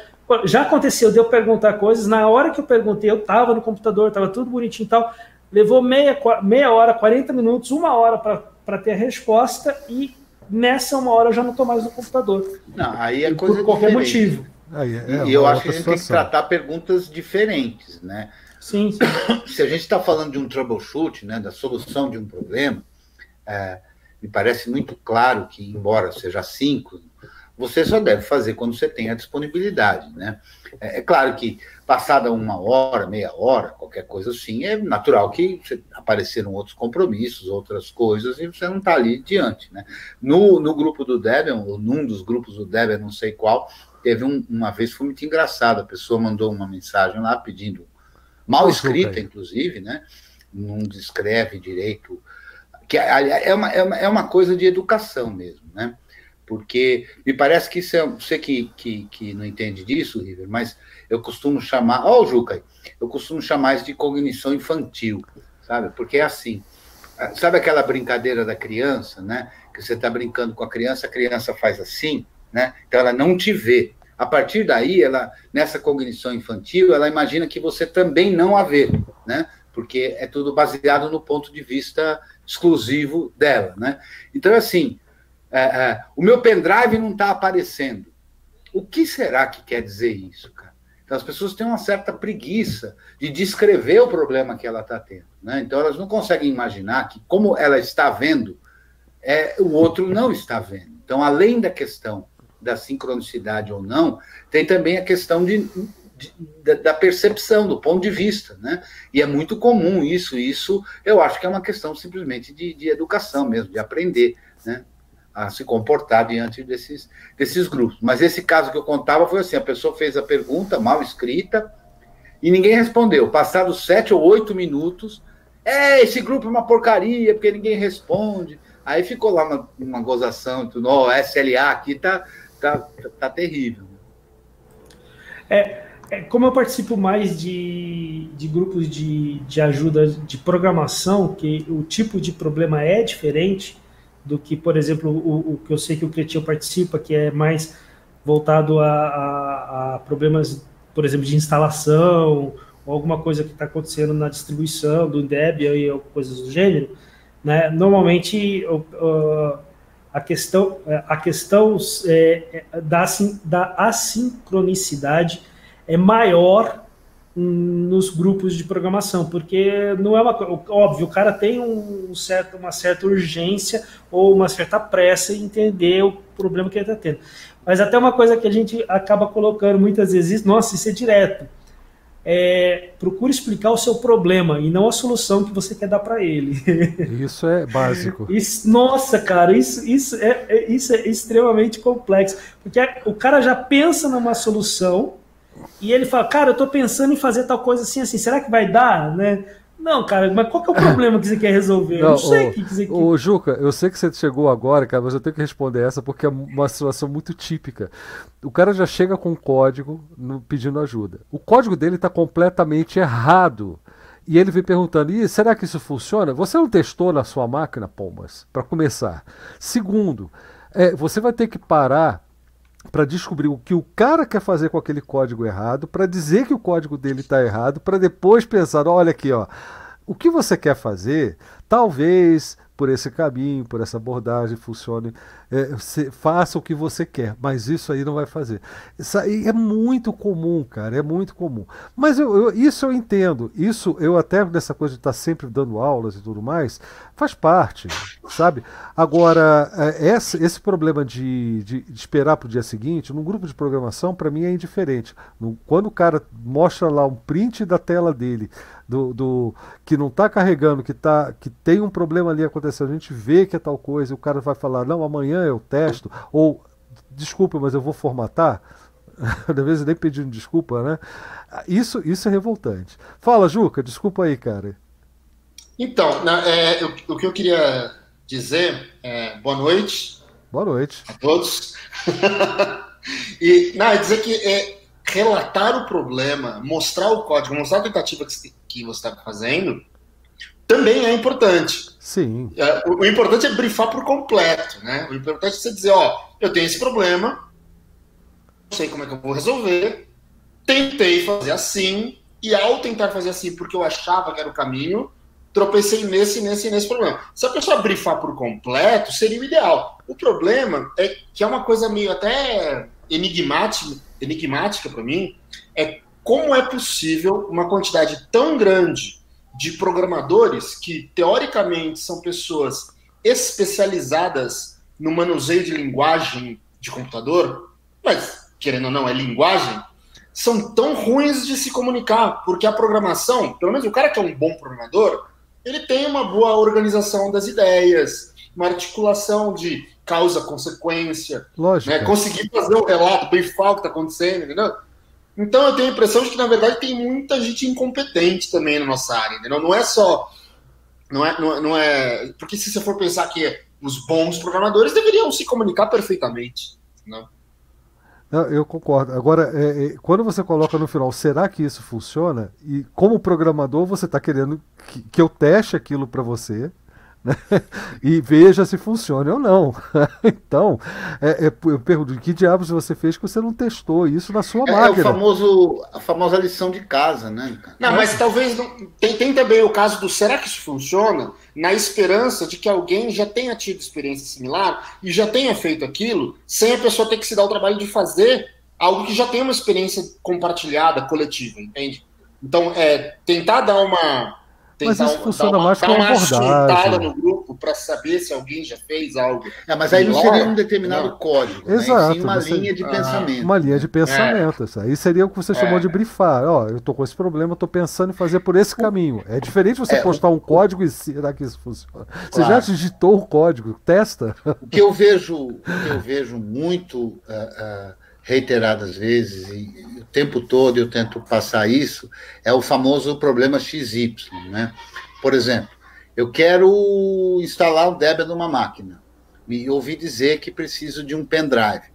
Já aconteceu de eu perguntar coisas, na hora que eu perguntei, eu estava no computador, estava tudo bonitinho e tal, levou meia, meia hora, 40 minutos, uma hora para para ter a resposta e nessa uma hora eu já não estou mais no computador. Não, aí é coisa por qualquer diferente. motivo. Aí é e eu acho que a gente situação. tem que tratar perguntas diferentes, né? Sim. sim. Se a gente está falando de um troubleshoot, né, da solução de um problema, é, me parece muito claro que, embora seja síncrono, você só deve fazer quando você tem a disponibilidade, né? É, é, claro que passada uma hora, meia hora, qualquer coisa assim, é natural que apareceram outros compromissos, outras coisas, e você não está ali diante, né? No, no grupo do Debian, ou num dos grupos do Debian, não sei qual, teve um, uma vez, foi muito engraçado, a pessoa mandou uma mensagem lá pedindo, mal escrita, inclusive, né? Não descreve direito, que é, uma, é uma, é uma coisa de educação mesmo, né? Porque me parece que isso é. Você que, que, que não entende disso, River, mas eu costumo chamar. Ó, oh, Juca, eu costumo chamar isso de cognição infantil, sabe? Porque é assim. Sabe aquela brincadeira da criança, né? Que você está brincando com a criança, a criança faz assim, né? Então ela não te vê. A partir daí, ela nessa cognição infantil, ela imagina que você também não a vê, né? Porque é tudo baseado no ponto de vista exclusivo dela, né? Então assim, é, é, o meu pendrive não está aparecendo. O que será que quer dizer isso, cara? Então as pessoas têm uma certa preguiça de descrever o problema que ela está tendo, né? Então elas não conseguem imaginar que como ela está vendo, é, o outro não está vendo. Então, além da questão da sincronicidade ou não, tem também a questão de, de, da percepção, do ponto de vista, né? E é muito comum isso. Isso eu acho que é uma questão simplesmente de, de educação mesmo, de aprender, né? A se comportar diante desses, desses grupos. Mas esse caso que eu contava foi assim: a pessoa fez a pergunta mal escrita e ninguém respondeu. Passados sete ou oito minutos, é, esse grupo é uma porcaria, porque ninguém responde. Aí ficou lá uma, uma gozação, tudo, oh, SLA aqui tá, tá, tá terrível. É, é, como eu participo mais de, de grupos de, de ajuda de programação, que o tipo de problema é diferente do que, por exemplo, o, o que eu sei que o Cretinho participa, que é mais voltado a, a, a problemas, por exemplo, de instalação, ou alguma coisa que está acontecendo na distribuição do Debian ou coisas do gênero né? Normalmente a questão, a questão é, é da, da assincronicidade é maior nos grupos de programação, porque não é uma óbvio, o cara tem um certo, uma certa urgência ou uma certa pressa em entender o problema que ele está tendo. Mas até uma coisa que a gente acaba colocando muitas vezes, nossa, isso é direto é, procure explicar o seu problema e não a solução que você quer dar para ele. Isso é básico. Isso, nossa, cara, isso, isso, é, é, isso é extremamente complexo. Porque o cara já pensa numa solução e ele fala, cara, eu estou pensando em fazer tal coisa assim, assim, será que vai dar? Né? Não, cara, mas qual que é o problema que você quer resolver? Não, eu não sei o que você quer. Ô, Juca, eu sei que você chegou agora, cara, mas eu tenho que responder essa porque é uma situação muito típica. O cara já chega com um código no, pedindo ajuda. O código dele está completamente errado. E ele vem perguntando: e será que isso funciona? Você não testou na sua máquina, Pombas? Para começar. Segundo, é, você vai ter que parar para descobrir o que o cara quer fazer com aquele código errado, para dizer que o código dele está errado, para depois pensar, olha aqui, ó, o que você quer fazer, talvez por esse caminho, por essa abordagem, funcione, é, você, faça o que você quer, mas isso aí não vai fazer. Isso aí é muito comum, cara, é muito comum. Mas eu, eu, isso eu entendo, isso eu até nessa coisa de estar sempre dando aulas e tudo mais, faz parte, sabe? Agora, é, esse, esse problema de, de, de esperar para o dia seguinte, num grupo de programação, para mim é indiferente. No, quando o cara mostra lá um print da tela dele, do, do que não está carregando, que, tá, que tem um problema ali acontecendo, a gente vê que é tal coisa, e o cara vai falar, não, amanhã eu testo, ou desculpa, mas eu vou formatar. Às vezes nem pedindo desculpa, né? Isso, isso é revoltante. Fala, Juca, desculpa aí, cara. Então, na, é, eu, o que eu queria dizer é boa noite. Boa noite. A todos. e não, é dizer que é, relatar o problema, mostrar o código, mostrar a tentativa que, que você está fazendo, também é importante. Sim. É, o, o, importante é brifar por completo, né? O importante é você dizer, ó, eu tenho esse problema, não sei como é que eu vou resolver, tentei fazer assim, e ao tentar fazer assim porque eu achava que era o caminho, tropecei nesse, nesse, nesse problema. Se a pessoa brifar por completo, seria o ideal. O problema é que é uma coisa meio até enigmática, enigmática para mim, é como é possível uma quantidade tão grande de programadores que, teoricamente, são pessoas especializadas no manuseio de linguagem de computador, mas, querendo ou não, é linguagem, são tão ruins de se comunicar, porque a programação, pelo menos o cara que é um bom programador, ele tem uma boa organização das ideias, uma articulação de causa-consequência, né? conseguir fazer o relato, bem o que está acontecendo, entendeu? Então eu tenho a impressão de que, na verdade, tem muita gente incompetente também na nossa área, entendeu? Não é só. Não é, não é, não é. Porque se você for pensar que os bons programadores deveriam se comunicar perfeitamente. Não? Não, eu concordo. Agora, é, é, quando você coloca no final, será que isso funciona? E como programador, você está querendo que, que, eu teste aquilo para você, né? e veja se funciona ou não. então, é, é, eu pergunto, que diabos você fez que você não testou isso na sua é, máquina? É o famoso, a famosa lição de casa, né? Não, mas talvez não, tem, tem também o caso do será que isso funciona? Na esperança de que alguém já tenha tido experiência similar e já tenha feito aquilo, sem a pessoa ter que se dar o trabalho de fazer algo que já tem uma experiência compartilhada, coletiva, entende? Então, é tentar dar uma mas isso funciona uma, mais como uma abordagem. no grupo para saber se alguém já fez algo. É, mas aí não seria um determinado não. código, Exato, né? uma você... linha de ah, pensamento. Uma linha de pensamento. É. Aí seria o que você é. chamou de brifar. Ó, eu estou com esse problema, estou pensando em fazer por esse caminho. É diferente você é, postar um código e será que isso funciona? Você claro. já digitou o código, testa. O que eu vejo, o que eu vejo muito uh, uh, reiteradas vezes e tempo todo eu tento passar isso, é o famoso problema XY, né? Por exemplo, eu quero instalar o Debian numa máquina. E ouvi dizer que preciso de um pendrive.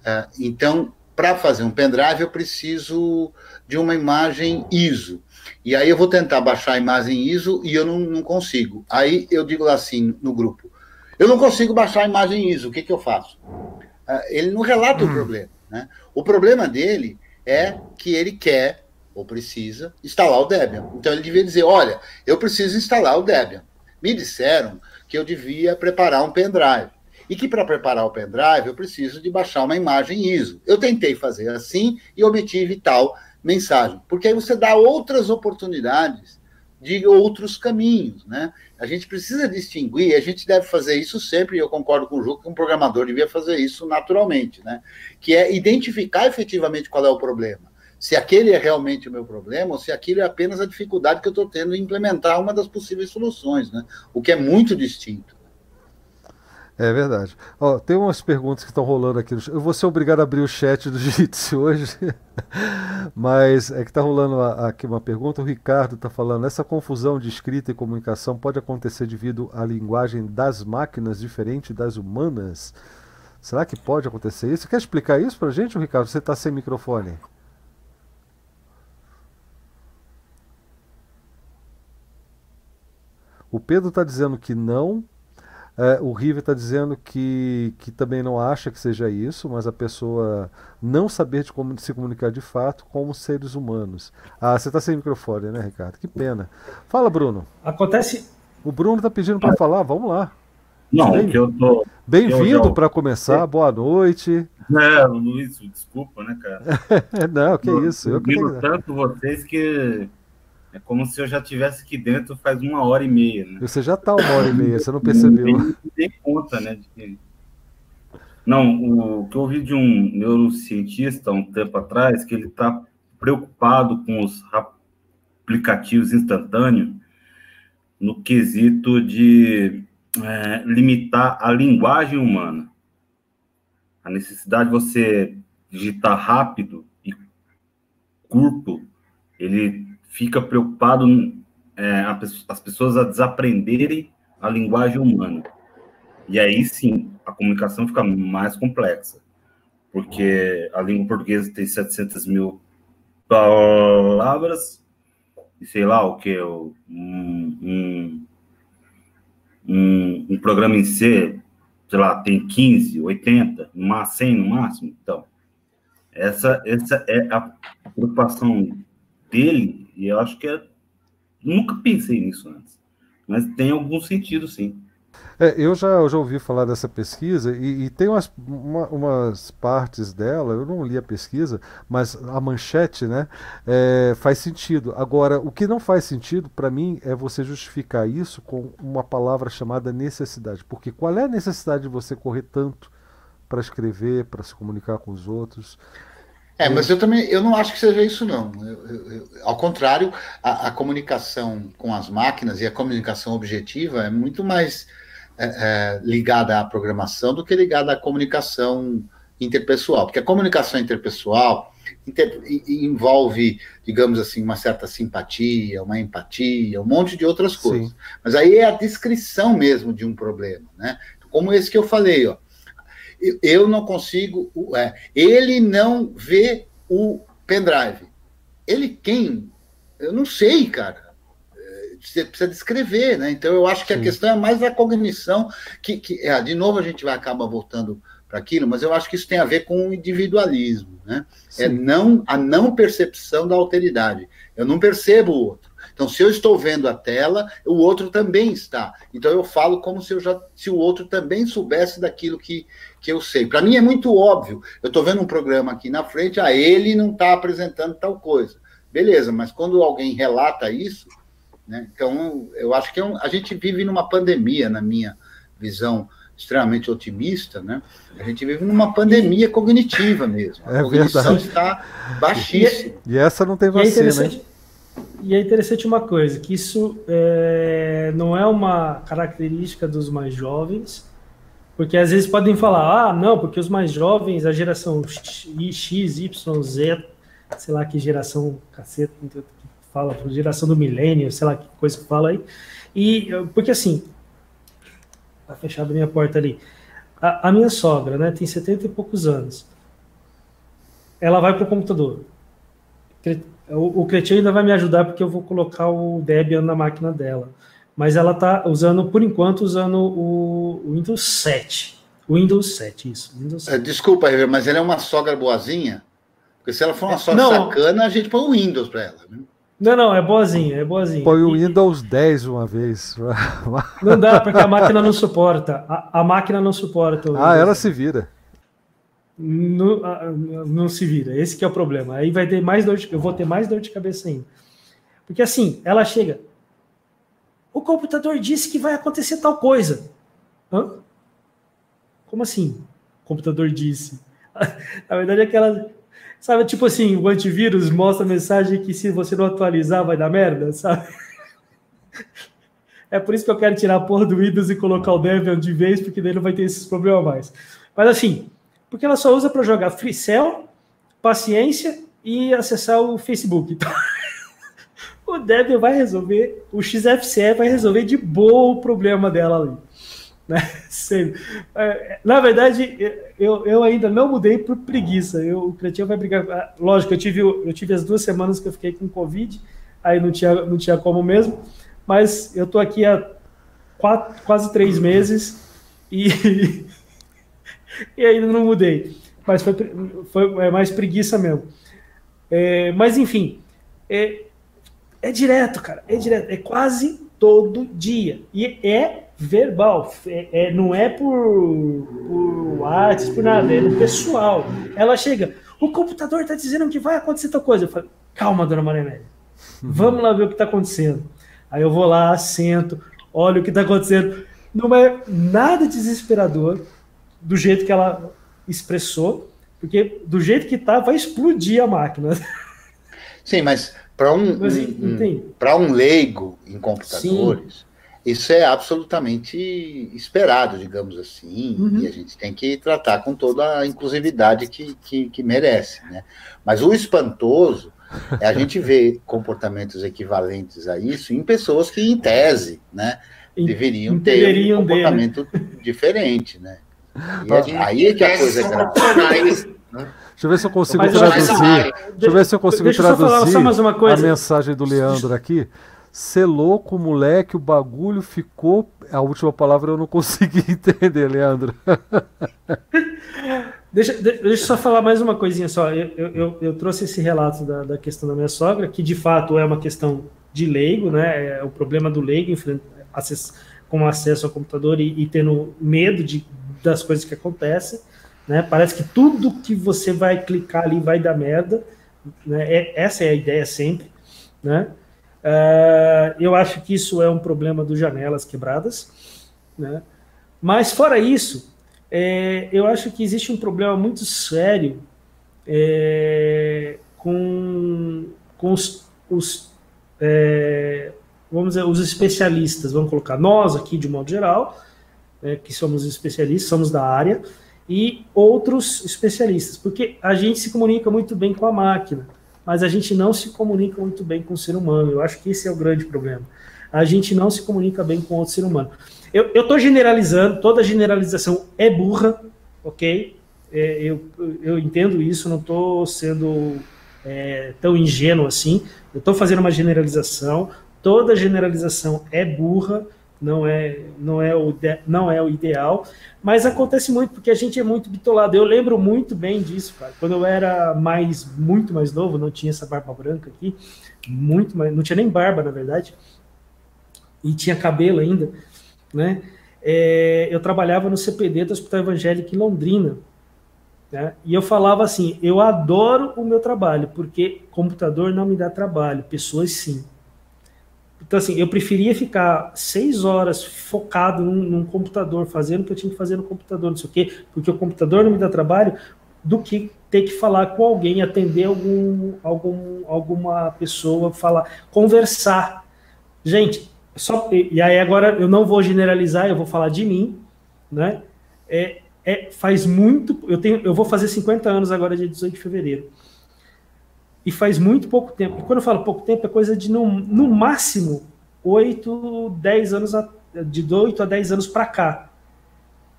Uh, então, para fazer um pendrive, eu preciso de uma imagem ISO. E aí eu vou tentar baixar a imagem ISO e eu não, não consigo. Aí eu digo assim no grupo: eu não consigo baixar a imagem ISO, o que, que eu faço? Uh, ele não relata hum. o problema. Né? O problema dele é que ele quer ou precisa instalar o Debian. Então ele devia dizer: olha, eu preciso instalar o Debian. Me disseram que eu devia preparar um pendrive. E que para preparar o pendrive eu preciso de baixar uma imagem ISO. Eu tentei fazer assim e obtive tal mensagem. Porque aí você dá outras oportunidades de outros caminhos, né? A gente precisa distinguir, a gente deve fazer isso sempre, e eu concordo com o Ju que um programador devia fazer isso naturalmente, né? Que é identificar efetivamente qual é o problema. Se aquele é realmente o meu problema, ou se aquilo é apenas a dificuldade que eu estou tendo em implementar uma das possíveis soluções, né? O que é muito distinto. É verdade. Ó, tem umas perguntas que estão rolando aqui. Eu vou ser obrigado a abrir o chat do Jitsi hoje, mas é que está rolando aqui uma pergunta. O Ricardo está falando: essa confusão de escrita e comunicação pode acontecer devido à linguagem das máquinas diferente das humanas? Será que pode acontecer isso? Quer explicar isso para gente, Ricardo? Você está sem microfone. O Pedro está dizendo que não, é, o River está dizendo que, que também não acha que seja isso, mas a pessoa não saber de como se comunicar de fato como seres humanos. Ah, você está sem microfone, né, Ricardo? Que pena. Fala, Bruno. Acontece. O Bruno está pedindo para falar, vamos lá. Não, Bem, que eu tô. Bem-vindo já... para começar, boa noite. É, Luiz, desculpa, né, cara? não, que eu, isso. Eu, eu que tanto vocês que é como se eu já tivesse aqui dentro faz uma hora e meia. Né? Você já está uma hora e meia, você não percebeu. Não tem conta, né? Que... Não, o que eu ouvi de um neurocientista um tempo atrás, que ele está preocupado com os aplicativos instantâneos no quesito de é, limitar a linguagem humana. A necessidade de você digitar rápido e curto, ele fica preocupado é, as pessoas a desaprenderem a linguagem humana. E aí sim, a comunicação fica mais complexa, porque a língua portuguesa tem 700 mil palavras, e sei lá o que, um, um, um, um programa em C, sei lá, tem 15, 80, 100 no máximo. Então, essa, essa é a preocupação dele e eu acho que é. Nunca pensei nisso antes. Mas tem algum sentido, sim. É, eu, já, eu já ouvi falar dessa pesquisa e, e tem umas, uma, umas partes dela, eu não li a pesquisa, mas a manchete né, é, faz sentido. Agora, o que não faz sentido para mim é você justificar isso com uma palavra chamada necessidade. Porque qual é a necessidade de você correr tanto para escrever, para se comunicar com os outros? É, mas eu também eu não acho que seja isso, não. Eu, eu, eu, ao contrário, a, a, comunicação com as máquinas e a comunicação objetiva é muito mais é, é, ligada à programação do que ligada à comunicação interpessoal. Porque a comunicação interpessoal inter, envolve, digamos assim, uma certa simpatia, uma empatia, um monte de outras coisas. Sim. Mas aí é a descrição mesmo de um problema, né? Como esse que eu falei, ó eu não consigo. É, ele não vê o pendrive. Ele quem? Eu não sei, cara. É, você precisa descrever, né? Então eu acho que Sim. a questão é mais a cognição, que, que é, de novo a gente vai acabar voltando para aquilo, mas eu acho que isso tem a ver com o individualismo, né? É Sim. É não a não percepção da alteridade. Eu não percebo o outro. Então, se eu estou vendo a tela, o outro também está. Então, eu falo como se, eu já, se o outro também soubesse daquilo que, que eu sei. Para mim é muito óbvio. Eu estou vendo um programa aqui na frente, a ah, ele não está apresentando tal coisa. Beleza, mas quando alguém relata isso, né, então eu acho que é um, a gente vive numa pandemia, na minha visão extremamente otimista, né? A gente vive numa pandemia cognitiva mesmo. A é cognição verdade. está baixíssima. E, e, essa não tem vacina, hein? E é interessante uma coisa, que isso é, não é uma característica dos mais jovens, porque às vezes podem falar, ah, não, porque os mais jovens, a geração X, Y, Z, sei lá que geração, caceta, fala, geração do milênio, sei lá que coisa que fala aí. E, porque assim, tá fechada a minha porta ali. A, a minha sogra, né, tem 70 e poucos anos. Ela vai pro computador o, o Cretinho ainda vai me ajudar porque eu vou colocar o Debian na máquina dela. Mas ela está usando, por enquanto, usando o, Windows 7. Windows 7, isso. Windows 7. É, desculpa, mas ela é uma sogra boazinha? Porque se ela for uma sogra não, sacana, a gente põe o Windows para ela. Né? Não, não, é boazinha, é boazinha. Põe o Windows 10 uma vez. Não dá, porque a máquina não suporta. A, a máquina não suporta. ah, ela se vira não, não se vira. Esse que é o problema. Aí vai ter mais dor de, eu vou ter mais dor de cabeça ainda. Porque assim, ela chega. O computador disse que vai acontecer tal coisa. Hã? Como assim? O computador disse. Na verdade, é aquela. Sabe, tipo assim, o antivírus mostra a mensagem que se você não atualizar vai dar merda, sabe? É por isso que eu quero tirar a porra do Windows e colocar o Debian de vez, porque daí não vai ter esses problemas mais. Mas assim, porque ela só usa para jogar Free Cell, paciência e acessar o Facebook. Então, o Debian vai resolver, o XFCE vai resolver de boa o problema dela ali. Né? É, na verdade, eu, eu ainda não mudei por preguiça. Eu, o Cretinho vai brigar. Ah, lógico, eu tive, eu tive as duas semanas que eu fiquei com Covid, aí não tinha, não tinha como mesmo, mas eu tô aqui há quatro, quase três meses e e ainda não mudei. Mas foi, foi é mais preguiça mesmo. É, mas enfim, é, é direto, cara. É direto. É quase todo dia. E é verbal. É, é não é por, por WhatsApp, por nada. É no pessoal. Ela chega. O computador está dizendo que vai acontecer tal coisa. Eu falo, calma, dona Maria Amélia. Vamos lá ver o que está acontecendo. Aí eu vou lá, sento, olho o que está acontecendo. Não é nada desesperador do jeito que ela expressou, porque do jeito que tá, vai explodir a máquina. Sim, mas para um, um, um, um leigo em computadores, Sim. isso é absolutamente esperado, digamos assim, uhum. e a gente tem que tratar com toda a inclusividade que, que, que merece. Né? Mas o espantoso é a gente ver comportamentos equivalentes a isso em pessoas que, em tese, né, deveriam ter um comportamento diferente, né? E aí é que a coisa é grave. Deixa eu ver se eu consigo Mas, traduzir. Deixa eu ver se eu consigo Deixa traduzir eu a mensagem do Leandro aqui. Ser louco, moleque, o bagulho ficou. A última palavra eu não consegui entender, Leandro. deixa, deixa eu só falar mais uma coisinha só. Eu, eu, eu trouxe esse relato da, da, questão da minha sogra, que de fato é uma questão de leigo, né? É o problema do leigo com acesso ao computador e, e tendo medo de, das coisas que acontecem, né? Parece que tudo que você vai clicar ali vai dar merda, né? É, essa é a ideia sempre, né? Uh, eu acho que isso é um problema do janelas quebradas, né? Mas fora isso, é, eu acho que existe um problema muito sério é, com, com os, os é, vamos dizer, os especialistas, vamos colocar nós aqui de modo geral, né, que somos especialistas, somos da área, e outros especialistas, porque a gente se comunica muito bem com a máquina, mas a gente não se comunica muito bem com o ser humano. Eu acho que esse é o grande problema. A gente não se comunica bem com outro ser humano. Eu estou generalizando, toda generalização é burra, ok? É, eu, eu entendo isso, não estou sendo é, tão ingênuo assim. Eu estou fazendo uma generalização, toda generalização é burra, não é, não é, o, não é o ideal, mas acontece muito porque a gente é muito bitolado. Eu lembro muito bem disso, cara. Quando eu era mais, muito mais novo, não tinha essa barba branca aqui, muito mais, não tinha nem barba, na verdade, e tinha cabelo ainda, né? É, eu trabalhava no CPD do Hospital Evangélico em Londrina, né? E eu falava assim: eu adoro o meu trabalho, porque computador não me dá trabalho, pessoas sim. Então, assim, eu preferia ficar seis horas focado num, num, computador, fazendo o que eu tinha que fazer no computador, não sei o quê, porque o computador não me dá trabalho, do que ter que falar com alguém, atender algum, algum, alguma pessoa, falar, conversar. Gente, só, e aí agora eu não vou generalizar, eu vou falar de mim, né? É, é, faz muito, eu tenho, eu vou fazer 50 anos agora, dia 18 de fevereiro e faz muito pouco tempo. E quando eu falo pouco tempo, é coisa de no, no máximo 8, 10 anos, a, de 8 a 10 anos para cá,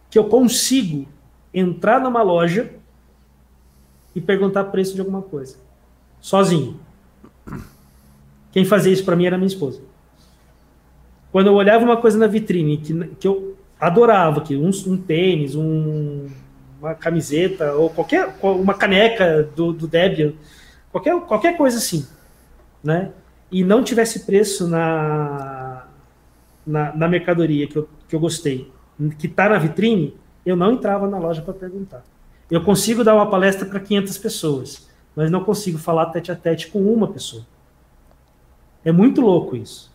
que eu consigo entrar numa loja e perguntar preço de alguma coisa, sozinho. Quem fazia isso para mim era minha esposa. Quando eu olhava uma coisa na vitrine que, que eu adorava, que um, um tênis, um, uma camiseta ou qualquer uma caneca do, do Debian, qualquer, qualquer coisa assim, né? E não tivesse preço na, na, na mercadoria que eu, que eu gostei, que está na vitrine, eu não entrava na loja para perguntar. Eu consigo dar uma palestra para 500 pessoas, mas não consigo falar tete a tete com uma pessoa. É muito louco isso.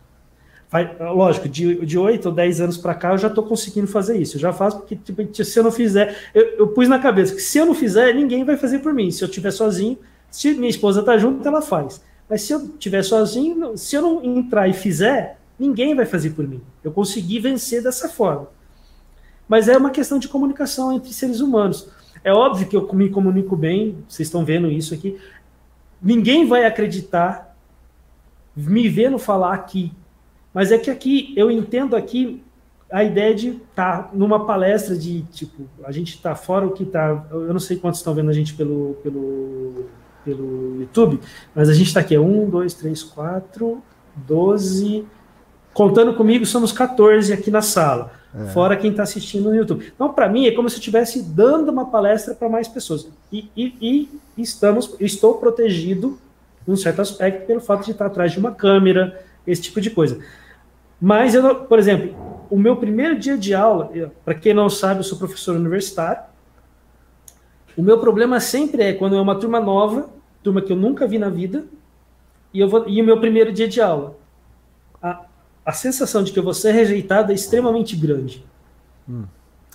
Lógico, de, de 8 ou 10 anos para cá eu já estou conseguindo fazer isso. Eu já faço porque, tipo, se eu não fizer, eu, eu, pus na cabeça que se eu não fizer, ninguém vai fazer por mim. Se eu estiver sozinho, se minha esposa tá junto, ela faz. Mas se eu estiver sozinho, se eu não entrar e fizer, ninguém vai fazer por mim. Eu consegui vencer dessa forma. Mas é uma questão de comunicação entre seres humanos. É óbvio que eu me comunico bem, vocês estão vendo isso aqui. Ninguém vai acreditar me vendo falar aqui. Mas é que aqui, eu entendo aqui a ideia de estar tá numa palestra de, tipo, a gente está fora o que está... Eu não sei quantos estão vendo a gente pelo, pelo pelo YouTube, mas a gente está aqui, é 1, 2, 3, 4, 12. Contando comigo, somos 14 aqui na sala, é. fora quem está assistindo no YouTube. Então, para mim, é como se eu estivesse dando uma palestra para mais pessoas. E, e, e estamos, estou protegido, num certo aspecto, pelo fato de estar atrás de uma câmera, esse tipo de coisa. Mas, eu, por exemplo, o meu primeiro dia de aula, para quem não sabe, eu sou professor universitário. O meu problema sempre é quando é uma turma nova turma que eu nunca vi na vida, e, eu vou, e o meu primeiro dia de aula. A, a sensação de que eu vou ser rejeitado é extremamente grande. Hum.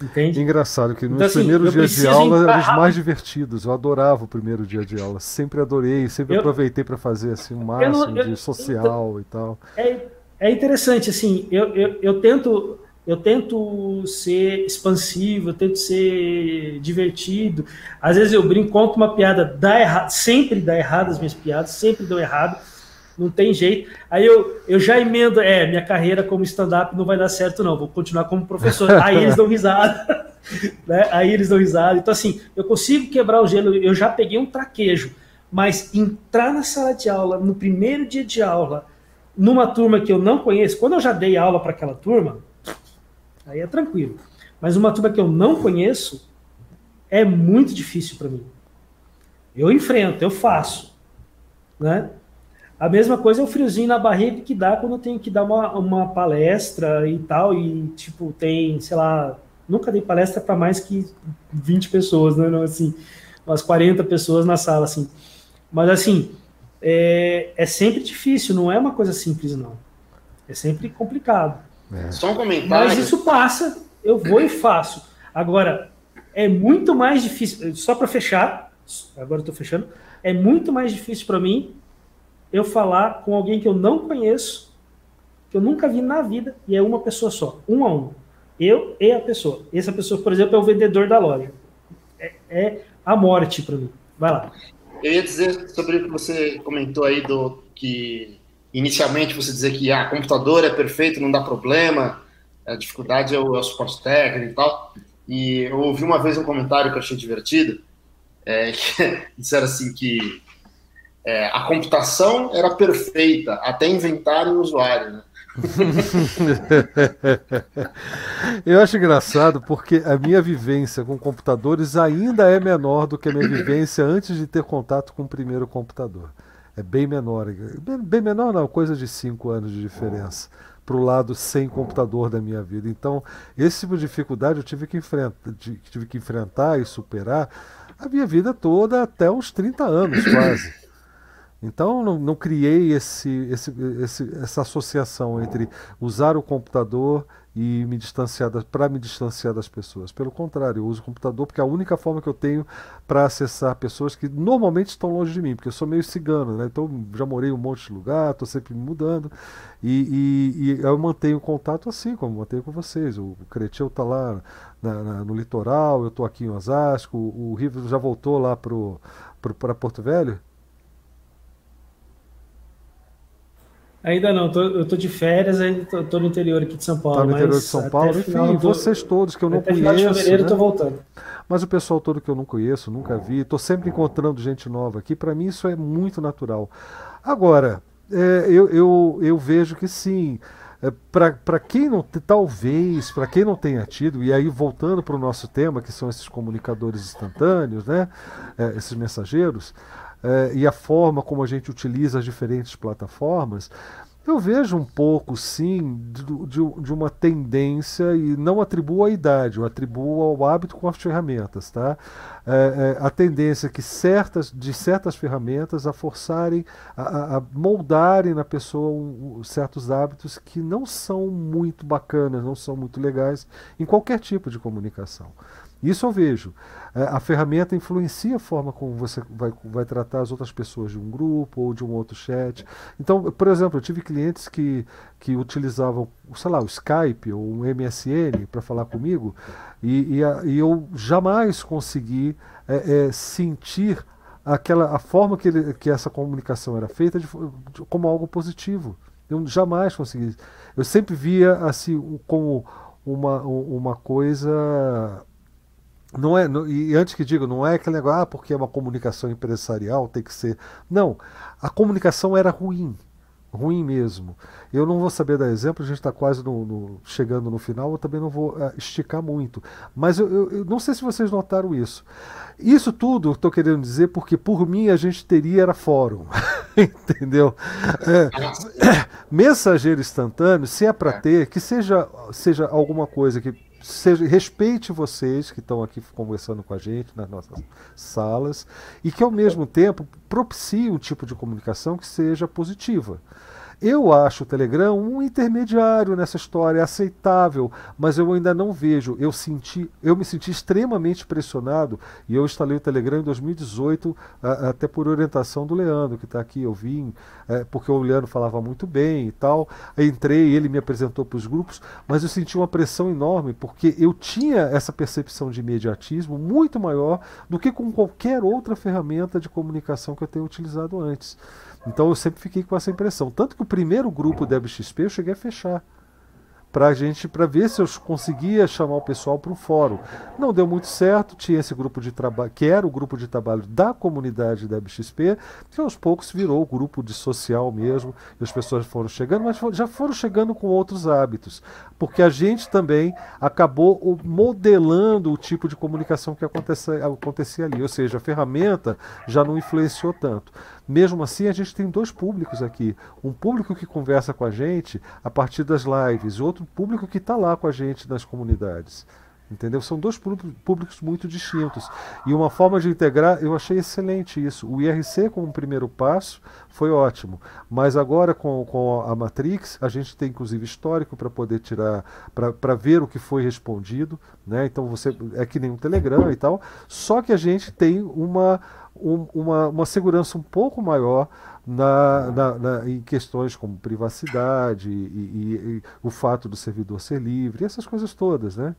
Entende? Engraçado que nos então, assim, primeiros dias de aula eram os mais divertidos. Eu adorava o primeiro dia de aula. Sempre adorei, sempre eu, aproveitei para fazer assim um máximo não, eu, de social e tal. É, é interessante, assim, eu, eu, eu tento eu tento ser expansivo, eu tento ser divertido. Às vezes eu brinco, conto uma piada, dá errado, sempre dá errado as minhas piadas, sempre dão errado, não tem jeito. Aí eu, eu já emendo, é, minha carreira como stand-up não vai dar certo, não, vou continuar como professor. Aí eles dão risada, né? Aí eles dão risada. Então, assim, eu consigo quebrar o gelo, eu já peguei um traquejo, mas entrar na sala de aula, no primeiro dia de aula, numa turma que eu não conheço, quando eu já dei aula para aquela turma, Aí é tranquilo. Mas uma turma que eu não conheço é muito difícil para mim. Eu enfrento, eu faço. Né? A mesma coisa é o friozinho na barriga que dá quando eu tenho que dar uma, uma palestra e tal, e tipo, tem, sei lá, nunca dei palestra para mais que 20 pessoas, né? Não, assim, umas 40 pessoas na sala, assim. Mas assim, é, é sempre difícil, não é uma coisa simples, não. É sempre complicado. É. Só um comentário. Mas isso passa, eu vou e faço. Agora, é muito mais difícil, só para fechar, agora eu tô fechando, é muito mais difícil para mim eu falar com alguém que eu não conheço, que eu nunca vi na vida, e é uma pessoa só, um a um. Eu e a pessoa. Essa pessoa, por exemplo, é o vendedor da loja. É, é a morte para mim. Vai lá. Eu ia dizer sobre o que você comentou aí do que inicialmente você dizer que ah, computador é perfeito, não dá problema, a dificuldade é o, é o suporte técnico e tal. E eu ouvi uma vez um comentário que eu achei divertido, é, que disseram assim que é, a computação era perfeita até inventarem o usuário. Né? Eu acho engraçado porque a minha vivência com computadores ainda é menor do que a minha vivência antes de ter contato com o primeiro computador. É bem menor. Bem menor não, coisa de cinco anos de diferença para o lado sem computador da minha vida. Então, esse tipo de dificuldade eu tive que, enfrentar, tive que enfrentar e superar a minha vida toda até uns 30 anos quase. Então não, não criei esse, esse, esse, essa associação entre usar o computador e me distanciar para me distanciar das pessoas. Pelo contrário, eu uso o computador porque é a única forma que eu tenho para acessar pessoas que normalmente estão longe de mim, porque eu sou meio cigano, né? Então já morei um monte de lugar, estou sempre me mudando e, e, e, eu mantenho contato assim como mantenho com vocês. O Cretil está lá na, na, no litoral, eu estou aqui em Osasco, o, o já voltou lá para Porto Velho. Ainda não, tô, eu tô de férias, ainda tô, tô, no interior aqui de São Paulo. Tá no interior de São Paulo, enfim, vocês todos que eu não até conheço. Final de fevereiro né? tô voltando. Mas o pessoal todo que eu não conheço, nunca vi, estou sempre encontrando gente nova aqui, para mim isso é muito natural. Agora, é, eu, eu, eu vejo que sim, é, para quem não, talvez, para quem não tenha tido, e aí voltando para o nosso tema, que são esses comunicadores instantâneos, né, é, esses mensageiros, é, e a forma como a gente utiliza as diferentes plataformas, eu vejo um pouco, sim, de, de, de, uma tendência, e não atribuo à idade, eu atribuo ao hábito com as ferramentas. Tá? É, é, a tendência que certas, de certas ferramentas a forçarem, a, a moldarem na pessoa um, um, certos hábitos que não são muito bacanas, não são muito legais em qualquer tipo de comunicação. Isso eu vejo. É, a ferramenta influencia a forma como você vai, vai tratar as outras pessoas de um grupo ou de um outro chat. Então, por exemplo, eu tive clientes que, que utilizavam, sei lá, o Skype ou um MSN para falar comigo e, e, a, e, eu jamais consegui é, é, sentir aquela a forma que, ele, que essa comunicação era feita de, de, como algo positivo. Eu jamais consegui. Eu sempre via assim como uma, uma coisa não é, e antes que diga, não é aquele negócio, ah, porque é uma comunicação empresarial, tem que ser. Não, a comunicação era ruim, ruim mesmo. Eu não vou saber dar exemplo, a gente está quase no, no, chegando no final, eu também não vou uh, esticar muito. Mas eu, eu, eu, não sei se vocês notaram isso. Isso tudo estou querendo dizer porque por mim a gente teria era fórum. Entendeu? É, mensageiro instantâneo, se é para é. ter, que seja, seja alguma coisa que seja, respeite vocês que estão aqui conversando com a gente nas nossas salas e que ao mesmo tempo propicie um tipo de comunicação que seja positiva. Eu acho o Telegram um intermediário nessa história, é aceitável, mas eu ainda não vejo. Eu senti, eu me senti extremamente pressionado e eu instalei o Telegram em 2018, até por orientação do Leandro, que está aqui. Eu vim, é, porque o Leandro falava muito bem e tal. Entrei, ele me apresentou para os grupos, mas eu senti uma pressão enorme, porque eu tinha essa percepção de imediatismo muito maior do que com qualquer outra ferramenta de comunicação que eu tenha utilizado antes. Então eu sempre fiquei com essa impressão. Tanto que o primeiro grupo da XP eu cheguei a fechar para gente para ver se eu conseguia chamar o pessoal para o fórum. Não deu muito certo, tinha esse grupo de trabalho, que era o grupo de trabalho da comunidade da BXP, que aos poucos virou o grupo de social mesmo, e as pessoas foram chegando, mas já foram chegando com outros hábitos, porque a gente também acabou modelando o tipo de comunicação que acontecia, acontecia ali, ou seja, a ferramenta já não influenciou tanto. Mesmo assim, a gente tem dois públicos aqui. Um público que conversa com a gente a partir das lives, outro público que está lá com a gente nas comunidades. Entendeu? São dois públicos muito distintos. E uma forma de integrar, eu achei excelente isso. O IRC, como primeiro passo, foi ótimo. Mas agora, com, com a Matrix, a gente tem inclusive histórico para poder tirar, para ver o que foi respondido. Né? Então, você é que nem um Telegram e tal. Só que a gente tem uma um, uma, uma segurança um pouco maior na, na, na, em questões como privacidade e, e, e, o fato do servidor ser livre, essas coisas todas, né?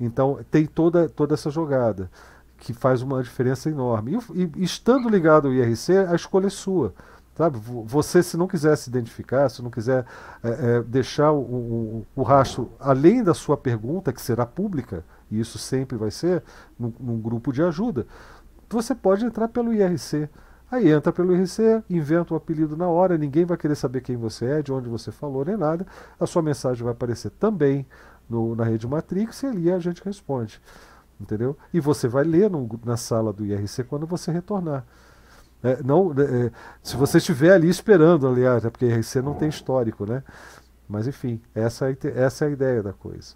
Então tem toda, toda essa jogada que faz uma diferença enorme. E, e estando ligado ao IRC, a escolha é sua. Sabe? Você, se não quiser se identificar, se não quiser é, é, deixar o, o, o, rastro além da sua pergunta, que será pública, e isso sempre vai ser, num, num grupo de ajuda, você pode entrar pelo IRC. Aí entra pelo IRC, inventa o apelido na hora, ninguém vai querer saber quem você é, de onde você falou, nem nada. A sua mensagem vai aparecer também no, na rede Matrix e ali a gente responde. Entendeu? E você vai ler no, na sala do IRC quando você retornar. É, não, é, se você estiver ali esperando, aliás, é porque IRC não tem histórico, né? Mas enfim, essa é, essa é a ideia da coisa.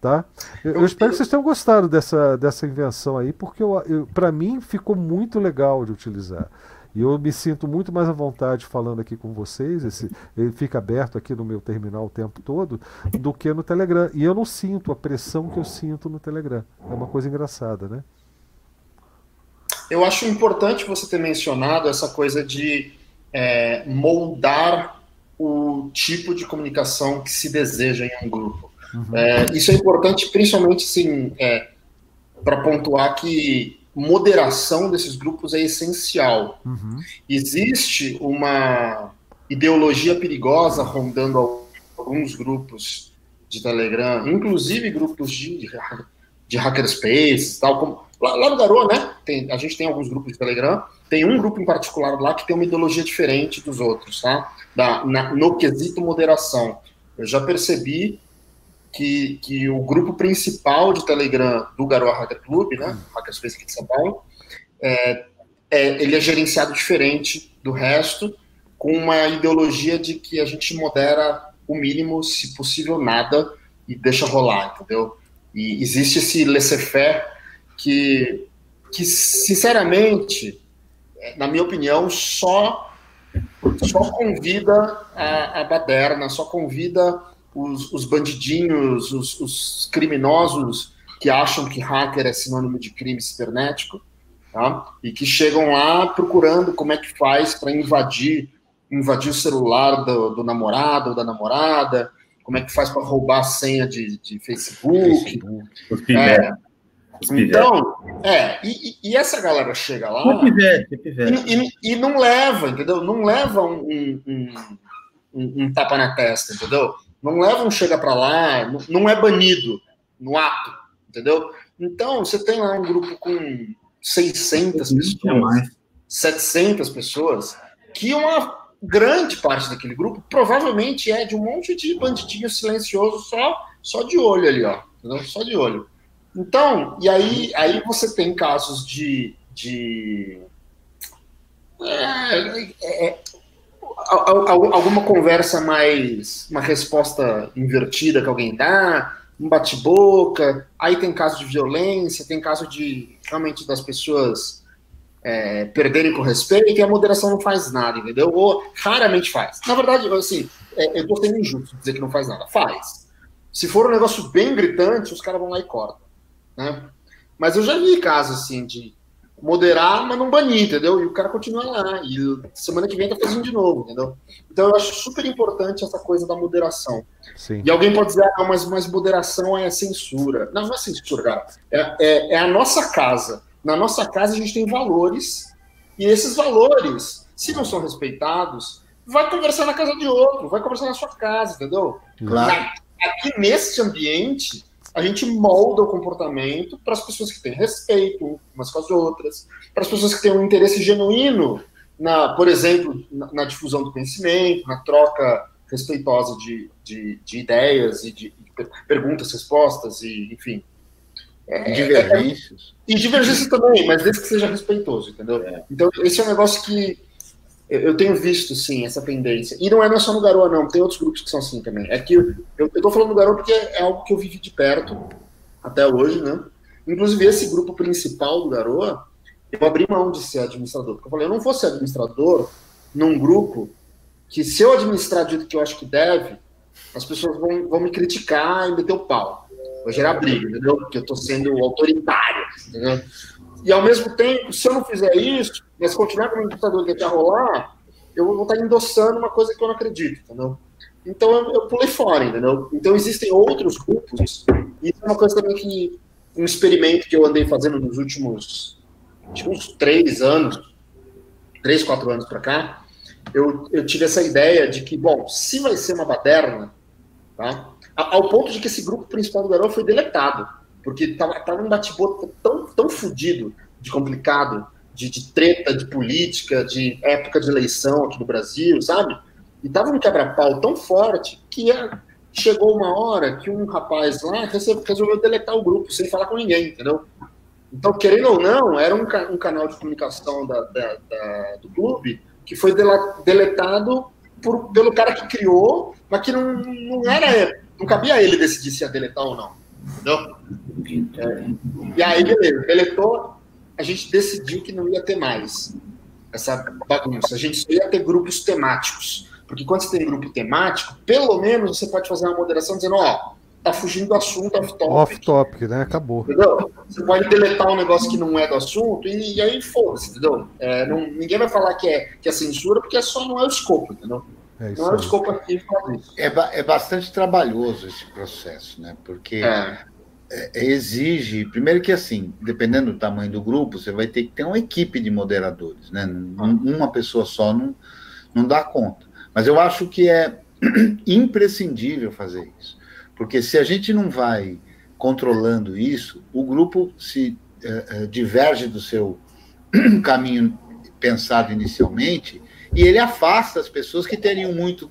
Tá? Eu, eu espero que vocês tenham gostado dessa, dessa invenção aí, porque eu, eu para mim ficou muito legal de utilizar. E eu me sinto muito mais à vontade falando aqui com vocês, esse, ele fica aberto aqui no meu terminal o tempo todo, do que no Telegram. E eu não sinto a pressão que eu sinto no Telegram. É uma coisa engraçada, né? Eu acho importante você ter mencionado essa coisa de é, moldar o tipo de comunicação que se deseja em um grupo. Uhum. É, isso é importante, principalmente assim, é, para pontuar que moderação desses grupos é essencial. Uhum. Existe uma ideologia perigosa rondando alguns grupos de Telegram, inclusive grupos de, de hackerspace, tal como lá, lá no Garou, né? Tem, a gente tem alguns grupos de Telegram. Tem um grupo em particular lá que tem uma ideologia diferente dos outros, tá? Da, na, no quesito moderação. Eu já percebi que, que o grupo principal de Telegram do Garoa Hacker Club, né, hum. Hackerspace aqui de São Paulo, é, é, ele é gerenciado diferente do resto, com uma ideologia de que a gente modera o mínimo, se possível, nada, e deixa rolar, entendeu? E existe esse laissez-faire que, que, sinceramente, na minha opinião, só, só convida a, a baderna, só convida os, os bandidinhos, os, os, criminosos que acham que hacker é sinônimo de crime cibernético, tá? e que chegam lá procurando como é que faz para invadir invadir o celular do, do, namorado ou da namorada, como é que faz para roubar a senha de, de Facebook. Facebook. É, então, é, e, e, essa galera chega lá e, e, e, não leva, entendeu? Não leva um, um, um, um tapa na testa, entendeu? Não leva um chega para lá, não é banido no ato, entendeu? Então, você tem lá um grupo com 600 pessoas, 700 pessoas, que uma grande parte daquele grupo provavelmente é de um monte de bandidinho silencioso só, só de olho ali, ó, entendeu? só de olho. Então, e aí, aí você tem casos de, de é, é, alguma conversa mais. uma resposta invertida que alguém dá, um bate-boca, aí tem caso de violência, tem caso de realmente das pessoas é, perderem com respeito e a moderação não faz nada, entendeu? Ou raramente faz. Na verdade, assim, é, eu tô sendo injusto dizer que não faz nada. Faz. Se for um negócio bem gritante, os caras vão lá e cortam. Né? Mas eu já vi casos assim de moderar, mas não banir, entendeu? E o cara continua lá. E semana que vem tá fazendo de novo, entendeu? Então eu acho super importante essa coisa da moderação. Sim. E alguém pode dizer, ah, mas, mas moderação é censura. Não, não é censura, cara. É, é, é a nossa casa. Na nossa casa a gente tem valores. E esses valores, se não são respeitados, vai conversar na casa de outro, vai conversar na sua casa, entendeu? Claro. Aqui nesse ambiente, a gente molda o comportamento para as pessoas que têm respeito umas com as outras, para as pessoas que têm um interesse genuíno, na, por exemplo, na, na difusão do conhecimento, na troca respeitosa de, de, de ideias e de, de, perguntas, respostas, e enfim. É, divergências. É, e divergências também, mas desde que seja respeitoso, entendeu? É. Então, esse é um negócio que eu tenho visto, sim, essa tendência. E não é só no Garoa, não. Tem outros grupos que são assim também. É que eu, tô falando do Garoa porque é algo que eu vivi de perto até hoje, né? Inclusive, esse grupo principal do Garoa, eu abri mão de ser administrador. Porque eu falei, eu não vou ser administrador num grupo que, se eu administrar do que eu acho que deve, as pessoas vão, vão me criticar e meter o pau. Vai gerar briga, entendeu? Porque eu tô sendo autoritário, entendeu? E ao mesmo tempo, se eu não fizer isso, mas continuar como computador que deixar rolar, eu vou estar endossando uma coisa que eu não acredito, entendeu? Então eu, eu pulei fora, entendeu? Então existem outros grupos, e isso é uma coisa também que um experimento que eu andei fazendo nos últimos uns três anos, três, quatro anos para cá, eu, eu tive essa ideia de que, bom, se vai ser uma baderna, tá? Ao ponto de que esse grupo principal do Garou foi deletado porque tava, tava um bate-boca tão, tão fodido de complicado de, de treta, de política, de época de eleição aqui no Brasil, sabe? E tava um quebra-pau tão forte que é, chegou uma hora que um rapaz lá resolveu deletar o grupo sem falar com ninguém, entendeu? Então, querendo ou não, era um, um canal de comunicação da, da, da, do clube que foi deletado por, pelo cara que criou, mas que não, não era. Não cabia a ele decidir se ia deletar ou não. Entendeu? É, e aí, beleza, deletou, a gente decidiu que não ia ter mais essa bagunça. A gente só ia ter grupos temáticos. Porque quando você tem grupo temático, pelo menos você pode fazer uma moderação dizendo, ó, tá fugindo do assunto off-topic. Off-topic, né? Acabou. Entendeu? Você pode deletar um negócio que não é do assunto e, e aí foda-se, entendeu? É, não, ninguém vai falar que é, que é censura porque é só não é o escopo, entendeu? É não é o escopo aqui isso. É, é bastante trabalhoso esse processo, né? Porque é. é. É, exige, primeiro que assim, dependendo do tamanho do grupo, você vai ter que ter uma equipe de moderadores, né? Uma pessoa só não, não dá conta. Mas eu acho que é imprescindível fazer isso. Porque se a gente não vai controlando isso, o grupo se uh, diverge do seu caminho pensado inicialmente e ele afasta as pessoas que teriam muito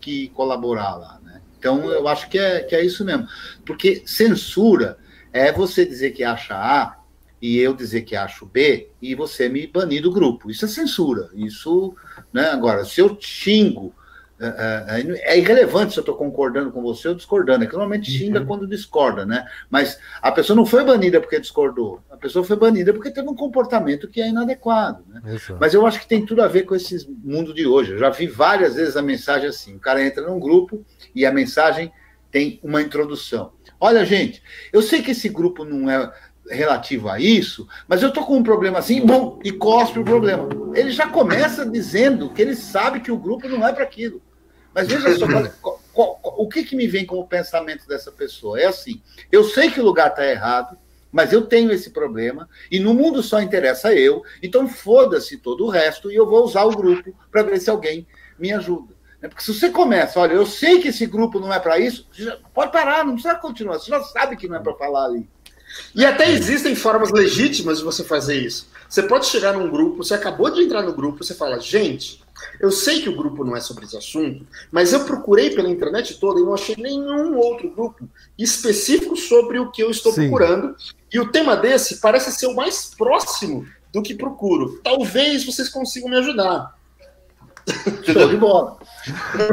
que colaborar lá. Né? Então, eu acho que é, que é isso mesmo. Porque censura é você dizer que acha A e eu dizer que acho B e você me banir do grupo. Isso é censura. Isso, né? Agora, se eu xingo é, é, é, irrelevante se eu estou concordando com você ou discordando. É que normalmente xinga uhum. quando discorda, né? Mas a pessoa não foi banida porque discordou. A pessoa foi banida porque teve um comportamento que é inadequado. Né? Mas eu acho que tem tudo a ver com esse mundo de hoje. Eu já vi várias vezes a mensagem assim: o cara entra num grupo e a mensagem tem uma introdução. Olha, gente, eu sei que esse grupo não é relativo a isso, mas eu estou com um problema assim, bom, e cospe o problema. Ele já começa dizendo que ele sabe que o grupo não é para aquilo. Mas veja só, qual, qual, o que, que me vem como pensamento dessa pessoa? É assim: eu sei que o lugar está errado, mas eu tenho esse problema, e no mundo só interessa eu, então foda-se todo o resto e eu vou usar o grupo para ver se alguém me ajuda. Né? Porque se você começa, olha, eu sei que esse grupo não é para isso, pode parar, não precisa continuar, você já sabe que não é para falar ali. E até existem formas legítimas de você fazer isso. Você pode chegar num grupo, você acabou de entrar no grupo, você fala, gente, eu sei que o grupo não é sobre esse assunto, mas eu procurei pela internet toda e não achei nenhum outro grupo específico sobre o que eu estou Sim. procurando. E o tema desse parece ser o mais próximo do que procuro. Talvez vocês consigam me ajudar. Show de bola.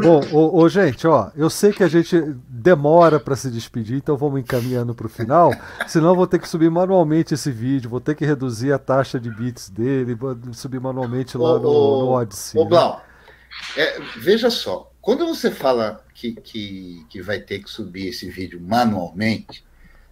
Bom, ô, ô, gente, ó, eu sei que a gente demora para se despedir, então vamos encaminhando para o final. Senão vou ter que subir manualmente esse vídeo, vou ter que reduzir a taxa de bits dele, subir manualmente lá ô, no, no Odyssey. Ô, né? Blau, é, veja só, quando você fala que, que, que vai ter que subir esse vídeo manualmente,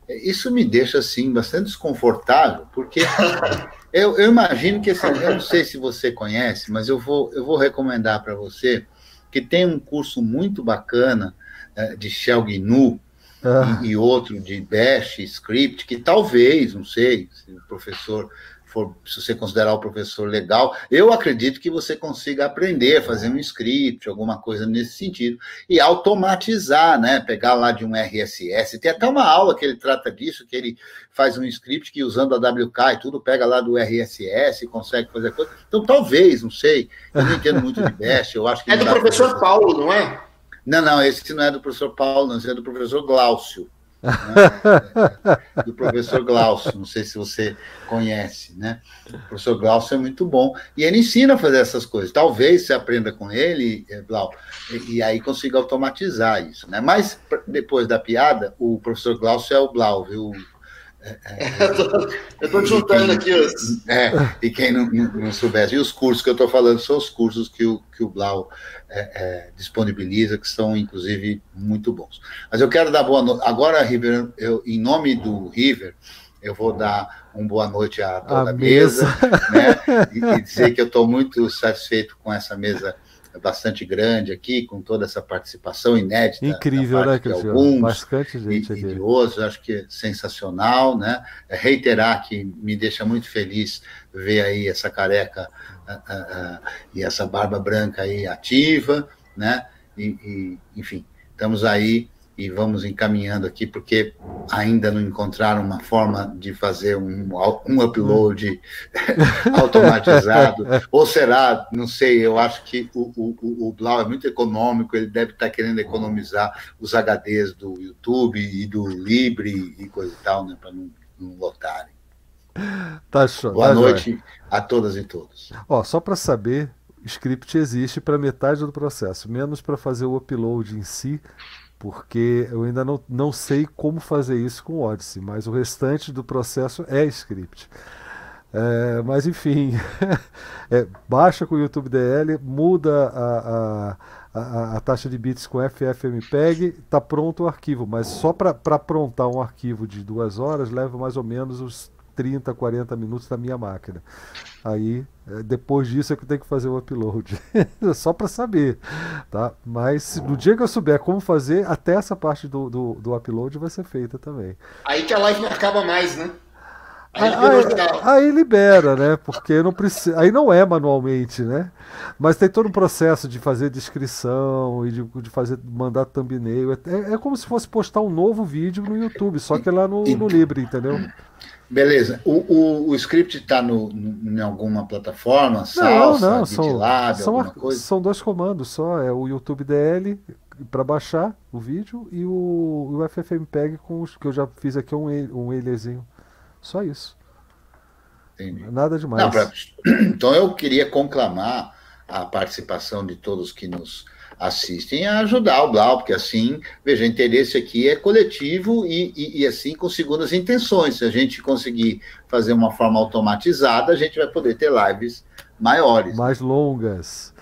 isso me deixa assim bastante desconfortável, porque eu, eu imagino que esse, eu não sei se você conhece, mas eu vou, eu vou recomendar para você que tem um curso muito bacana é, de Shell GNU ah. e, e, outro de Bash, Script, que talvez, não sei, se o professor for, se você considerar o professor legal, eu acredito que você consiga aprender a fazer um script, alguma coisa nesse sentido, e automatizar, né? Pegar lá de um RSS. Tem até uma aula que ele trata disso, que ele faz um script que usando a WK e tudo, pega lá do RSS e consegue fazer coisa. Então, talvez, não sei, eu não entendo muito de Bash, eu acho que. É do professor Paulo, não é? Não, não, esse não é do professor Paulo, não, esse é do professor Glaucio né? do professor Glaucio, não sei se você conhece, né? O professor Glaucio é muito bom e ele ensina a fazer essas coisas. Talvez você aprenda com ele, Blau, e, e aí consiga automatizar isso, né? Mas depois da piada, o professor Glaucio é o Blau, viu? É, é, eu estou juntando aqui os. É, e quem não, não, não, soubesse, e os cursos que eu estou falando são os cursos que o, que o Blau é, é, disponibiliza, que são, inclusive, muito bons. Mas eu quero dar boa noite. Agora, River, eu, em nome do River, eu vou dar uma boa noite a toda a mesa, mesa né, e, e dizer que eu estou muito satisfeito com essa mesa bastante grande aqui, com toda essa participação inédita. Incrível, né, Cristiano? Bastante gente e, outros, acho que é sensacional, né? É reiterar que me deixa muito feliz ver aí essa careca uh, uh, e essa barba branca aí ativa, né? E, e, enfim, estamos aí e vamos encaminhando aqui, porque ainda não encontraram uma forma de fazer um, um upload automatizado. Ou será, não sei, eu acho que o, o, o Blau é muito econômico, ele deve estar querendo economizar os HDs do YouTube e do Libre e coisa e tal, né, para não, não lotarem. Tá show, Boa tá noite jóia. a todas e todos. Ó, só para saber, script existe para metade do processo, menos para fazer o upload em si, porque eu ainda não, não sei como fazer isso com o Odyssey, mas o restante do processo é script. É, mas enfim, é, baixa com o YouTube DL, muda a, a, a, a, taxa de bits com FFmpeg, está pronto o arquivo, mas só para aprontar um arquivo de duas horas leva mais ou menos os 30, 40 minutos da minha máquina. Aí, é, depois disso é que eu tenho que fazer o upload. Só para saber, tá? Mas no dia que eu souber como fazer, até essa parte do, do, do upload vai ser feita também. Aí que a live não acaba mais, né? Aí, aí, aí, libera, né? Porque não precisa. Aí não é manualmente, né? Mas tem todo um processo de fazer descrição e de, de fazer mandar thumbnail. É, é como se fosse postar um novo vídeo no YouTube, só que é lá no, no Libre, entendeu? Beleza. O, o, o script está em alguma plataforma? Salsa, não, não, são, são, coisa? são dois comandos só. É o YouTube DL para baixar o vídeo e o, o FFmpeg com os que eu já fiz aqui um, um alierzinho. Só isso. Entendi. Nada demais. Não, pra... Então eu queria conclamar a participação de todos que nos assistem a ajudar o Blau, porque assim, veja, o interesse aqui é coletivo e, e, e, assim com segundas intenções. Se a gente conseguir fazer uma forma automatizada, a gente vai poder ter lives maiores. Mais longas.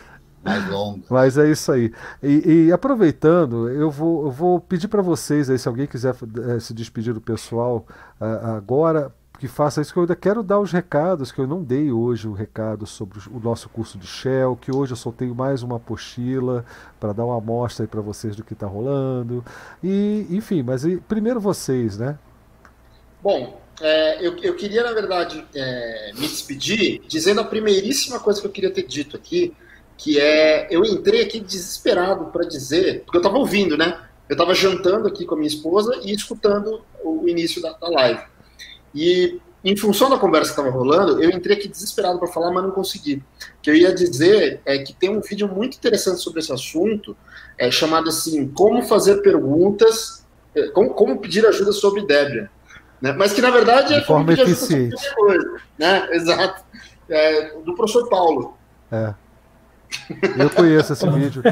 Mais longas. Mas é isso aí. E, e aproveitando, eu vou, eu vou pedir para vocês aí, se alguém quiser é, se despedir do pessoal uh, agora, que faça isso, que eu ainda quero dar os recados, que eu não dei hoje o recado sobre o nosso curso de Shell, que hoje eu tenho mais uma apostila para dar uma amostra para vocês do que está rolando. E, enfim, mas primeiro vocês, né? Bom, é, eu, eu queria, na verdade, é, me despedir dizendo a primeiríssima coisa que eu queria ter dito aqui, que é, eu entrei aqui desesperado para dizer, porque eu estava ouvindo, né? Eu estava jantando aqui com a minha esposa e escutando o início da, da live. E em função da conversa que estava rolando, eu entrei aqui desesperado para falar, mas não consegui. O que eu ia dizer é que tem um vídeo muito interessante sobre esse assunto, é, chamado assim, como fazer perguntas, é, como, como pedir ajuda sobre Debian. Né? Mas que na verdade é como pedir eficiente. coisa. Né? Exato. É, do professor Paulo. É. Eu conheço esse vídeo.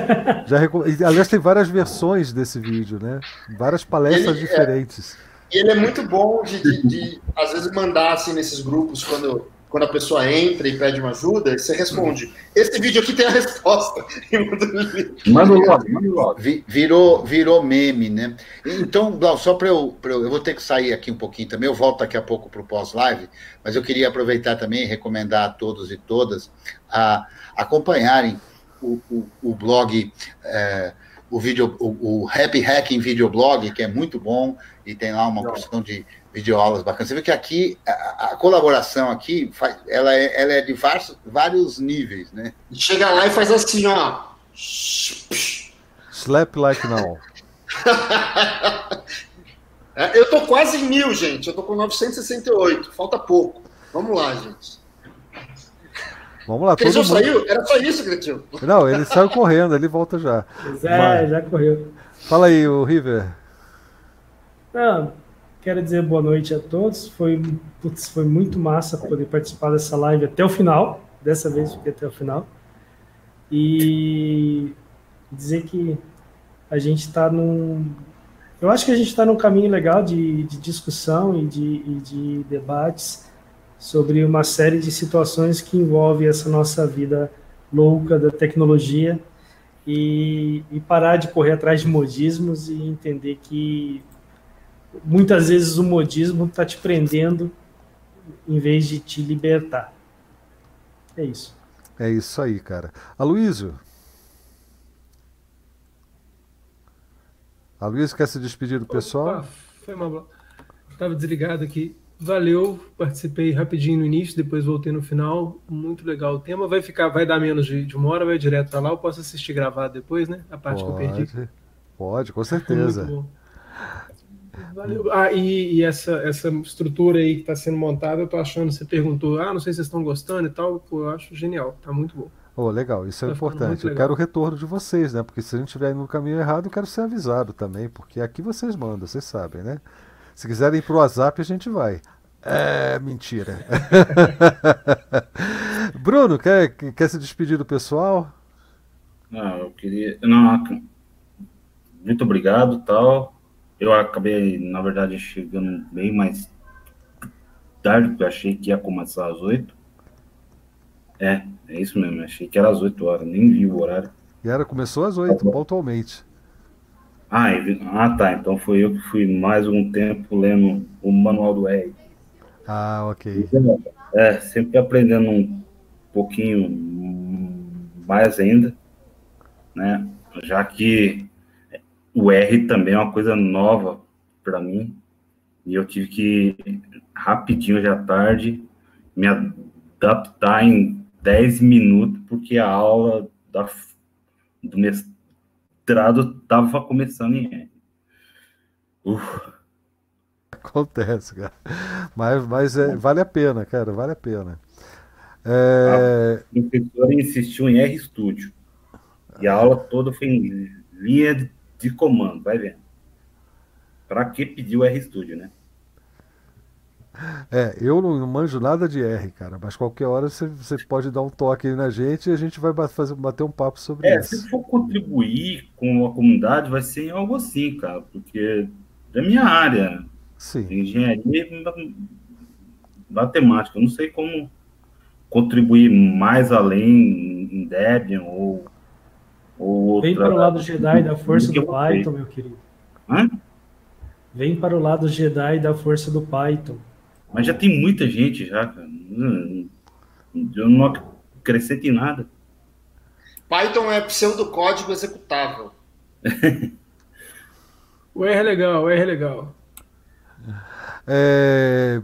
Já Aliás, tem várias versões desse vídeo, né? Várias palestras Ele, é diferentes. É e ele é muito bom de, de, de, às vezes, mandar assim nesses grupos, quando, quando a pessoa entra e pede uma ajuda, você responde. Esse vídeo aqui tem a resposta. manda logo, manda logo. Virou, virou meme, né? Então, Blau, só para eu, eu. Eu vou ter que sair aqui um pouquinho também, eu volto daqui a pouco para o pós-live, mas eu queria aproveitar também e recomendar a todos e todas a acompanharem o, o, o blog. É, o vídeo, o, o Happy Hacking Videoblog, que é muito bom, e tem lá uma porção de videoaulas bacanas. Você vê que aqui, a, a colaboração aqui, faz, ela, é, ela é de vários, vários níveis, né? Chega lá e faz assim, ó. Slap like now. É, eu tô quase em mil, gente. Eu tô com 968. Falta pouco. Vamos lá, gente. Vamos lá, todo mundo... saiu? Era só isso, Cretinho. Não, ele saiu correndo, ele volta já. é, Vai. já correu. Fala aí, o River. Não, quero dizer boa noite a todos. Foi, putz, foi muito massa poder participar dessa live até o final. Dessa vez fiquei até o final. E dizer que a gente está num. Eu acho que a gente está num caminho legal de, de discussão e de, e de debates sobre uma série de situações que envolvem essa nossa vida louca da tecnologia e, e parar de correr atrás de modismos e entender que muitas vezes o modismo está te prendendo em vez de te libertar. É isso. É isso aí, cara. Aloysio. Aloysio quer se despedir do pessoal? Opa, foi mal. Estava desligado aqui. Valeu, participei rapidinho no início, depois voltei no final. Muito legal o tema. Vai ficar, vai dar menos de, de uma hora, vai direto para lá. Eu posso assistir gravado depois, né? A parte Pode. que eu perdi. Pode, com certeza. Valeu. Ah, e, e, essa, essa estrutura aí que está sendo montada, eu tô achando, você perguntou, ah, não sei se vocês estão gostando e tal, pô, eu acho genial, tá muito bom. Oh, legal, isso é tá importante. Eu quero o retorno de vocês, né? Porque se a gente estiver no caminho errado, eu quero ser avisado também, porque aqui vocês mandam, vocês sabem, né? Se quiserem ir pro WhatsApp, a gente vai. É, mentira. Bruno, quer, quer se despedir do pessoal? Não, eu queria. Não, muito obrigado tal. Eu acabei, na verdade, chegando bem mais tarde, porque eu achei que ia começar às oito. É, é isso mesmo. Achei que era às 8 horas, nem vi o horário. E era, começou às 8, pontualmente. Ah, ah, tá. Então foi eu que fui mais um tempo lendo o manual do R. Ah, ok. É, sempre aprendendo um pouquinho mais ainda, né? Já que o R também é uma coisa nova para mim e eu tive que rapidinho já tarde me adaptar em 10 minutos, porque a aula da, do mestrado estava começando em R. Acontece, cara. Mas, mas é, vale a pena, cara, vale a pena. É... A professora insistiu em R Studio. E a aula toda foi em linha de, comando, vai vendo. Para que pediu R Studio, né? É, eu não, manjo nada de R, cara, mas qualquer hora você, você pode dar um toque aí na gente e a gente vai fazer, bater um papo sobre é, isso. Se for contribuir com a comunidade, vai ser algo assim, cara, porque é minha área. Sim. Engenharia e matemática. Eu não sei como contribuir mais além em Debian ou, ou outra... Vem para o lado Jedi da força do Python, meu querido. Hã? Vem para o lado Jedi da força do Python. Mas já tem muita gente já, cara. Eu não acrescento em nada. Python é pseudocódigo executável. o R é legal, o R é legal. É,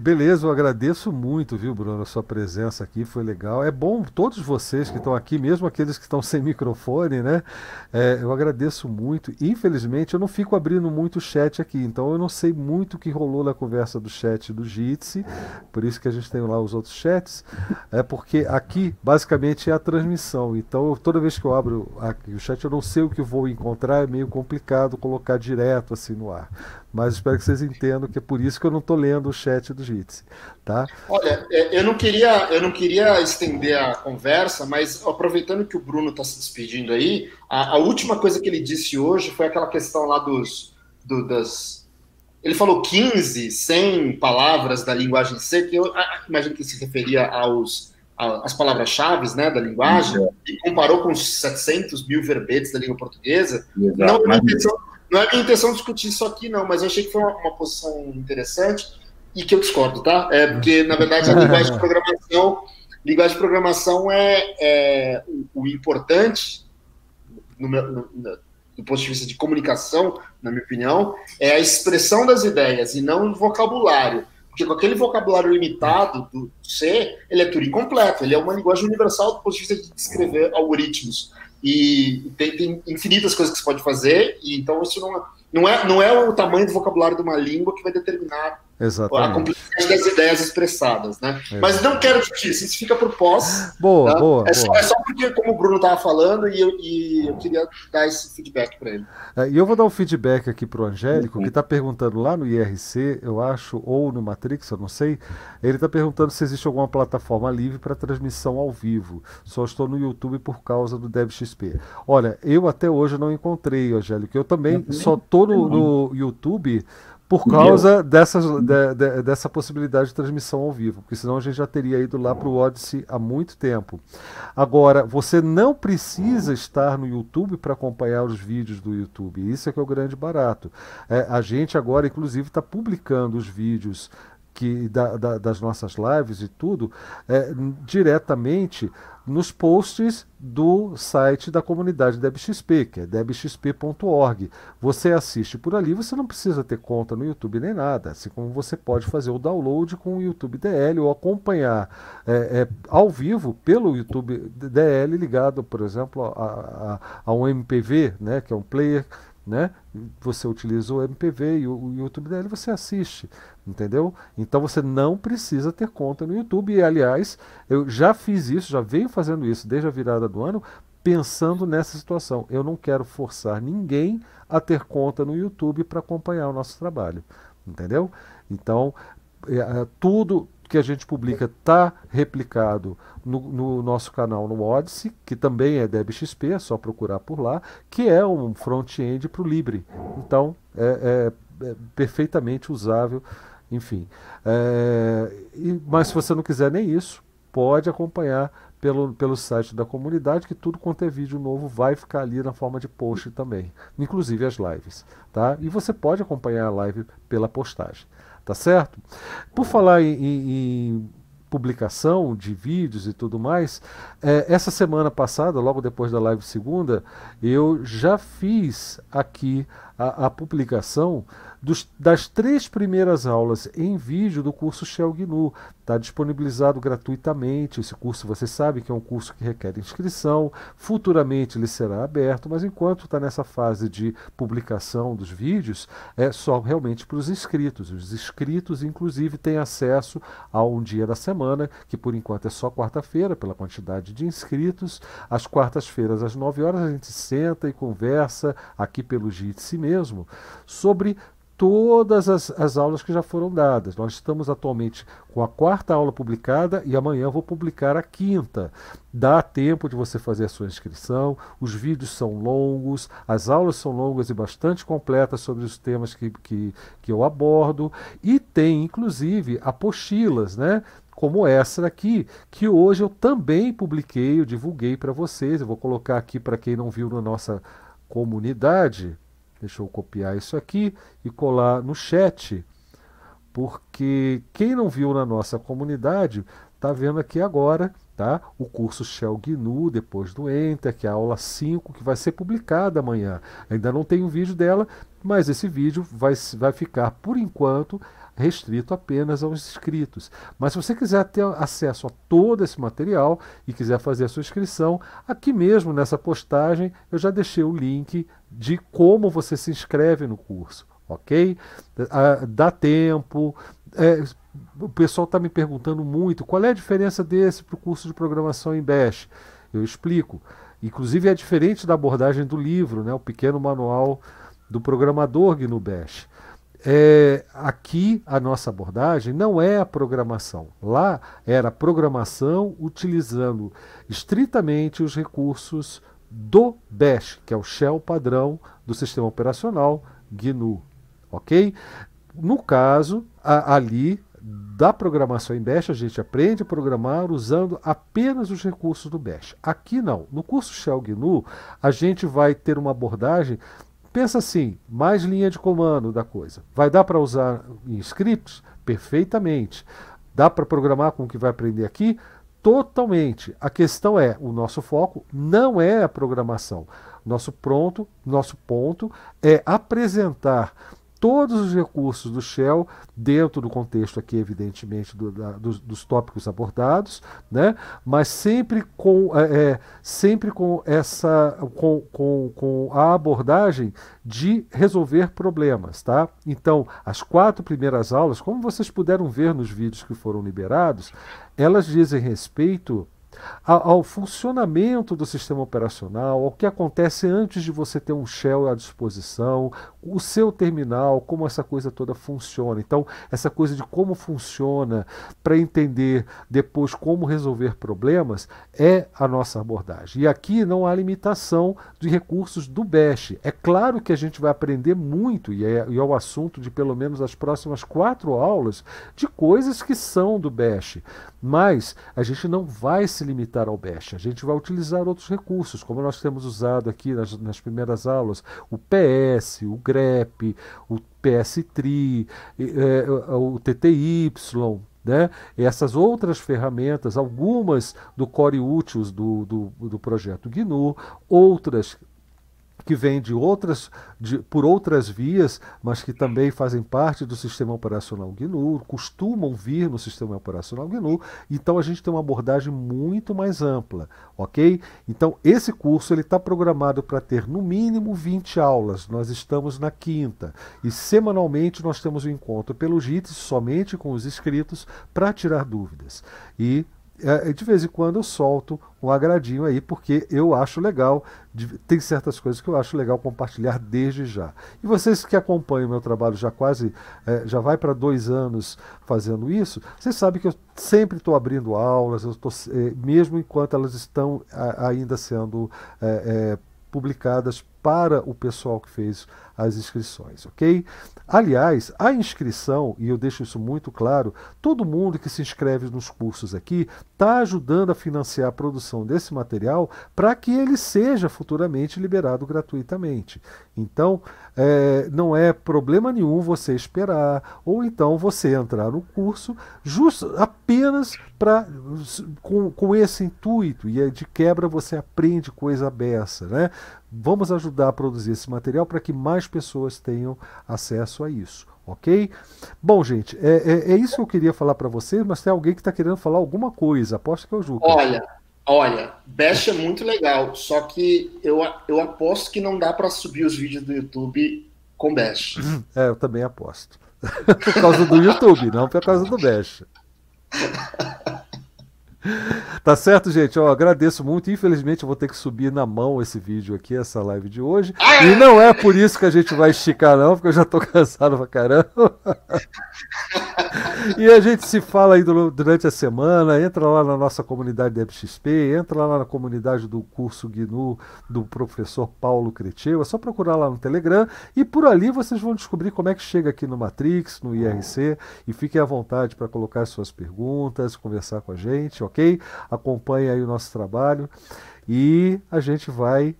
beleza, eu agradeço muito, viu, Bruno, a sua presença aqui, foi legal. É bom todos vocês que estão aqui, mesmo aqueles que estão sem microfone, né? É, eu agradeço muito. Infelizmente, eu não fico abrindo muito o chat aqui, então eu não sei muito o que rolou na conversa do chat do Jitsi, por isso que a gente tem lá os outros chats, é porque aqui, basicamente, é a transmissão. Então, toda vez que eu abro aqui, o chat, eu não sei o que vou encontrar, é meio complicado colocar direto assim no ar mas espero que vocês entendam que é por isso que eu não estou lendo o chat do Jitsi, tá? Olha, é, eu não queria, eu não queria estender a conversa, mas aproveitando que o Bruno está se despedindo aí, a, a, última coisa que ele disse hoje foi aquela questão lá dos, do, das, ele falou 15, 100 palavras da linguagem C, que eu imagino que se referia aos as palavras-chave né, da linguagem, e comparou com os 700 mil verbetes da língua portuguesa. Exato. Não, é intenção, não é minha intenção discutir isso aqui, não, mas eu achei que foi uma, uma posição interessante e que eu discordo, tá? É porque, na verdade, a linguagem de programação, linguagem de programação é, é o, o, importante, no, no, no, do ponto de vista de comunicação, na minha opinião, é a expressão das ideias e não o vocabulário. Porque com aquele vocabulário limitado do C, ele é tudo incompleto, ele é uma linguagem universal do ponto de vista de descrever algoritmos. E tem, tem, infinitas coisas que você pode fazer, e então isso não, não, é, não é o tamanho do vocabulário de uma língua que vai determinar Exatamente. a complexidade das ideias expressadas, né? Mas não quero discutir, isso fica por pós. Boa, tá? boa, é, boa. Só, é, Só, porque, como o Bruno estava falando, e eu, e eu queria dar esse feedback para ele. É, e eu vou dar um feedback aqui para o Angélico, uhum. que está perguntando lá no IRC, eu acho, ou no Matrix, eu não sei. Ele está perguntando se existe alguma plataforma livre para transmissão ao vivo. Só estou no YouTube por causa do DevXP. Olha, eu até hoje não encontrei, Angélico. Eu também, também só estou no, no YouTube por causa dessas, de, de, dessa possibilidade de transmissão ao vivo, porque senão a gente já teria ido lá para o Odyssey há muito tempo. Agora, você não precisa estar no YouTube para acompanhar os vídeos do YouTube, isso é que é o grande barato. É, a gente agora, inclusive, está publicando os vídeos que da, da, das nossas lives e tudo é, diretamente nos posts do site da comunidade DebXP, que é debxp.org. Você assiste por ali, você não precisa ter conta no YouTube nem nada, assim como você pode fazer o download com o YouTube DL ou acompanhar é, é, ao vivo pelo YouTube DL ligado, por exemplo, a, a, a um MPV, né, que é um player né? Você utiliza o MPV e o YouTube dele, você assiste, entendeu? Então você não precisa ter conta no YouTube. E aliás, eu já fiz isso, já venho fazendo isso desde a virada do ano, pensando nessa situação. Eu não quero forçar ninguém a ter conta no YouTube para acompanhar o nosso trabalho, entendeu? Então, é, é, tudo que a gente publica está replicado no, no, nosso canal no Odyssey, que também é DebXP, é só procurar por lá, que é um front-end para o Libre. Então, é, é, é, perfeitamente usável, enfim. É, e, mas se você não quiser nem isso, pode acompanhar pelo, pelo site da comunidade, que tudo quanto é vídeo novo vai ficar ali na forma de post também, inclusive as lives. Tá? E você pode acompanhar a live pela postagem. Tá certo? Por falar em, em, publicação de vídeos e tudo mais, é, essa semana passada, logo depois da live segunda, eu já fiz aqui a, a publicação dos, das três primeiras aulas em vídeo do curso Shell GNU. Está disponibilizado gratuitamente. Esse curso você sabe que é um curso que requer inscrição. Futuramente ele será aberto, mas enquanto está nessa fase de publicação dos vídeos, é só realmente para os inscritos. Os inscritos, inclusive, têm acesso a um dia da semana, que por enquanto é só quarta-feira, pela quantidade de inscritos. Às quartas-feiras, às 9 horas, a gente senta e conversa aqui pelo Jitsi mesmo sobre todas as, as aulas que já foram dadas. Nós estamos atualmente com a quarta aula publicada e amanhã vou publicar a quinta. Dá tempo de você fazer a sua inscrição, os vídeos são longos, as aulas são longas e bastante completas sobre os temas que, que, que eu abordo, e tem inclusive apostilas, né? Como essa aqui, que hoje eu também publiquei, eu divulguei para vocês. Eu vou colocar aqui para quem não viu na nossa comunidade. Deixa eu copiar isso aqui e colar no chat, porque quem não viu na nossa comunidade está vendo aqui agora tá? o curso Shell GNU depois do Enter, que é a aula 5, que vai ser publicada amanhã. Ainda não tem um vídeo dela, mas esse vídeo vai, vai ficar, por enquanto, restrito apenas aos inscritos. Mas se você quiser ter acesso a todo esse material e quiser fazer a sua inscrição, aqui mesmo nessa postagem eu já deixei o link de como você se inscreve no curso, ok? Ah, dá tempo. É, o pessoal está me perguntando muito qual é a diferença desse para o curso de programação em Bash. Eu explico. Inclusive é diferente da abordagem do livro, né, o pequeno manual do programador GNU Bash. É, aqui a nossa abordagem não é a programação. Lá era programação utilizando estritamente os recursos do Bash, que é o shell padrão do sistema operacional GNU. Ok? No caso, a, ali da programação em Bash, a gente aprende a programar usando apenas os recursos do Bash. Aqui não. No curso Shell GNU, a gente vai ter uma abordagem Pensa assim, mais linha de comando da coisa. Vai dar para usar em scripts? Perfeitamente. Dá para programar com o que vai aprender aqui? Totalmente. A questão é, o nosso foco não é a programação. Nosso pronto, nosso ponto é apresentar todos os recursos do Shell dentro do contexto aqui, evidentemente, do, da, dos, dos, tópicos abordados, né? mas sempre com, é, é, sempre com essa com, com, com a abordagem de resolver problemas. Tá? Então, as quatro primeiras aulas, como vocês puderam ver nos vídeos que foram liberados, elas dizem respeito ao funcionamento do sistema operacional, ao que acontece antes de você ter um shell à disposição, o seu terminal, como essa coisa toda funciona. Então, essa coisa de como funciona para entender depois como resolver problemas é a nossa abordagem. E aqui não há limitação de recursos do Bash. É claro que a gente vai aprender muito, e é, e é o assunto de pelo menos as próximas quatro aulas, de coisas que são do Bash. Mas a gente não vai se limitar ao Bash, a gente vai utilizar outros recursos, como nós temos usado aqui nas, nas primeiras aulas, o PS, o grep, o PS3, é, o TTY, né? essas outras ferramentas, algumas do Core Úteis do, do, do projeto GNU, outras que vêm de outras, de, por outras vias, mas que também fazem parte do sistema operacional GNU, costumam vir no sistema operacional GNU, então a gente tem uma abordagem muito mais ampla, ok? Então esse curso ele está programado para ter no mínimo 20 aulas, nós estamos na quinta, e semanalmente nós temos um encontro pelo JITS somente com os inscritos para tirar dúvidas. E é, de vez em quando eu solto um agradinho aí, porque eu acho legal, tem certas coisas que eu acho legal compartilhar desde já. E vocês que acompanham o meu trabalho já quase, é, já vai para dois anos fazendo isso, vocês sabem que eu sempre estou abrindo aulas, eu tô, é, mesmo enquanto elas estão a, ainda sendo é, é, publicadas para o pessoal que fez as inscrições, ok? Aliás, a inscrição, e eu deixo isso muito claro, todo mundo que se inscreve nos cursos aqui está ajudando a financiar a produção desse material para que ele seja futuramente liberado gratuitamente. Então, é, não é problema nenhum você esperar, ou então você entrar no curso just, apenas pra, com, com esse intuito, e de quebra você aprende coisa beça. Né? Vamos ajudar a produzir esse material para que mais pessoas tenham acesso a isso. Ok? Bom, gente, é, é, é isso que eu queria falar para vocês, mas tem alguém que está querendo falar alguma coisa. Aposto que é o Juca. Olha, olha, Bash é muito legal, só que eu, eu aposto que não dá para subir os vídeos do YouTube com Bash. É, eu também aposto. por causa do YouTube, não por causa do Bash. Tá certo, gente? Eu agradeço muito. Infelizmente, eu vou ter que subir na mão esse vídeo aqui, essa live de hoje. E não é por isso que a gente vai esticar, não, porque eu já tô cansado pra caramba. e a gente se fala aí durante a semana. Entra lá na nossa comunidade da FXP, entra lá na comunidade do curso GNU do professor Paulo Creteu. É só procurar lá no Telegram. E por ali vocês vão descobrir como é que chega aqui no Matrix, no IRC. E fiquem à vontade para colocar suas perguntas, conversar com a gente, ok? Acompanhe aí o nosso trabalho e a gente vai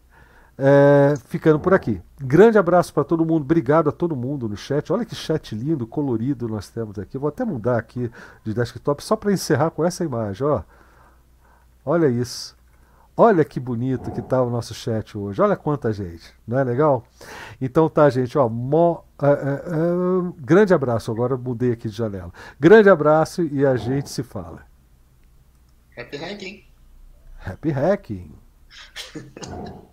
é, ficando por aqui. Grande abraço para todo mundo, obrigado a todo mundo no chat. Olha que chat lindo, colorido nós temos aqui. Vou até mudar aqui de desktop só para encerrar com essa imagem. Ó. Olha isso. Olha que bonito que está o nosso chat hoje. Olha quanta gente. Não é legal? Então tá, gente. Ó, mo, uh, uh, uh, grande abraço. Agora mudei aqui de janela. Grande abraço e a gente se fala. Happy hacking. Happy hacking.